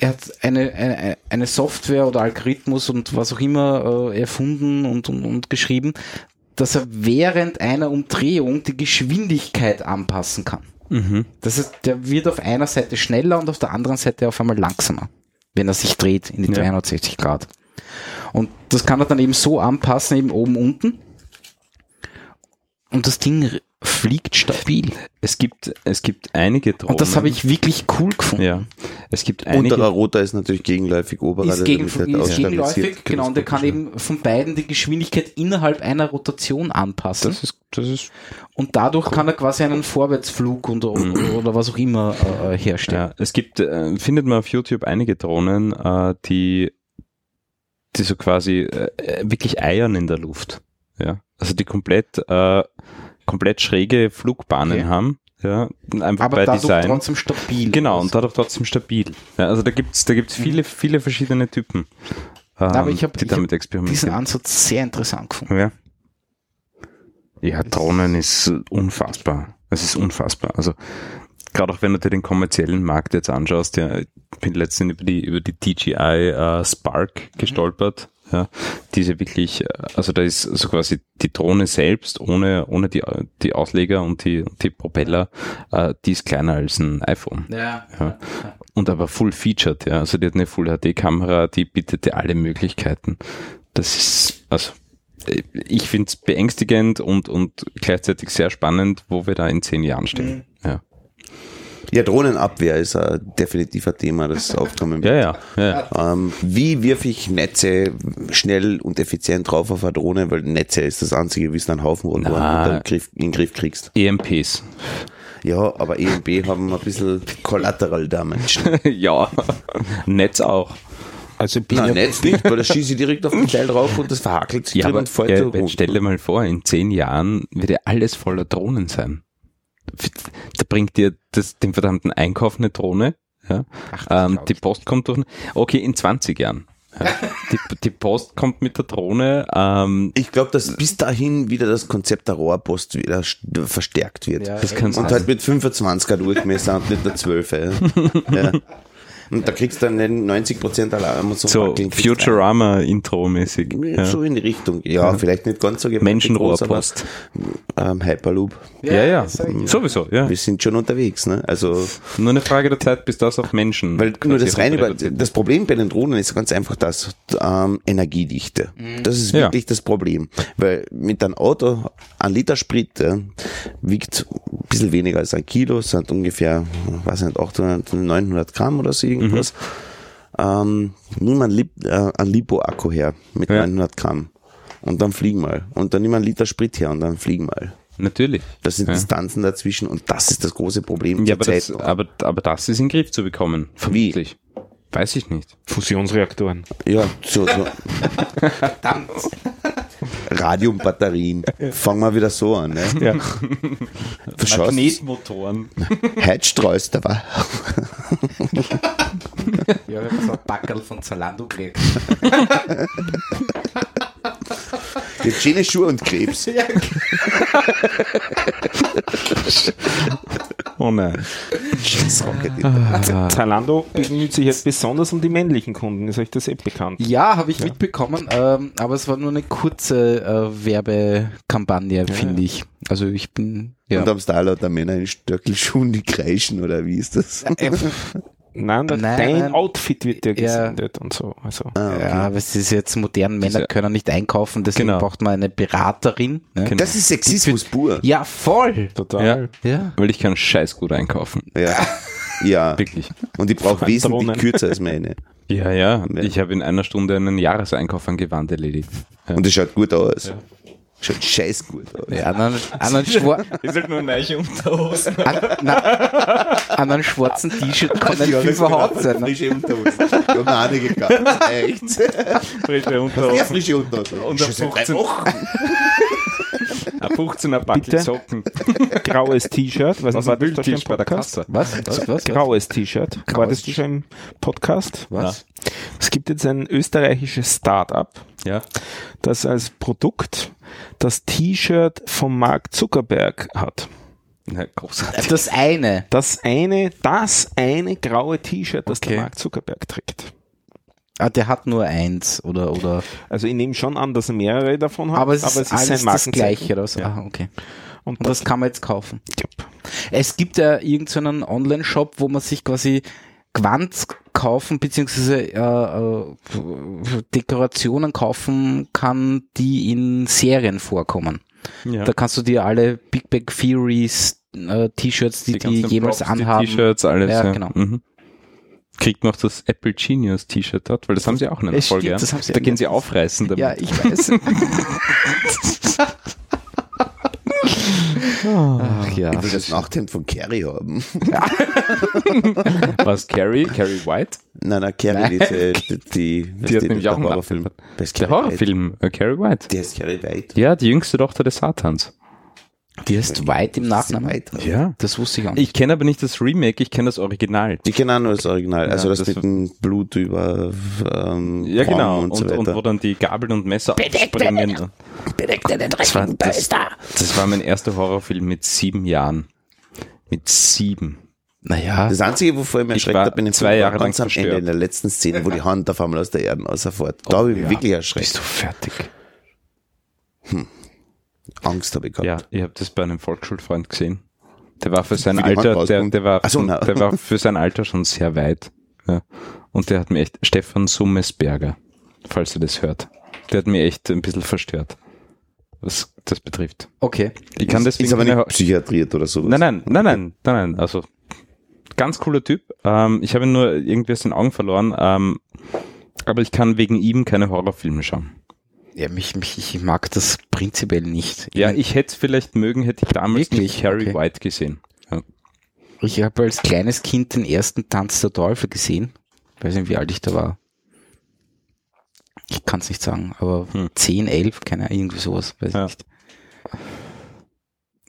er hat eine, eine, eine Software oder Algorithmus und was auch immer äh, erfunden und, und, und geschrieben, dass er während einer Umdrehung die Geschwindigkeit anpassen kann. Mhm. Das heißt, der wird auf einer Seite schneller und auf der anderen Seite auf einmal langsamer, wenn er sich dreht in die Ja. 360 Grad. Und das kann er dann eben so anpassen, eben oben, unten. Und das Ding fliegt stabil. Es gibt, es gibt einige Drohnen. Und das habe ich wirklich cool gefunden. Ja. Es gibt einige. Unterer roter ist natürlich gegenläufig, oberer Ist, gegen, halt ist gegenläufig, genau, und der kann eben von beiden die Geschwindigkeit innerhalb einer Rotation anpassen. das ist, das ist, und dadurch kann er quasi einen Vorwärtsflug und, oder was auch immer äh, herstellen. ja, es gibt, äh, findet man auf YouTube einige Drohnen, äh, die, die so quasi äh, wirklich eiern in der Luft. Ja. Also die komplett, äh, komplett schräge Flugbahnen Okay. haben. Ja. Einfach Aber bei dadurch Design. trotzdem stabil. Genau, und dadurch trotzdem stabil. Ja, also da gibt's da gibt's viele, viele verschiedene Typen, ähm, aber ich hab- die ich damit diesen experimentieren. Ansatz sehr interessant gefunden. Ja. Ja, Drohnen ist unfassbar. Es ist unfassbar. Also gerade auch wenn du dir den kommerziellen Markt jetzt anschaust, ja, ich bin letztens über die über die DJI äh, Spark gestolpert, ja, diese wirklich, also da ist so quasi die Drohne selbst ohne, ohne die, die Ausleger und die, die Propeller, äh, die ist kleiner als ein iPhone. Ja. Ja. Und aber full featured, ja. Also die hat eine Full HD Kamera, die bietet dir alle Möglichkeiten. Das ist, also, ich finde es beängstigend und, und gleichzeitig sehr spannend, wo wir da in zehn Jahren stehen. Ja. Ja, Drohnenabwehr ist äh, definitiv ein Thema, das aufkommen Ja, wird. ja, ja. Ähm, wie wirf ich Netze schnell und effizient drauf auf eine Drohne? Weil Netze ist das einzige, wie es einen Haufen Griff, in den Griff kriegst. EMPs. Ja, aber EMB haben ein bisschen Collateral Damage. ja. Netz auch. Also bin Nein, ja, Netz nicht, weil da schieße ich direkt auf den Teil drauf und das verhakelt sich Ja, drin aber und fällt ja, stell dir mal vor, in zehn Jahren wird ja alles voller Drohnen sein. Da bringt dir das, den verdammten Einkauf eine Drohne. Ja? Ähm, die Post kommt durch. Okay, in 20 Jahren. Ja. Die, die Post kommt mit der Drohne. Ähm, Ich glaube, dass bis dahin wieder das Konzept der Rohrpost wieder st- verstärkt wird. Ja, das kann Und sein. halt mit 25er Durchmesser und nicht der 12 ja. ja. Und da kriegst du dann den 90% Alarm und so. So Futurama-Intro-mäßig. Ja. So in die Richtung. Ja, vielleicht nicht ganz so Menschenrohrpost. Ähm, Hyperloop. Ja, ja, sowieso, ja. Wir sind schon unterwegs, ne? Also, Nur eine Frage der Zeit, bis das auf Menschen. weil nur das rein über, das Problem bei den Drohnen ist ganz einfach das, ähm, Energiedichte. Das ist Ja. wirklich das Problem. Weil mit einem Auto, ein Liter Sprit, ja, wiegt ein bisschen weniger als ein Kilo, sind ungefähr, weiß nicht, 800, 900 Gramm oder so irgendwas. Ähm, nimm einen, Lip, äh, einen Lipo-Akku her mit Ja. 900 Gramm. Und dann fliegen mal. Und dann nimm einen Liter Sprit her und dann fliegen mal. Natürlich. Das sind Ja. Distanzen dazwischen und das ist das große Problem Ja, aber das, aber, aber das ist in den Griff zu bekommen. Vermutlich. Weiß ich nicht. Fusionsreaktoren. Ja, so, so. Verdammt. Radiumbatterien. Fangen wir wieder so an. Ne? Ja. Magnetmotoren. heute streust du aber. Ja, ich habe so ein Backerl von Zalando gekriegt. Jetzt schöne Schuhe und Krebs. Oh nein. Das Rocket. Zalando bemüht sich jetzt besonders um die männlichen Kunden. Ist euch das eh bekannt? Ja, habe ich mitbekommen, ähm, aber es war nur eine kurze äh, Werbekampagne, finde ich. Also ich bin ja. Und am Style lauter Männer in Stöckelschuhen, die kreischen, oder wie ist das? Nein, Nein, dein nein. Outfit wird dir Ja. gesendet und so. Also, Ja, aber es ist jetzt modern, Männer Diese- können nicht einkaufen, deswegen Genau. braucht man eine Beraterin. Ne? Genau. Das ist Sexismus pur. Ja, voll. total. Ja. Weil ich kann scheiß gut einkaufen. Ja. Ja. Wirklich. Und die braucht allem wesentlich Drohnen. kürzer als meine. Ja, ja. Ja. Ich habe in einer Stunde einen Jahreseinkauf an Gewand erledigt. Ja. Und das schaut gut aus. Schaut scheiß gut. Ja, an, einem, an, einem Schwar an, na, an einem schwarzen T-Shirt kann nicht viel verhaut sein. Ne? Frische Unterhosen. Wir haben noch einige gehabt. Echt. Frische Ja, Unterhosen. frische Unterhosen. Und Schon ein drei 15 Wochen. Ein 15er Backel Bitte? Socken. Graues T-Shirt. Was Was war ein das da schon bei der Podcast? Kasse. Was? Was? Was? Graues T-Shirt. War das schon im Podcast? Was? Es gibt jetzt ein österreichisches Start-up, Ja. das als Produkt das T-Shirt von Mark Zuckerberg hat. Na, großartig. Das eine. Das eine, das eine graue T-Shirt, das Okay. der Mark Zuckerberg trägt. Ah, der hat nur eins oder oder. Also ich nehme schon an, dass er mehrere davon hat, Aber es ist alles das gleiche. Oder so. Ah, okay. Und Und das kann man jetzt kaufen. Yep. Es gibt ja irgendeinen Online-Shop, wo man sich quasi Quant kaufen beziehungsweise äh, äh, Dekorationen kaufen kann, die in Serien vorkommen. Ja. Da kannst du dir alle Big Bang Theories äh, T-Shirts, die die, ganzen jemals Props, die anhaben. T-Shirts, alles. Ja, Ja, genau. Mhm. Kriegt noch das Apple Genius T-Shirt dort, weil das haben sie auch in einer Folge. stimmt, ja. das da gehen sie aufreißen damit. Ja, ich weiß. Ach ja. Ich will das Nachthemd von Carrie haben. Was, Carrie? Carrie White? Nein, nein, Carrie, diese, die, die, Die hat nämlich auch einen Horrorfilm. Der. Horrorfilm, äh, Carrie White. Der ist Carrie White. Ja, die jüngste Tochter des Satans. Die heißt White im Nachnamen. White. Ja. Das wusste ich auch nicht. Ich kenne aber nicht das Remake, ich kenne das Original. Ich kenne auch nur das Original, also Ja, das, das mit dem Blut über ähm, Ja, Raum genau. und, Und, so und, weiter. wo dann die Gabeln und Messer springen. Das war, das, das war mein erster Horrorfilm mit sieben Jahren. Mit sieben. Naja, Das Einzige, wovor ich mir Ich erschreckt habe, in den zwei Film, Jahre ganz lang am Ende, in der letzten Szene, wo die Hand auf einmal aus der Erde außerfährt. Da habe ich mich wirklich erschreckt. bist du fertig. Angst habe ich gehabt. Ja, ich habe das bei einem Volksschulfreund gesehen. Der war für sein Alter, der, der, war, so, der war für sein Alter schon sehr weit. Ja. Und der hat mir echt, Stefan Summesberger, falls ihr das hört, der hat mir echt ein bisschen verstört, was das betrifft. Okay. Ich kann ist, deswegen ist aber nicht psychiatriert oder so. Nein, nein, nein, nein, nein, nein. Also ganz cooler Typ. Ähm, ich habe ihn nur irgendwie aus den Augen verloren. Ähm, aber ich kann wegen ihm keine Horrorfilme schauen. Ja, mich, mich, ich mag das prinzipiell nicht. Ja, ich hätte es vielleicht mögen, hätte ich damals Wirklich? nicht Harry Okay. White gesehen. Ja. Ich habe als kleines Kind den ersten Tanz der Teufel gesehen. Ich weiß nicht, wie alt ich da war. Ich kann es nicht sagen, aber Hm. 10, 11, keine Ahnung, irgendwie sowas, weiß Ja. ich nicht.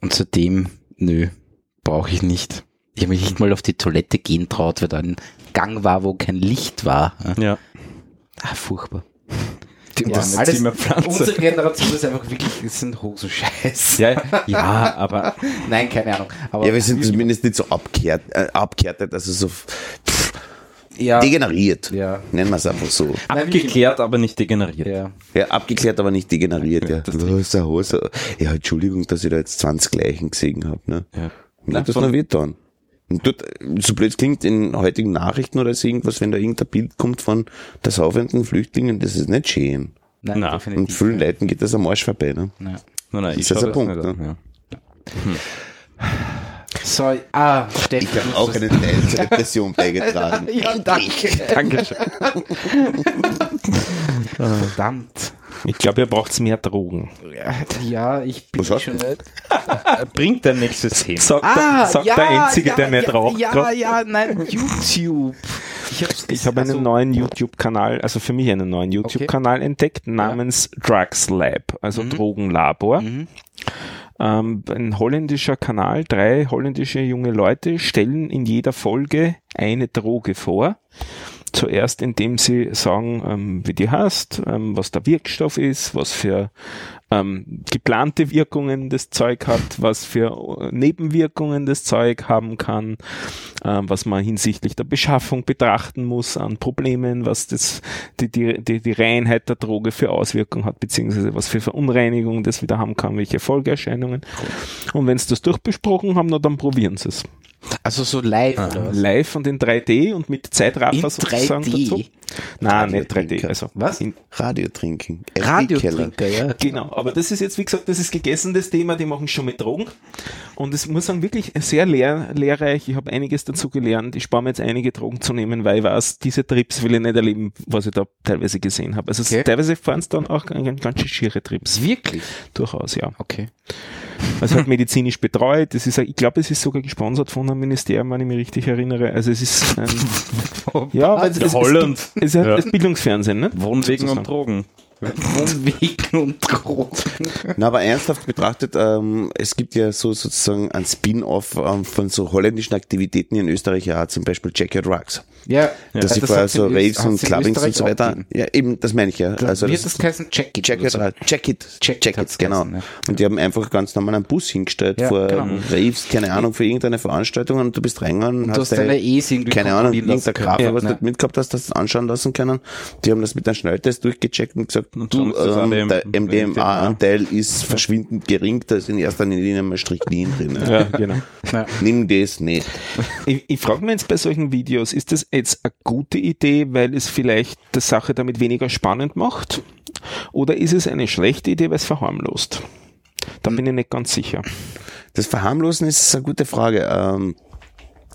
Und seitdem, nö, brauche ich nicht. Ich habe mich nicht mal auf die Toilette gehen traut, weil da ein Gang war, wo kein Licht war. ja. Ah, furchtbar. Die Ja, arme alles, Zimmerpflanze. unsere Generation ist einfach wirklich, es sind Hosenscheiß. Ja, ja, aber Nein, keine Ahnung. Aber Ja, wir sind zumindest nicht so abgehärt, äh, abgehärtet, also so pff, ja, degeneriert. ja, Nennen wir es einfach so. abgeklärt, aber nicht degeneriert. ja. Ja, abgeklärt, aber nicht degeneriert. Ja, das Was ist eine Hose? Ja, Entschuldigung, dass ich da jetzt 20 Leichen gesehen habe. Ne? Ja. Tut das noch wehtan. Und dort, so blöd klingt in heutigen Nachrichten oder so irgendwas, wenn da irgendein Bild kommt von der saufenden Flüchtlingen, das ist nicht schön. Nein, Und definitiv. vielen Leuten geht das am Arsch vorbei. Ne? Ja. Nein, nein, Das ich ist der Punkt, an, ne? ja. So, ah, Steffi. Ich habe auch einen Teil zur Depression beigetragen. Ja, danke. Dankeschön. Verdammt. Ich glaube, ihr braucht mehr Drogen. Ja, ich bin schon nicht. Bringt der nächste Thema. Sagt, Ah, der, sagt ja, der Einzige, ja, der nicht ja, raucht. Ja, grad. ja, nein, YouTube. Ich, habe einen also, neuen YouTube-Kanal, also für mich einen neuen YouTube-Kanal entdeckt, namens Drugs Lab, also Drogenlabor. Mhm. Ähm, ein holländischer Kanal, drei holländische junge Leute stellen in jeder Folge eine Droge vor. Zuerst, indem sie sagen, ähm, wie die heißt, ähm, was der Wirkstoff ist, was für ähm, geplante Wirkungen das Zeug hat, was für äh, Nebenwirkungen das Zeug haben kann, ähm, was man hinsichtlich der Beschaffung betrachten muss an Problemen, was das, die, die, die, die Reinheit der Droge für Auswirkungen hat, beziehungsweise was für Verunreinigungen das wieder haben kann, welche Folgeerscheinungen. Und wenn sie das durchbesprochen haben, na, dann probieren sie es. Also so live was? Live und in 3D und mit Zeitraffer In sozusagen 3D? dazu. Nein, nicht 3D. Radiotrinker. Also Was? In, Radio trinken. FD-Keller. Radiotrinker, ja. Genau, aber das ist jetzt, wie gesagt, das ist gegessen, das Thema, die machen schon mit Drogen. Und es muss sagen, wirklich sehr lehr, lehrreich. Ich habe einiges dazu gelernt. Ich spare mir jetzt einige Drogen zu nehmen, weil ich weiß, diese Trips will ich nicht erleben, was ich da teilweise gesehen habe. Also Okay. teilweise fahren es dann auch ganz, ganz schön schiere Trips. Wirklich? Durchaus, ja. Okay. Also halt medizinisch betreut. Das ist, ich glaube, es ist sogar gesponsert von einem Ministerium, wenn ich mich richtig erinnere. Also es ist, ähm, ja, weil es, es, Holland. ist halt das Bildungsfernsehen, ne? Wohnwegen Sozusagen. und Drogen. Wohnwegen und Drogen. Na, aber ernsthaft betrachtet, ähm, es gibt ja so sozusagen ein Spin-off ähm, von so holländischen Aktivitäten in Österreich, ja, zum Beispiel Check Your Drugs. Ja, dass das vorher hat's so Raves und Clubbings und so weiter. Ja, eben, das meine ich ja. Da Also wird das, das geheißen Check It. Check It, so. check it, Check check, It genau. geheißen, ja. Und die haben einfach ganz normal einen Bus hingestellt Ja, vor genau. Raves, keine Ahnung, für irgendeine Veranstaltung und du bist reingegangen und Du hast deine irgendwie keine Ahnung, irgendein Graf, was Ja. du nicht mitgehabt hast, das anschauen lassen können. Die haben das mit einem Schnelltest durchgecheckt und gesagt, Und du, ähm, ADM der MDMA-Anteil ist verschwindend gering, da ist in erster Linie mal Strychnin drin. Ja. Ja, genau. Nimm das nicht. Ich, ich frage mich jetzt bei solchen Videos, ist das jetzt eine gute Idee, weil es vielleicht die Sache damit weniger spannend macht? Oder ist es eine schlechte Idee, weil es verharmlost? Da bin ich nicht ganz sicher. Das Verharmlosen ist eine gute Frage. Ähm,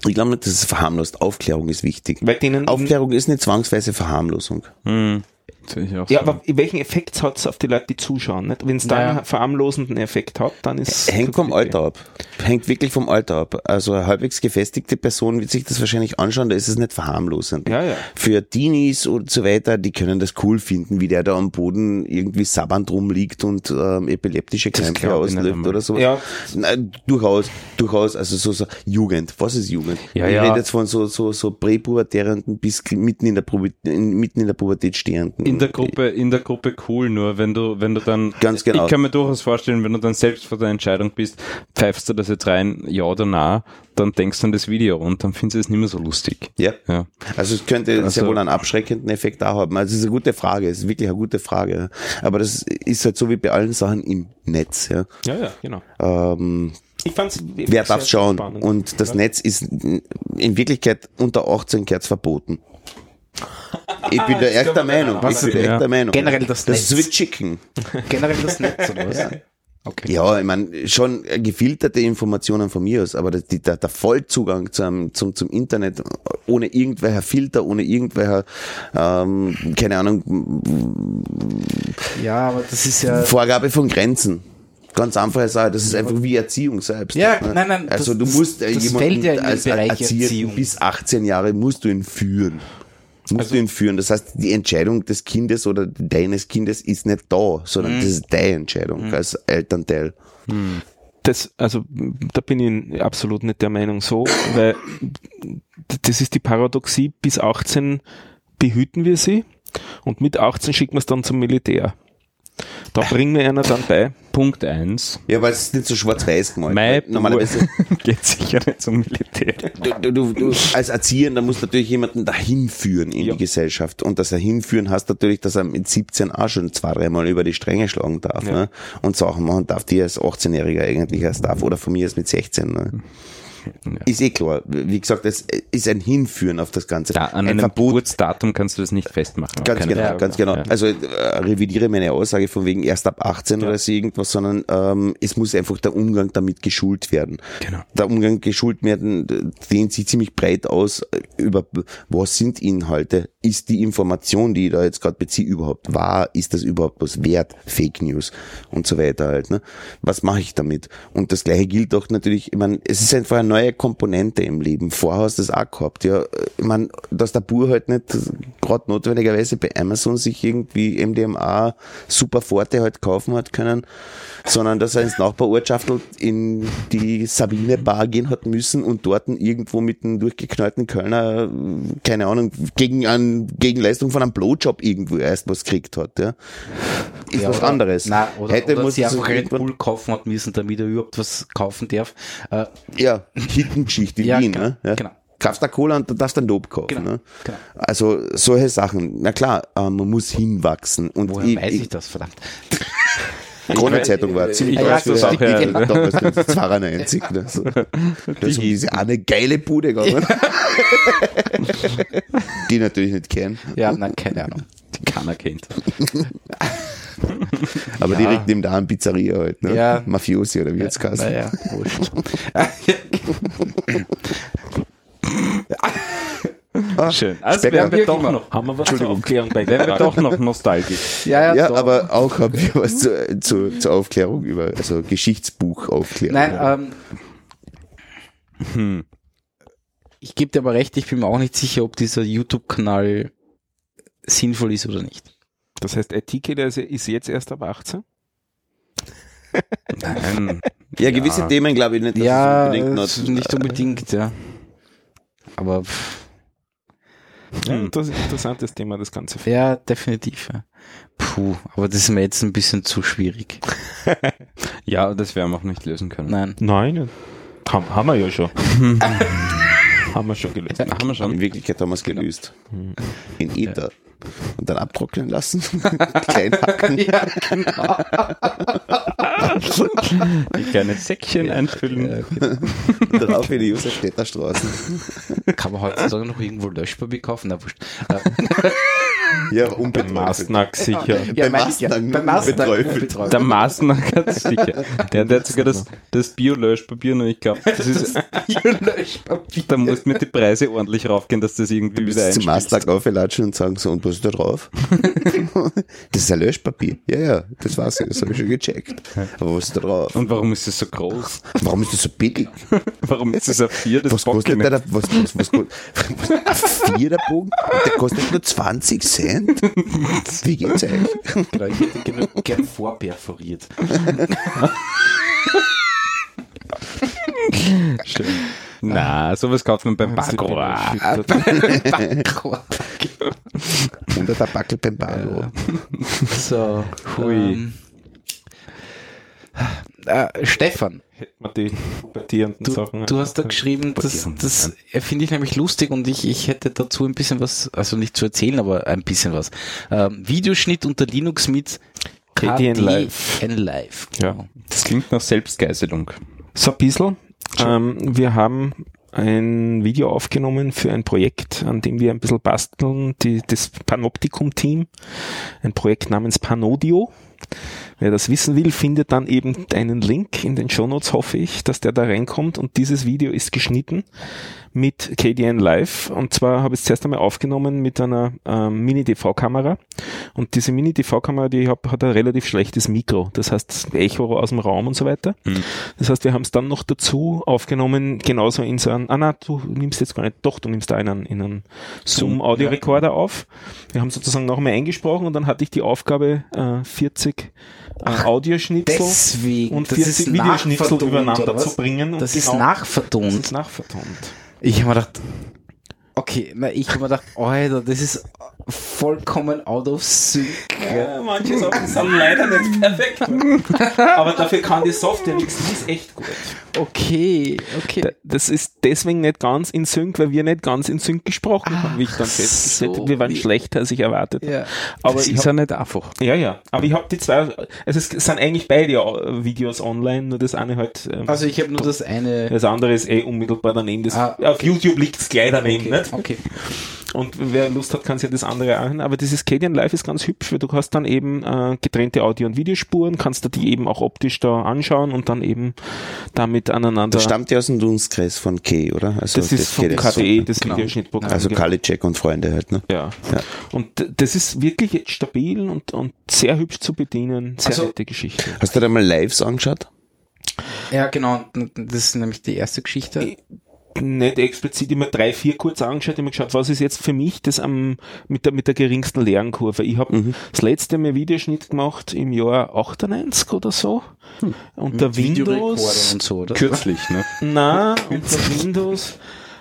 ich glaube nicht, dass es verharmlost. Aufklärung ist wichtig. Weil denen, Aufklärung ist nicht zwangsweise Verharmlosung. Hm. Sehe ich auch ja, so. aber welchen Effekt hat es auf die Leute, die zuschauen? Nicht? Wenn es da Naja. einen verharmlosenden Effekt hat, dann ist Hängt vom Alter ab. Hängt wirklich vom Alter ab. Also eine halbwegs gefestigte Person wird sich das wahrscheinlich anschauen, da ist es nicht verharmlosend. Ja, ja. Für Teenies und so weiter, die können das cool finden, wie der da am Boden irgendwie sabbernd rumliegt und ähm, epileptische Krämpfe auslöst oder so. Ja. Nein, durchaus, durchaus, also so, so Jugend. Was ist Jugend? Ja, ich ja. rede jetzt von so, so, so präpubertärenden bis mitten in der, Pubertät, in, mitten in der Pubertät stehenden. in der Gruppe, in der Gruppe cool, nur wenn du, wenn du dann, Ganz genau. ich kann mir durchaus vorstellen, wenn du dann selbst vor der Entscheidung bist, pfeifst du das jetzt rein, ja oder na, dann denkst du an das Video und dann findest du es nicht mehr so lustig. Ja. Ja. Also es könnte Also- sehr wohl einen abschreckenden Effekt da haben. Also es ist eine gute Frage, es ist wirklich eine gute Frage. Aber das ist halt so wie bei allen Sachen im Netz. Ja. Ja, ja, genau. Ähm, Ich fand's wer darf schauen? Spannend. Und das Ja. Netz ist in Wirklichkeit unter 18 Kerz verboten. Ich bin der echt der Meinung. Ich bin der Ja. echt der Meinung. Generell das Das ist Netz. wie Chicken. Generell das Netz oder was? Okay. Ja, ich meine, schon gefilterte Informationen von mir aus, aber das, die, der, der Vollzugang zum, zum, zum Internet ohne irgendwelcher Filter, ohne irgendwelcher, ähm, keine Ahnung, Ja, aber das ist ja. Vorgabe von Grenzen. Ganz einfache Sache, das ist einfach wie Erziehung selbst. Ja, ne? nein, nein, Also das- du musst das jemanden fällt ja als Erziehung. bis 18 Jahre musst du ihn führen. Musst Also du ihn führen. Das heißt, die Entscheidung des Kindes oder deines Kindes ist nicht da, sondern Mhm. das ist deine Entscheidung als Elternteil. das, also da bin ich absolut nicht der Meinung so, weil das ist die Paradoxie, bis 18 behüten wir sie und mit 18 schicken wir es dann zum Militär. Da bringen wir einer dann bei. Punkt eins. Ja, weil es ist nicht so schwarz-weiß gemalt. Mein Normalerweise, geht sicher nicht zum Militär. du, du, du, als Erziehender musst du natürlich jemanden dahin führen in Ja. die Gesellschaft. Und das dahinführen heißt natürlich, dass er mit 17 auch schon zwei, dreimal über die Stränge schlagen darf. Ja. Ne? Und Sachen machen darf, die er als 18-Jähriger eigentlich erst darf. Oder von mir erst mit 16. Ne? Ist eh klar. Wie gesagt, es ist ein Hinführen auf das Ganze. Ja, an ein einem Verbot Geburtsdatum kannst du das nicht festmachen. Ganz genau, Frage. ganz genau. Ja. Also äh, revidiere meine Aussage von wegen erst ab 18 oder so irgendwas, sondern ähm, es muss einfach der Umgang damit geschult werden. Genau. Der Umgang geschult werden dehnt sich ziemlich breit aus äh, über was sind Inhalte, ist die Information, die ich da jetzt gerade beziehe, überhaupt wahr, ist das überhaupt was wert, Fake News und so weiter halt. Ne? Was mache ich damit? Und das gleiche gilt auch natürlich, ich meine, es ist einfach eine neue Komponente im Leben. Vorher hast du das auch gehabt, ja. Ich meine, dass der Bur halt nicht gerade notwendigerweise bei Amazon sich irgendwie MDMA super Forte halt kaufen hat können, sondern dass er ins Nachbarortschaftel in die Sabine Bar gehen hat müssen und dort irgendwo mit einem durchgeknallten Kölner, keine Ahnung, gegen ein, gegen Leistung von einem Blowjob irgendwo erst was gekriegt hat, ja. Ist Ja, was oder- anderes. Nein, oder, Hätte oder muss sie einfach Red Bull kaufen hat müssen, damit er überhaupt was kaufen darf. Äh, Ja, Hittengeschichte in Ja, Wien, genau, ne? Ja. genau. Kaufst da Cola und du darfst dann Lob kaufen, Genau, ne? genau. Also solche Sachen. Na klar, äh, man muss hinwachsen. Und woher ich, weiß ich ich, das, verdammt? Kronenzeitung war ziemlich Ja, so auch, ja. Damals 92. Ne? So. Das ist eine geile Bude gegangen. Die natürlich nicht kennen. Ja, nein, keine Ahnung. Die keiner kennt. Aber Ja. direkt neben der einen Pizzeria halt. Ne? Ja. Mafiosi oder wie jetzt heißt. Naja, wurscht. Schön. Also Specker. wären wir doch noch, Haben wir was zur Aufklärung bei wären wir doch noch nostalgisch. ja, Ja, doch. aber auch haben wir was zu, zu, zur Aufklärung über, also Geschichtsbuchaufklärung. Nein, ähm, ich gebe dir aber recht, ich bin mir auch nicht sicher, ob dieser YouTube-Kanal sinnvoll ist oder nicht. Das heißt, IT-Kid ist ist jetzt erst ab 18? Nein. ja, gewisse Ja. Themen glaube ich nicht, dass es ja, unbedingt noch- nicht unbedingt, ja. Aber pff, Ja, das ist ein interessantes Thema, das Ganze. ja, definitiv. Ja. Puh, aber das ist mir jetzt ein bisschen zu schwierig. Ja, das werden wir auch nicht lösen können. Nein. Nein, haben, haben wir ja schon. haben wir schon gelöst. Ja, haben wir schon. In Wirklichkeit haben wir es gelöst. Hm. In Ether. Und dann abtrocknen lassen. Klein hacken. Ja, genau. Die kleine Säckchen einfüllen. Und darauf in die Josefstädter Straßen. Kann man heutzutage noch irgendwo Löschpapier kaufen? Na, wurscht. Ja, Beim unbetreut. Mastnack sicher. Ja, Bei meine ich ja. Beträufelt. Der Maßnack ganz sicher. Der, der hat sogar das, das Bio-Löschpapier und ich glaube, das ist, Löschpapier. da muss mit die Preise ordentlich raufgehen, dass das irgendwie wieder Zum einspielt. Mastag auflatschen und sagen so, und was ist da drauf? das ist ein Löschpapier. Ja, ja, das war's ja, das habe ich schon gecheckt. Aber was ist da drauf? Und warum ist es so groß? Warum ist das so billig? Warum ist es ein Vier? Das Was ich kostet der, was, was, was, was, ein Viererbogen? Und der kostet nur 20 Cent? Wie geht's euch? Genau, ich hätte gern, gern vorperforiert. Schön. Na, sowas kauft man beim Backrohr. Schon der Tabackel beim Barlo. So. Hui. Ähm, äh, Stefan, Hätten wir die pubertierenden du, Sachen. du hast da geschrieben, das, das äh, finde ich nämlich lustig und ich, ich hätte dazu ein bisschen was, also nicht zu erzählen, aber ein bisschen was. Ähm, Videoschnitt unter Linux mit KDN Live. Live. Ja. Genau. Das klingt nach Selbstgeißelung. So ein bisschen. Ähm, wir haben ein Video aufgenommen für ein Projekt, an dem wir ein bisschen basteln, die, das Panoptikum-Team, ein Projekt namens Panodio. Wer das wissen will, findet dann eben einen Link in den Shownotes, hoffe ich, dass der da reinkommt. Und dieses Video ist geschnitten mit KDN Live. Und zwar habe ich es zuerst einmal aufgenommen mit einer ähm, Mini-DV-Kamera. Und diese Mini-DV-Kamera, die ich hab, hat ein relativ schlechtes Mikro. Das heißt, Echo aus dem Raum und so weiter. Das heißt, wir haben es dann noch dazu aufgenommen, genauso in so einem, ah na, du nimmst jetzt gar nicht, doch, du nimmst da einen, in einen Zoom-Audio-Recorder auf. Wir haben sozusagen noch einmal eingesprochen und dann hatte ich die Aufgabe, äh, 40 äh, Audioschnitzel Deswegen, und das 40 ist Videoschnitzel nachvertont, übereinander zu bringen. Und Das ist genau- nachvertont. Das ist nachvertont. Ich habe mir gedacht, okay, ich habe mir gedacht, Alter, das ist vollkommen out of sync. Ja, manche Sachen sind leider nicht perfekt. Aber dafür kann die Software nichts, die ist echt gut. Okay, okay. Das ist deswegen nicht ganz in Sync, weil wir nicht ganz in Sync gesprochen haben, wie ich dann Ach festgestellt so, habe. Wir waren schlechter, als ich erwartet habe. Ja. Aber das ich ist hab, ja nicht einfach. ja, ja. Aber ich habe die zwei, also es sind eigentlich beide Videos online, nur das eine halt, ähm, Also ich habe nur das eine. das andere ist eh unmittelbar daneben. Das, Ah, Auf YouTube liegt es gleich daneben, Okay, nicht? Okay. Und wer Lust hat, kann sich ja das andere anhören. Aber dieses Cadian Live ist ganz hübsch, weil du hast dann eben äh, getrennte Audio- und Videospuren, kannst du die eben auch optisch da anschauen und dann eben damit aneinander. Das stammt ja aus dem Dunstkreis von K, oder? Also das ist geht ja so. KDE, das Genau. Videoschnittprogramm. Also genau. Kalicek und Freunde halt, ne? Ja. Ja. Und das ist wirklich jetzt stabil und, und sehr hübsch zu bedienen. Sehr Also- nette Geschichte. Hast du da mal Lives angeschaut? Ja, genau. Das ist nämlich die erste Geschichte. Nicht explizit immer drei, vier kurz angeschaut, immer geschaut, was ist jetzt für mich das am, mit der, mit der geringsten Lernkurve. Ich habe Mhm. das letzte Mal Videoschnitt gemacht im Jahr 98 oder so. Unter Videorekorder Windows. und so, oder? Kürzlich, ne? Na, unter Windows.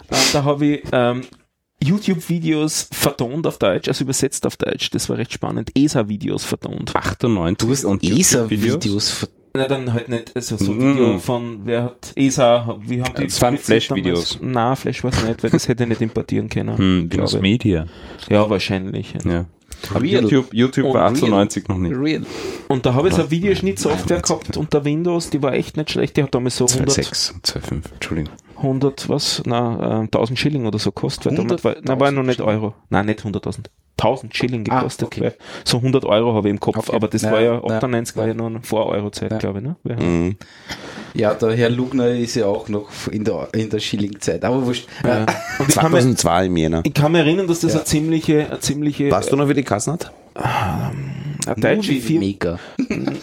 Äh, da habe ich ähm, YouTube-Videos vertont auf Deutsch, also übersetzt auf Deutsch. Das war recht spannend. ESA-Videos vertont. 98 Du hast und ESA-Videos. ver- Na, dann halt nicht, also so ein Mm. Video von, wer hat ESA, wie haben die Das waren Flash-Videos. damals- Na, Flash war es nicht, weil das hätte ich nicht importieren können. Hm, Windows. Media. Ja, wahrscheinlich. Ja. Ja. Aber Real. YouTube, YouTube Und war real. 98 noch nicht. Real. Und da habe ich so eine Videoschnittsoftware gehabt unter Windows, die war echt nicht schlecht, die hat damals so 100, 2,6, 2,5, Entschuldigung. 100 was, na, äh, 1000 Schilling oder so kostet, weil damals war, na, war noch nicht Euro. Nein, nicht 100.000. 1000 Schilling Ah, gekostet. okay. weil so 100 Euro habe ich im Kopf, Okay. aber das Ja, war ja, ja. 98 war ja noch eine Vor-Euro-Zeit, Ja. glaube ich, ne? Wir- Mhm. Ja, der Herr Lugner ist ja auch noch in der, in der Schilling-Zeit. Aber wurscht. Ja. Und ich kann, mir, 2002 im Jänner. ich kann mich erinnern, dass das Ja. eine ziemliche, eine ziemliche, Warst du noch für die Kassenat? eine deutsche Movie Firma. Maker.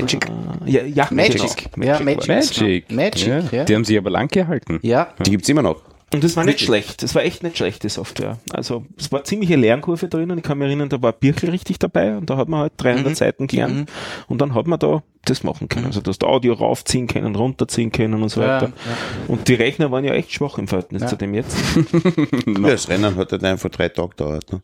Magic? Ja, ja, Magic. genau. Ja, Magic. das. Magic. Magic, ja. ja. Die haben sich aber lang gehalten. Ja. Die gibt's immer noch. Und das war nicht schlecht. Das war echt nicht schlecht, die Software. Also, es war ziemliche Lernkurve drinnen. Ich kann mich erinnern, da war Birkel richtig dabei und da hat man halt 300 Mhm. Seiten gelernt und dann hat man da das machen können. Also, du hast Audio raufziehen können, runterziehen können und so Ja, weiter. Und die Rechner waren ja echt schwach im Verhältnis Ja. zu dem jetzt. Ja, das Rennen hat halt einfach drei Tage gedauert. Ne?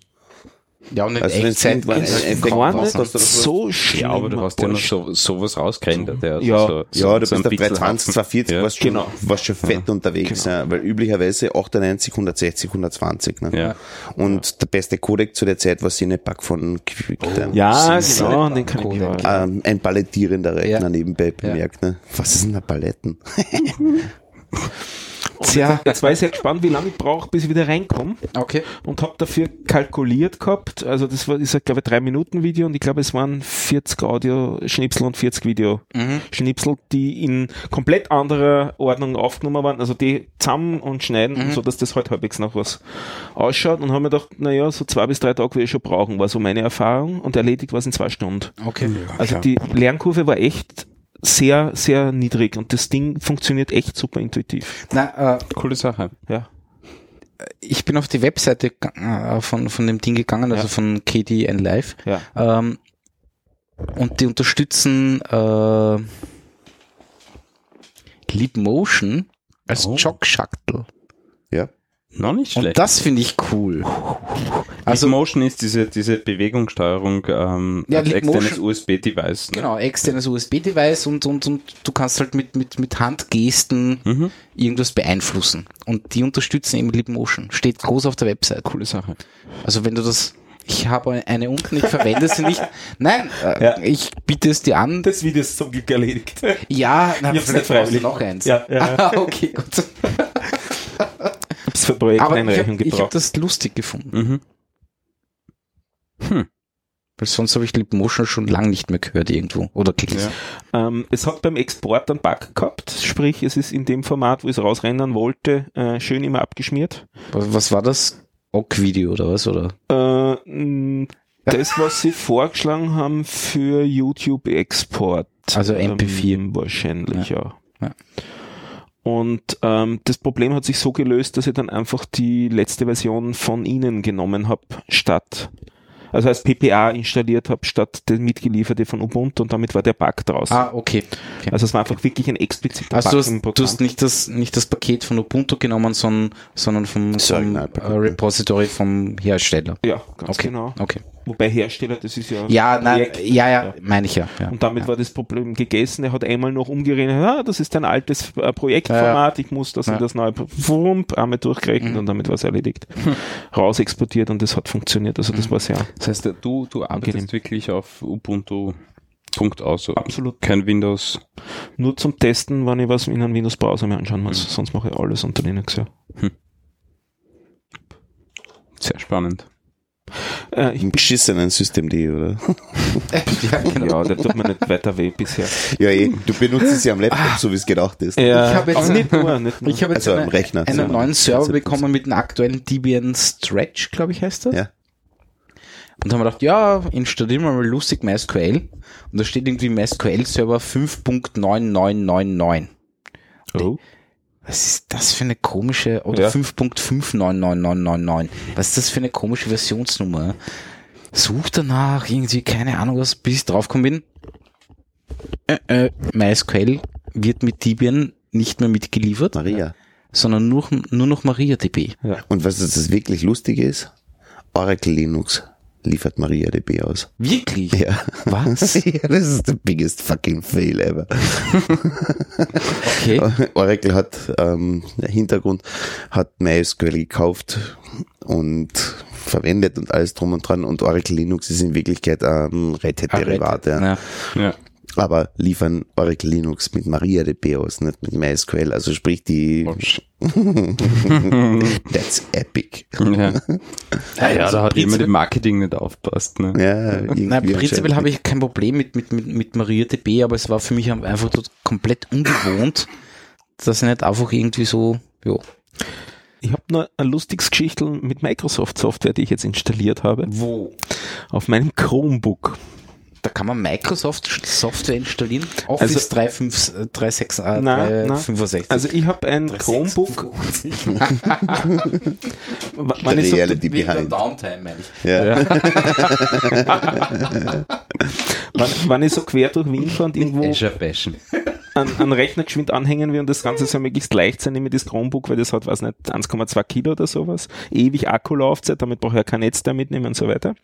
Ja, und in Also Echtzeit War war, was. nicht so schlimm. Ja, aber du hast ja noch so, sowas rausgerendert. Ja, Ja. so, so, Ja, du so bist auf 320, Pixelhaufen. 240, Ja. warst schon, Genau. warst schon fett unterwegs, ja, weil üblicherweise 98, 160, 120. Ne? Ja. Und der beste Codec zu der Zeit war Cinepack von QuickTime. Ja, Sie- genau, den kann ich erinnern. Ähm, ein palettierender Rechner Ja. nebenbei bemerkt. Ne? Was ist denn ein Paletten? Tja. Jetzt war ich sehr gespannt, wie lange ich brauche, bis ich wieder reinkomme. Okay. und habe dafür kalkuliert gehabt, also das war, ist, glaube ich, drei Minuten Video und ich glaube, es waren 40 Audio-Schnipsel und 40 Video-Schnipsel, die in komplett anderer Ordnung aufgenommen waren, also die zusammen und schneiden, so dass das halt halbwegs nach was ausschaut und haben mir gedacht, naja, so zwei bis drei Tage will ich schon brauchen, war so meine Erfahrung und erledigt war es in zwei Stunden. Okay. Also die Lernkurve war echt sehr, sehr niedrig und das Ding funktioniert echt super intuitiv. Na, äh, Coole Sache. Ja. ich bin auf die Webseite äh, von, von dem Ding gegangen, also Ja. von KDN Live. Ja. Ähm, und die unterstützen äh, Leap Motion als Oh. Jog Shuttle. Ja. Noch nicht Und schlecht. das finde ich cool. Also Also, Motion ist diese, diese Bewegungssteuerung ähm, Ja, als Leap externes Motion- USB-Device. Ne? genau, externes USB-Device und, und, und du kannst halt mit, mit, mit Handgesten Mhm. irgendwas beeinflussen. Und die unterstützen eben Leapmotion. Steht groß auf der Website. Coole Sache. Also wenn du das, ich habe eine unten, ich verwende sie nicht. Nein, äh, Ja. ich biete es dir an. Das Video ist zum Glück erledigt. Ja, na, Ich vielleicht brauchst du noch eins. Ja, ja, ja. Ah, okay, gut. Hab's für ich Projekteinreichung habe hab gebraucht. das lustig gefunden. Mhm. Hm. Weil sonst habe ich Leapmotion schon lange nicht mehr gehört irgendwo. Oder. Ja. Ähm, es hat beim Export einen Bug gehabt, sprich, es ist in dem Format, wo ich es rausrennen wollte, äh, schön immer abgeschmiert. Was, was war das? OGG-Video oder was? Oder? Äh, das, was sie vorgeschlagen haben für YouTube-Export. Also MP4. Ähm, wahrscheinlich, ja. Ja. Und ähm, das Problem hat sich so gelöst, dass ich dann einfach die letzte Version von ihnen genommen habe, statt, also als PPA installiert habe, statt der mitgelieferte von Ubuntu und damit war der Bug draußen. Ah, okay. okay. Also es war einfach wirklich ein expliziter Also Bug du hast, im du hast nicht das, nicht das Paket von Ubuntu genommen, sondern, sondern vom, vom äh. Repository vom Hersteller. ja, ganz Okay. genau. Okay. Wobei Hersteller, das ist ja Ja, nein, Projekt. ja, ja, Ja. meine ich ja. ja. Und damit ja. war das Problem gegessen. Er hat einmal noch umgerechnet, ja, das ist ein altes äh, Projektformat, ich muss das Ja. in das neue Wump einmal durchgerechnet Mhm. und damit war es erledigt. Raus exportiert und das hat funktioniert. Also das war sehr Das heißt, du, du arbeitest Angenehm. wirklich auf Ubuntu Punkt aus. so absolut Kein Windows. nur zum Testen, wenn ich was in einem Windows-Browser mir anschauen muss. Mhm. Sonst mache ich alles unter Linux, ja. Sehr spannend. Äh, ich, Im beschissenen Systemd, oder? ja, genau. ja, der tut mir nicht weiter weh bisher. Ja, eh. Du benutzt es ja am Laptop, so wie es gedacht ist. Ja, Ich habe jetzt- nicht nur, nicht nur. Ich habe jetzt Also am einen, Rechner. einen So. neuen Server bekommen mit einem aktuellen Debian Stretch, glaube ich, heißt das. Ja. Und haben wir gedacht, ja, installieren wir mal lustig MySQL. Und da steht irgendwie MySQL Server 5.9999. oh. Was ist das für eine komische, oder Ja. 5.599999. Was ist das für eine komische Versionsnummer? Such danach, irgendwie, keine Ahnung was, bis ich draufgekommen bin. Äh, äh, MySQL wird mit Debian nicht mehr mitgeliefert, Maria. sondern nur, nur noch MariaDB. Und was das wirklich Lustige ist? Oracle Linux liefert MariaDB aus. Wirklich? Ja. Was? ja, das ist the biggest fucking fail ever. Okay. Oracle hat ähm, Hintergrund hat MySQL gekauft und verwendet und alles drum und dran und Oracle Linux ist in Wirklichkeit ein Red Hat Derivat, ja. Ja. Ja. Aber liefern Oracle Linux mit MariaDB aus, nicht mit MySQL, also sprich die That's epic. Ja. ja, da hat jemand im Marketing nicht aufpasst. Ne? Ja, Nein, prinzipiell anscheinend. habe ich kein Problem mit, mit, mit, mit MariaDB, aber es war für mich einfach komplett ungewohnt, dass ich nicht einfach irgendwie so, jo. Ich habe nur ein lustiges Geschichtel mit Microsoft Software, die ich jetzt installiert habe, Wo? auf meinem Chromebook. Da kann man Microsoft Software installieren. Office Also- 365, äh, 36, äh, Nein, 365. Also ich habe ein Chromebook, w- wenn ich so, Reality behind. Downtime, meine ich. Ja. wenn, wenn ich so quer durch Wien fahre und irgendwo Azure Passion. An, an Rechner geschwind anhängen will und das Ganze soll möglichst leicht sein, nehme ich das Chromebook, weil das hat, weiß nicht, 1,2 Kilo oder sowas. Ewig Akkulaufzeit, damit brauche ich ja kein Netzteil mitnehmen und so weiter.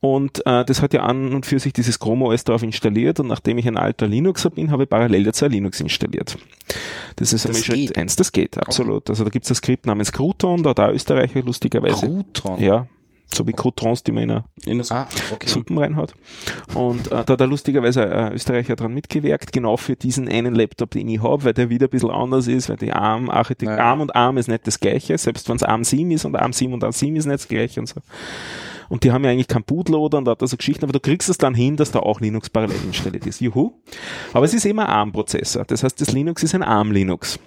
Und äh, das hat ja an und für sich dieses Chrome OS drauf installiert und nachdem ich ein alter Linuxer bin, habe ich parallel dazu ein Linux installiert. Das ist Das einmal Schritt eins, das geht, absolut. Also da gibt es ein Skript namens Crouton, da hat auch Österreicher lustigerweise. Crouton. Ja, so wie Croutons, die man in einer In Ah, okay. Suppen reinhaut. Und äh, da hat er lustigerweise ein Österreicher dran mitgewirkt, genau für diesen einen Laptop, den ich habe, weil der wieder ein bisschen anders ist, weil die ARM-Architektur, Ja. ARM und ARM ist nicht das gleiche, selbst wenn es ARM7 ist und ARM7 und ARM7 ist nicht das gleiche und so. Und die haben ja eigentlich keinen Bootloader und da hat er so Geschichten, aber du kriegst es dann hin, dass da auch Linux parallel installiert ist. Juhu. Aber es ist immer ein ARM-Prozessor. Das heißt, das Linux ist ein ARM-Linux.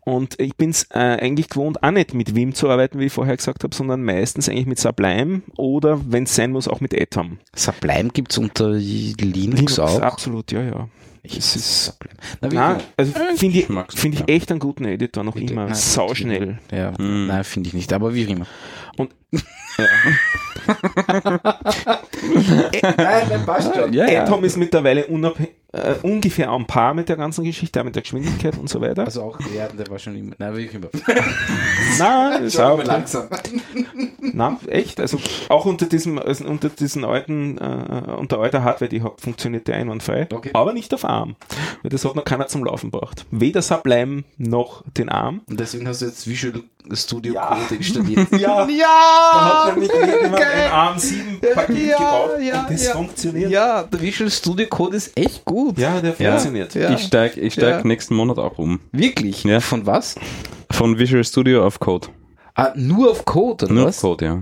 Und ich bin es äh, eigentlich gewohnt, auch nicht mit Vim zu arbeiten, wie ich vorher gesagt habe, sondern meistens eigentlich mit Sublime oder, wenn es sein muss, auch mit Atom. Sublime gibt's unter Linux, auch. Absolut, ja, ja. Ich Es ist, Sublime. Na, wie na, also finde ich, finde ich echt einen guten Editor, noch Bitte? immer. Nein, Sauschnell. Ja, Hm. nein, finde ich nicht, aber wie auch immer. Und nein, nein, passt schon. Ja, ja. Atom ist mittlerweile äh, ungefähr am Paar mit der ganzen Geschichte, auch mit der Geschwindigkeit und so weiter. Also auch der, der war schon immer. Nein, wie immer. Nein, ist auch langsam. Nein, echt. Also auch unter diesem, also unter diesen alten, äh, unter alter Hardware, die funktioniert der einwandfrei. Okay. Aber nicht auf Arm. Weil das hat noch keiner zum Laufen gebracht. Weder Sublime noch den Arm. Und deswegen hast du jetzt Visual Studio Ja. Code installiert. Ja, da hat nämlich jemand ein Arm 7 Paket gebaut und das funktioniert. Ja, der Visual Studio Code ist echt gut. Ja, der Ja. funktioniert. Ja. Ich steig, ich steig Ja. nächsten Monat auch um. Wirklich? Ja. Von was? Von Visual Studio auf Code. Ah, nur auf Code, oder Nur was? auf Code, ja.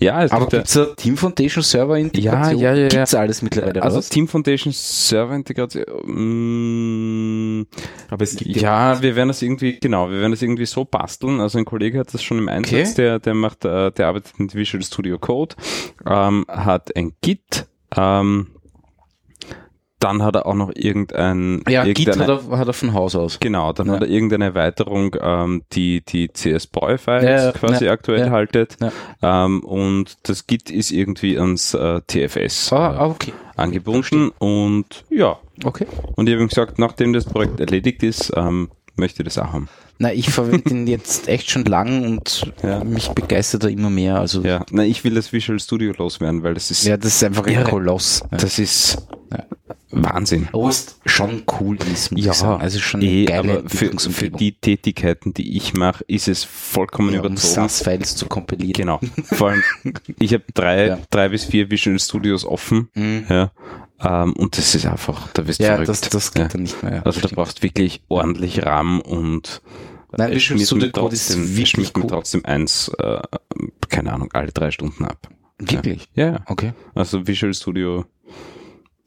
Ja, es Aber gibt ja, gibt's da Team Foundation Server Integration? Ja, ja, ja, ja. Gibt's alles mittlerweile, also was? Team Foundation Server Integration. mm, Aber es gibt Ja, wir werden das irgendwie, genau, wir werden das irgendwie so basteln. Also ein Kollege hat das schon im Einsatz, Okay. der, der macht, äh, der arbeitet mit Visual Studio Code, ähm, hat ein Git, ähm, dann hat er auch noch irgendein, Ja, Git hat er, hat er von Haus aus. Genau, dann Ja. hat er irgendeine Erweiterung, ähm, die die CS-Boy-Files Ja, ja, quasi ja, aktuell ja, haltet. ja. Ähm, und das Git ist irgendwie ans äh, TFS Ah, äh, ah, okay. angebunden. Und ja, Okay. und ich habe ihm gesagt, nachdem das Projekt erledigt ist, ähm, möchte ich das auch haben. Na, ich verwende ihn jetzt echt schon lang und Ja. mich begeistert er immer mehr. Also, ja, Ja, na, ich will das Visual Studio loswerden, weil das ist, das ist einfach ein Irre. Koloss. Ja. das ist Ja. Wahnsinn. Es schon cool ist, muss Ja, ich sagen. Also schon eh, geile aber für, für die Tätigkeiten, die ich mache, ist es vollkommen ja, um überzogen. SAS-Files zu kompilieren. Genau. Vor allem, ich habe drei, Ja. drei bis vier Visual Studios offen. Mhm. Ja. Ähm, und das ist einfach, da wirst du Ja, verrückt. das, das geht ja. dann nicht mehr. ja. Also da brauchst du wirklich ordentlich RAM und Nein, Visual Studio mir Code ist trotzdem, es wirklich gut. trotzdem eins, äh, keine Ahnung, alle drei Stunden ab. Wirklich? Ja, ja. Okay. Also Visual Studio.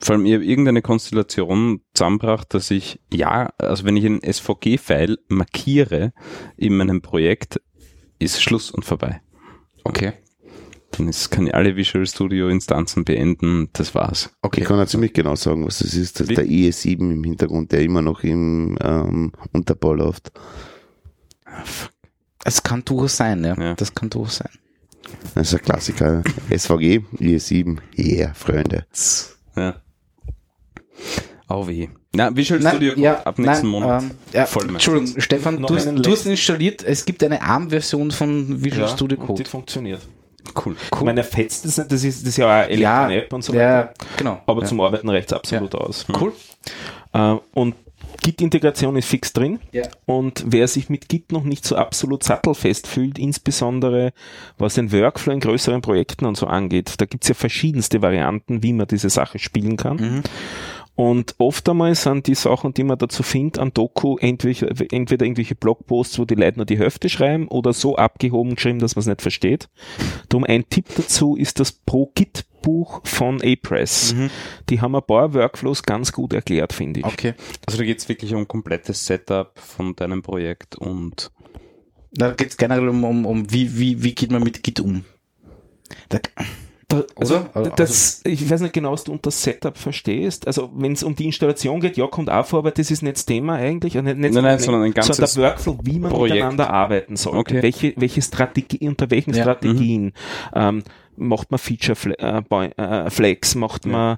Vor allem, ich habe irgendeine Konstellation zusammengebracht, dass ich, ja, also wenn ich ein SVG-File markiere in meinem Projekt, ist Schluss und vorbei. Okay. Dann ist, kann ich alle Visual Studio Instanzen beenden, das war's. Okay. Ich kann ja ziemlich genau sagen, was das ist. Das ist der IE7 im Hintergrund, der immer noch im ähm, Unterbau läuft. Es kann durchaus sein, ja. Ja. Das kann durchaus sein. Das ist ein Klassiker. SVG, IE7, yeah, Freunde. Ja. Au weh. Na, Visual Nein, Studio ja, ab nächsten nein, Monat. Ähm, ja, Voll. Entschuldigung, Stefan, du du hast installiert, es gibt eine ARM-Version von Visual ja, Studio und Code. die funktioniert. Cool. Ich meine, er fetzt das nicht, das ist, das ist ja auch eine Ja, App und so weiter. Ja, genau. Aber ja. zum Arbeiten reicht es absolut aus. Cool. Äh, und Git-Integration ist fix drin. Ja. Und wer sich mit Git noch nicht so absolut sattelfest fühlt, insbesondere was den Workflow in größeren Projekten und so angeht, da gibt's ja verschiedenste Varianten, wie man diese Sache spielen kann. Mhm. Und oft einmal sind die Sachen, die man dazu findet, an Doku entweder, entweder irgendwelche Blogposts, wo die Leute nur die Hälfte schreiben oder so abgehoben geschrieben, dass man es nicht versteht. Darum ein Tipp dazu ist das Pro-Git-Buch von Apress. Die haben ein paar Workflows ganz gut erklärt, finde ich. Okay. Also da geht's wirklich um komplettes Setup von deinem Projekt und Da geht es generell um, um, um wie, wie, wie geht man mit Git um. Da, Da, also, Oder? Also- das, ich weiß nicht genau, was du unter Setup verstehst. Also, wenn es um die Installation geht, ja, kommt auch vor, aber das ist nicht das Thema eigentlich. Und Nicht, nicht Nein, nein, sondern ein ganzes sondern der Workflow, wie man Projekt. miteinander arbeiten soll. Okay. Welche, welche Strategie, unter welchen Ja. Strategien ähm, macht man Feature äh, äh, Flex, macht man,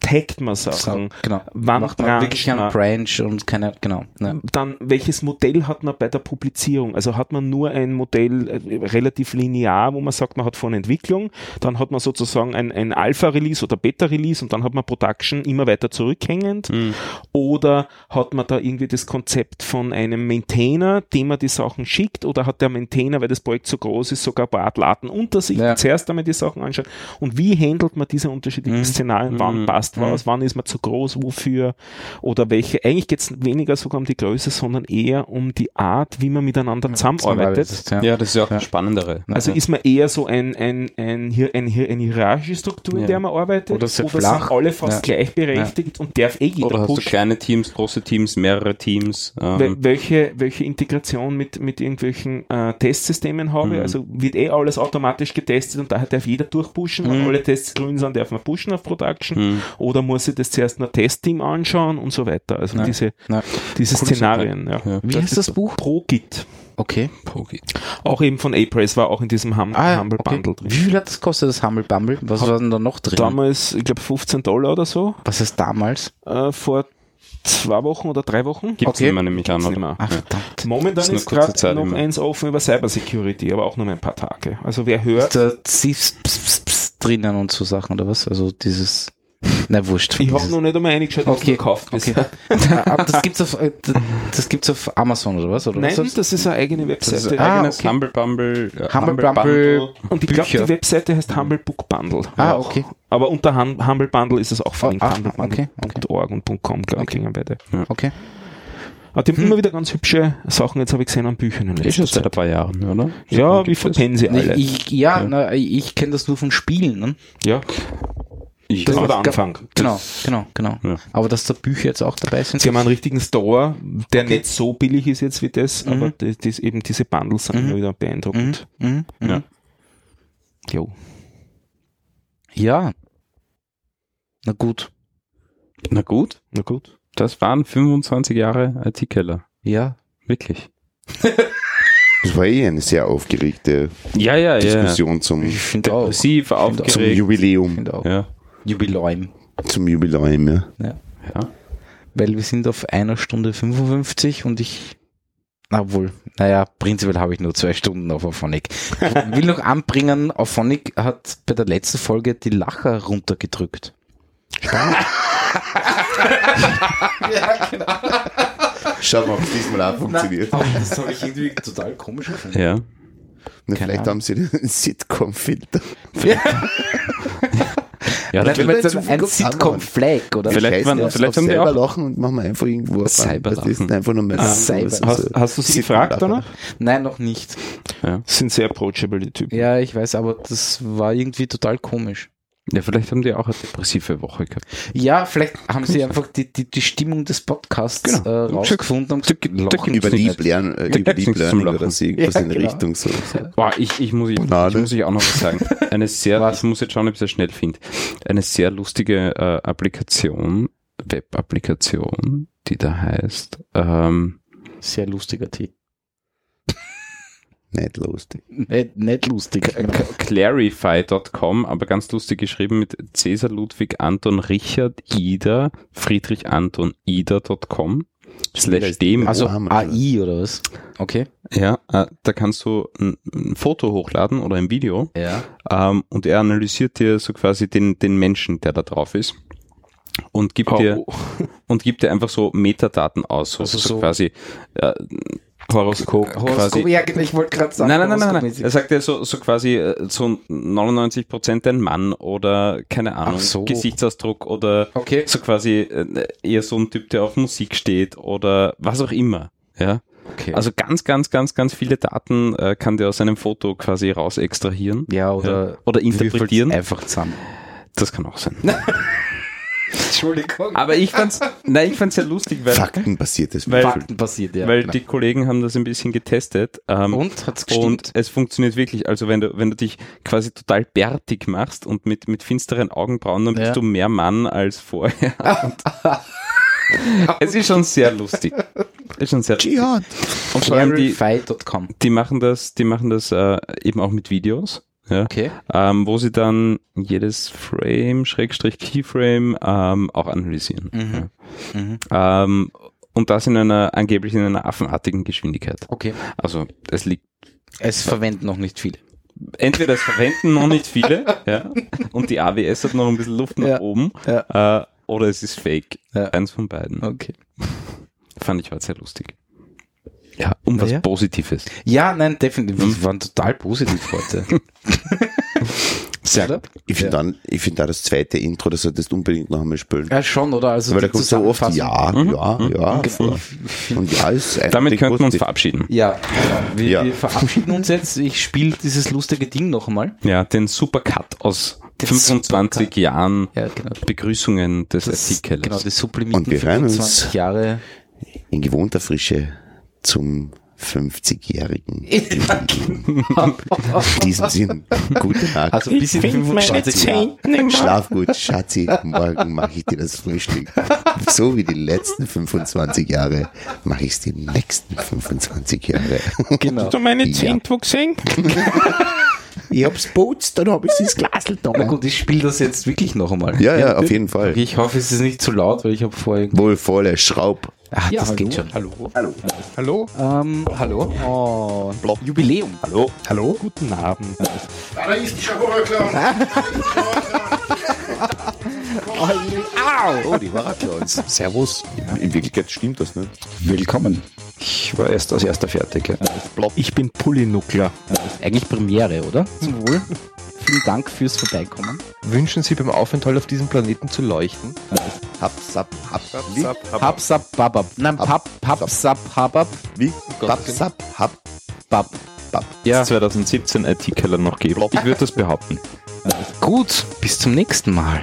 taggt man Sachen, genau. wann Macht man wirklich einen? Branch und keine, genau. Ja. Dann, welches Modell hat man bei der Publizierung? Also hat man nur ein Modell äh, relativ linear, wo man sagt, man hat vorne Entwicklung, dann hat man sozusagen ein, ein Alpha-Release oder Beta-Release und dann hat man Production immer weiter zurückhängend. Oder hat man da irgendwie das Konzept von einem Maintainer, dem man die Sachen schickt, oder hat der Maintainer, weil das Projekt so groß ist, sogar ein paar Atlaten unter sich, Ja. zuerst einmal die Sachen anschaut? Und wie handelt man diese unterschiedlichen Szenarien? Wann passt was? Wann ist man zu groß? Wofür? Oder welche? Eigentlich geht es weniger sogar um die Größe, sondern eher um die Art, wie man miteinander zusammenarbeitet. Ja. ja, das ist ja auch das Spannendere. Also ist man eher so ein, ein, ein, hier- ein, hier- eine hierarchische Struktur, in Ja. der man arbeitet? Oder sehr sind flach. alle fast Ja. gleichberechtigt und darf eh jeder Oder hast du pushen? kleine Teams, große Teams, mehrere Teams? Wel- Ähm, welche, welche Integration mit, mit irgendwelchen äh, Testsystemen habe. Mhm. Also wird eh alles automatisch getestet und daher darf jeder durchpushen. Wenn alle Tests grün sind, darf man pushen auf Production. Mhm. Oder muss ich das zuerst ein Testteam anschauen und so weiter. Also Nein. diese, Nein. diese Coole Szenarien. Ja. Ja. Wie heißt das Buch? Pro Git. Okay. Pogi. Auch eben von A-Praise war auch in diesem hum Ah, Humble okay. Bundle drin. Wie viel hat das gekostet, das Humble Bumble? Was war denn da noch drin? Damals, ich glaube 15 Dollar oder so, Was ist damals? äh, vor zwei Wochen oder drei Wochen. Gibt's Okay. nicht mehr nämlich an, oder? Ach, verdammt. Momentan Ist ist gerade noch immer. eins offen über Cybersecurity, aber auch nur ein paar Tage. Also wer hört, Da Ps, Ps drinnen und so Sachen, oder was? Also dieses, na wurscht. ich habe noch nicht einmal reingeschaut, was Okay, du gekauft okay. bisher. Aber das gibt's auf, äh, das gibt's auf Amazon, oder was? Oder Nein, was? das ist eine eigene Das ist Webseite. ein Ah, eigenes okay. Humble Bumble. äh, Humble Bumble. Und ich glaube, die Webseite heißt Humble Book Bundle. Ah, Auch. okay. Aber unter hum Humble Bundle ist es auch verlinkt. Ah, ah, humblebundle.org okay, und .com, glaube ich, klingen beide. Okay. Aber die haben immer wieder ganz hübsche Sachen, jetzt habe ich gesehen, an Büchern in Ist letzter schon seit ein paar Jahren, oder? Ja, Gibt wie verpennen sie alle. Ich, ich, ja, Na, ich kenne das nur von Spielen. Ne? ja, Ich das war der Anfang. Genau, genau, genau. Ja. Aber dass da Bücher jetzt auch dabei sind. Sie haben einen richtigen Store, der nicht so billig ist jetzt wie das, Mhm. aber das, das eben diese Bundles sind Mhm. immer wieder beeindruckend. Mhm, mhm. Ja. Jo. ja. Na gut. Na gut, Na gut. das waren 25 Jahre IT-Keller. Ja. Wirklich. Das war eh eine sehr aufgeregte Ja, ja, ja. Diskussion zum, Ich finde auch. Depressiv, zum aufgeregt. Jubiläum. Finde auch. Ja, Jubiläum. Zum Jubiläum, ja. ja. Weil wir sind auf einer Stunde 55 und ich, na wohl, naja, prinzipiell habe ich nur zwei Stunden auf Auphonic. Ich will noch anbringen, Auphonic hat bei der letzten Folge die Lacher runtergedrückt. Schauen wir, ob es diesmal auch funktioniert. Aber das habe ich irgendwie total komisch gefunden. ja. Na, vielleicht Ahnung. haben sie den Sitcom-Filter. Ja, Vielleicht das wird so ein Sitcom-Flag, oder? Vielleicht drauf, vielleicht haben selber auch- lachen und machen wir einfach irgendwo auf Cyberlachen. Das ist einfach nur mehr Ah, Cyber- Hast, hast du sie gefragt danach? Nein, noch nicht. Sind sehr approachable, die Typen. Ja, ich weiß, aber das war irgendwie total komisch. Ja, vielleicht haben die auch eine depressive Woche gehabt. Ja, vielleicht haben sie einfach die, die, die Stimmung des Podcasts Genau. äh, rausgefunden und Da- gesagt, da lachen gibt's Über äh, Da über gibt's Deep nichts zum Learning Lachen. oder Ja, in der genau. Richtung so. Boah, ich, ich, muss, ich, ich muss ich auch noch was sagen. Eine sehr, Was? ich muss jetzt schauen, ob ich das schnell finde. Eine sehr lustige äh, Applikation, Web-Applikation, die da heißt, ähm, Sehr lustiger Tee. Nicht lustig. Nicht, nicht lustig. Clarify.com, aber ganz lustig geschrieben mit Cäsar Ludwig Anton Richard Ida Friedrich Anton Ida.com slash dem. Also. AI oder was? Okay. Ja, äh, da kannst du ein, ein Foto hochladen oder ein Video Ja. ähm, und er analysiert dir so quasi den, den Menschen, der da drauf ist und gibt dir Oh, und gibt dir einfach so Metadaten aus, so, Also so, so- quasi äh, Horoskop. quasi ja, genau, ich wollte gerade sagen. Nein, nein, nein, nein, nein. Er sagt ja so, so quasi äh, so 99 Prozent ein Mann oder keine Ahnung, so. Gesichtsausdruck oder Okay. so quasi äh, eher so ein Typ, der auf Musik steht oder was auch immer. Ja, okay. also ganz, ganz, ganz, ganz viele Daten äh, kann der aus einem Foto quasi raus extrahieren ja, oder, ja. oder interpretieren. Einfach zusammen. Das kann auch sein. Entschuldigung. Aber ich fand's, nein, ich fand's ja lustig, weil, Faktenbasiertes Weil- Würfeln. Fakten passiert, ja. weil genau. die Kollegen haben das ein bisschen getestet. Ähm, Und hat's Und gestimmt? es funktioniert wirklich. Also wenn du, wenn du dich quasi total bärtig machst und mit, mit finsteren Augenbrauen, dann bist Ja. du mehr Mann als vorher. es ist schon sehr lustig. Ist schon sehr lustig. Dschihad. Und vor allem die, die machen das, die machen das äh, eben auch mit Videos. Ja, Okay. ähm, wo sie dann jedes Frame, Schrägstrich Keyframe ähm, auch analysieren. Mhm. Mhm. Ja. Ähm, und das in einer, angeblich in einer affenartigen Geschwindigkeit. Okay. Also es liegt Es verwenden noch nicht viele. entweder es verwenden noch nicht viele, ja, und die AWS hat noch ein bisschen Luft nach Ja. oben, Ja. äh, oder es ist fake. Ja. Eins von beiden. Okay. Fand ich war sehr lustig. Ja, um was Ja. Positives. Ja, nein, definitiv. Wir waren total positiv heute. Sehr Oder? Ich finde dann, ich finde da das zweite Intro, das solltest du unbedingt noch einmal spielen. Ja, schon, oder? Also Weil da kommt so oft ja, ja, ja. Ich- vor. ich- Und ja ist Damit könnten wir uns verabschieden. Ja, wir, Ja. wir verabschieden uns jetzt. Ich spiele dieses lustige Ding noch einmal. Ja, den Supercut aus Den 25 Supercut. Jahren Ja, genau. Begrüßungen des Das, Artikels. genau, die uns. 25 Jahre. In gewohnter Frische zum 50-Jährigen. In diesem Sinn, gute Nacht. Also bis in find meine 25 Jahren. Zehen im Schlaf gut, Schatzi, morgen mache ich dir das Frühstück. So wie die letzten 25 Jahre mache ich es die nächsten 25 Jahre. Genau. Hast du meine Ja. Zehen wo gesehen? Ich hab's putzt, dann hab ich das Glasl da. Na gut, ich spiele das jetzt wirklich noch einmal. Ja, ja, auf jeden Fall. Ich hoffe, es ist nicht zu laut, weil ich habe vorher... Wohl voller Schraub. Ach, Ja, das hallo. geht schon. Hallo. Hallo. Hallo. Ähm, hallo. Oh, Jubiläum. Hallo. Hallo. Guten Abend. Da ist die Schahora-Clown. Oh, die Waraclons. Servus. In Wirklichkeit stimmt das nicht. Willkommen. Ich war erst als erster fertig. ja. Ich bin Pullinuckler. Eigentlich Premiere, oder? Zum Wohl. Vielen Dank fürs Vorbeikommen. Wünschen Sie beim Aufenthalt auf diesem Planeten zu leuchten? Hab, sap, hab, wie? Papsap babab. Nein, pap, papsap habab Wie? Hab, sap, hab, bab. bab. Ja, 2017 IT-Keller noch geben. Ich würde das behaupten. gut. Bis zum nächsten Mal.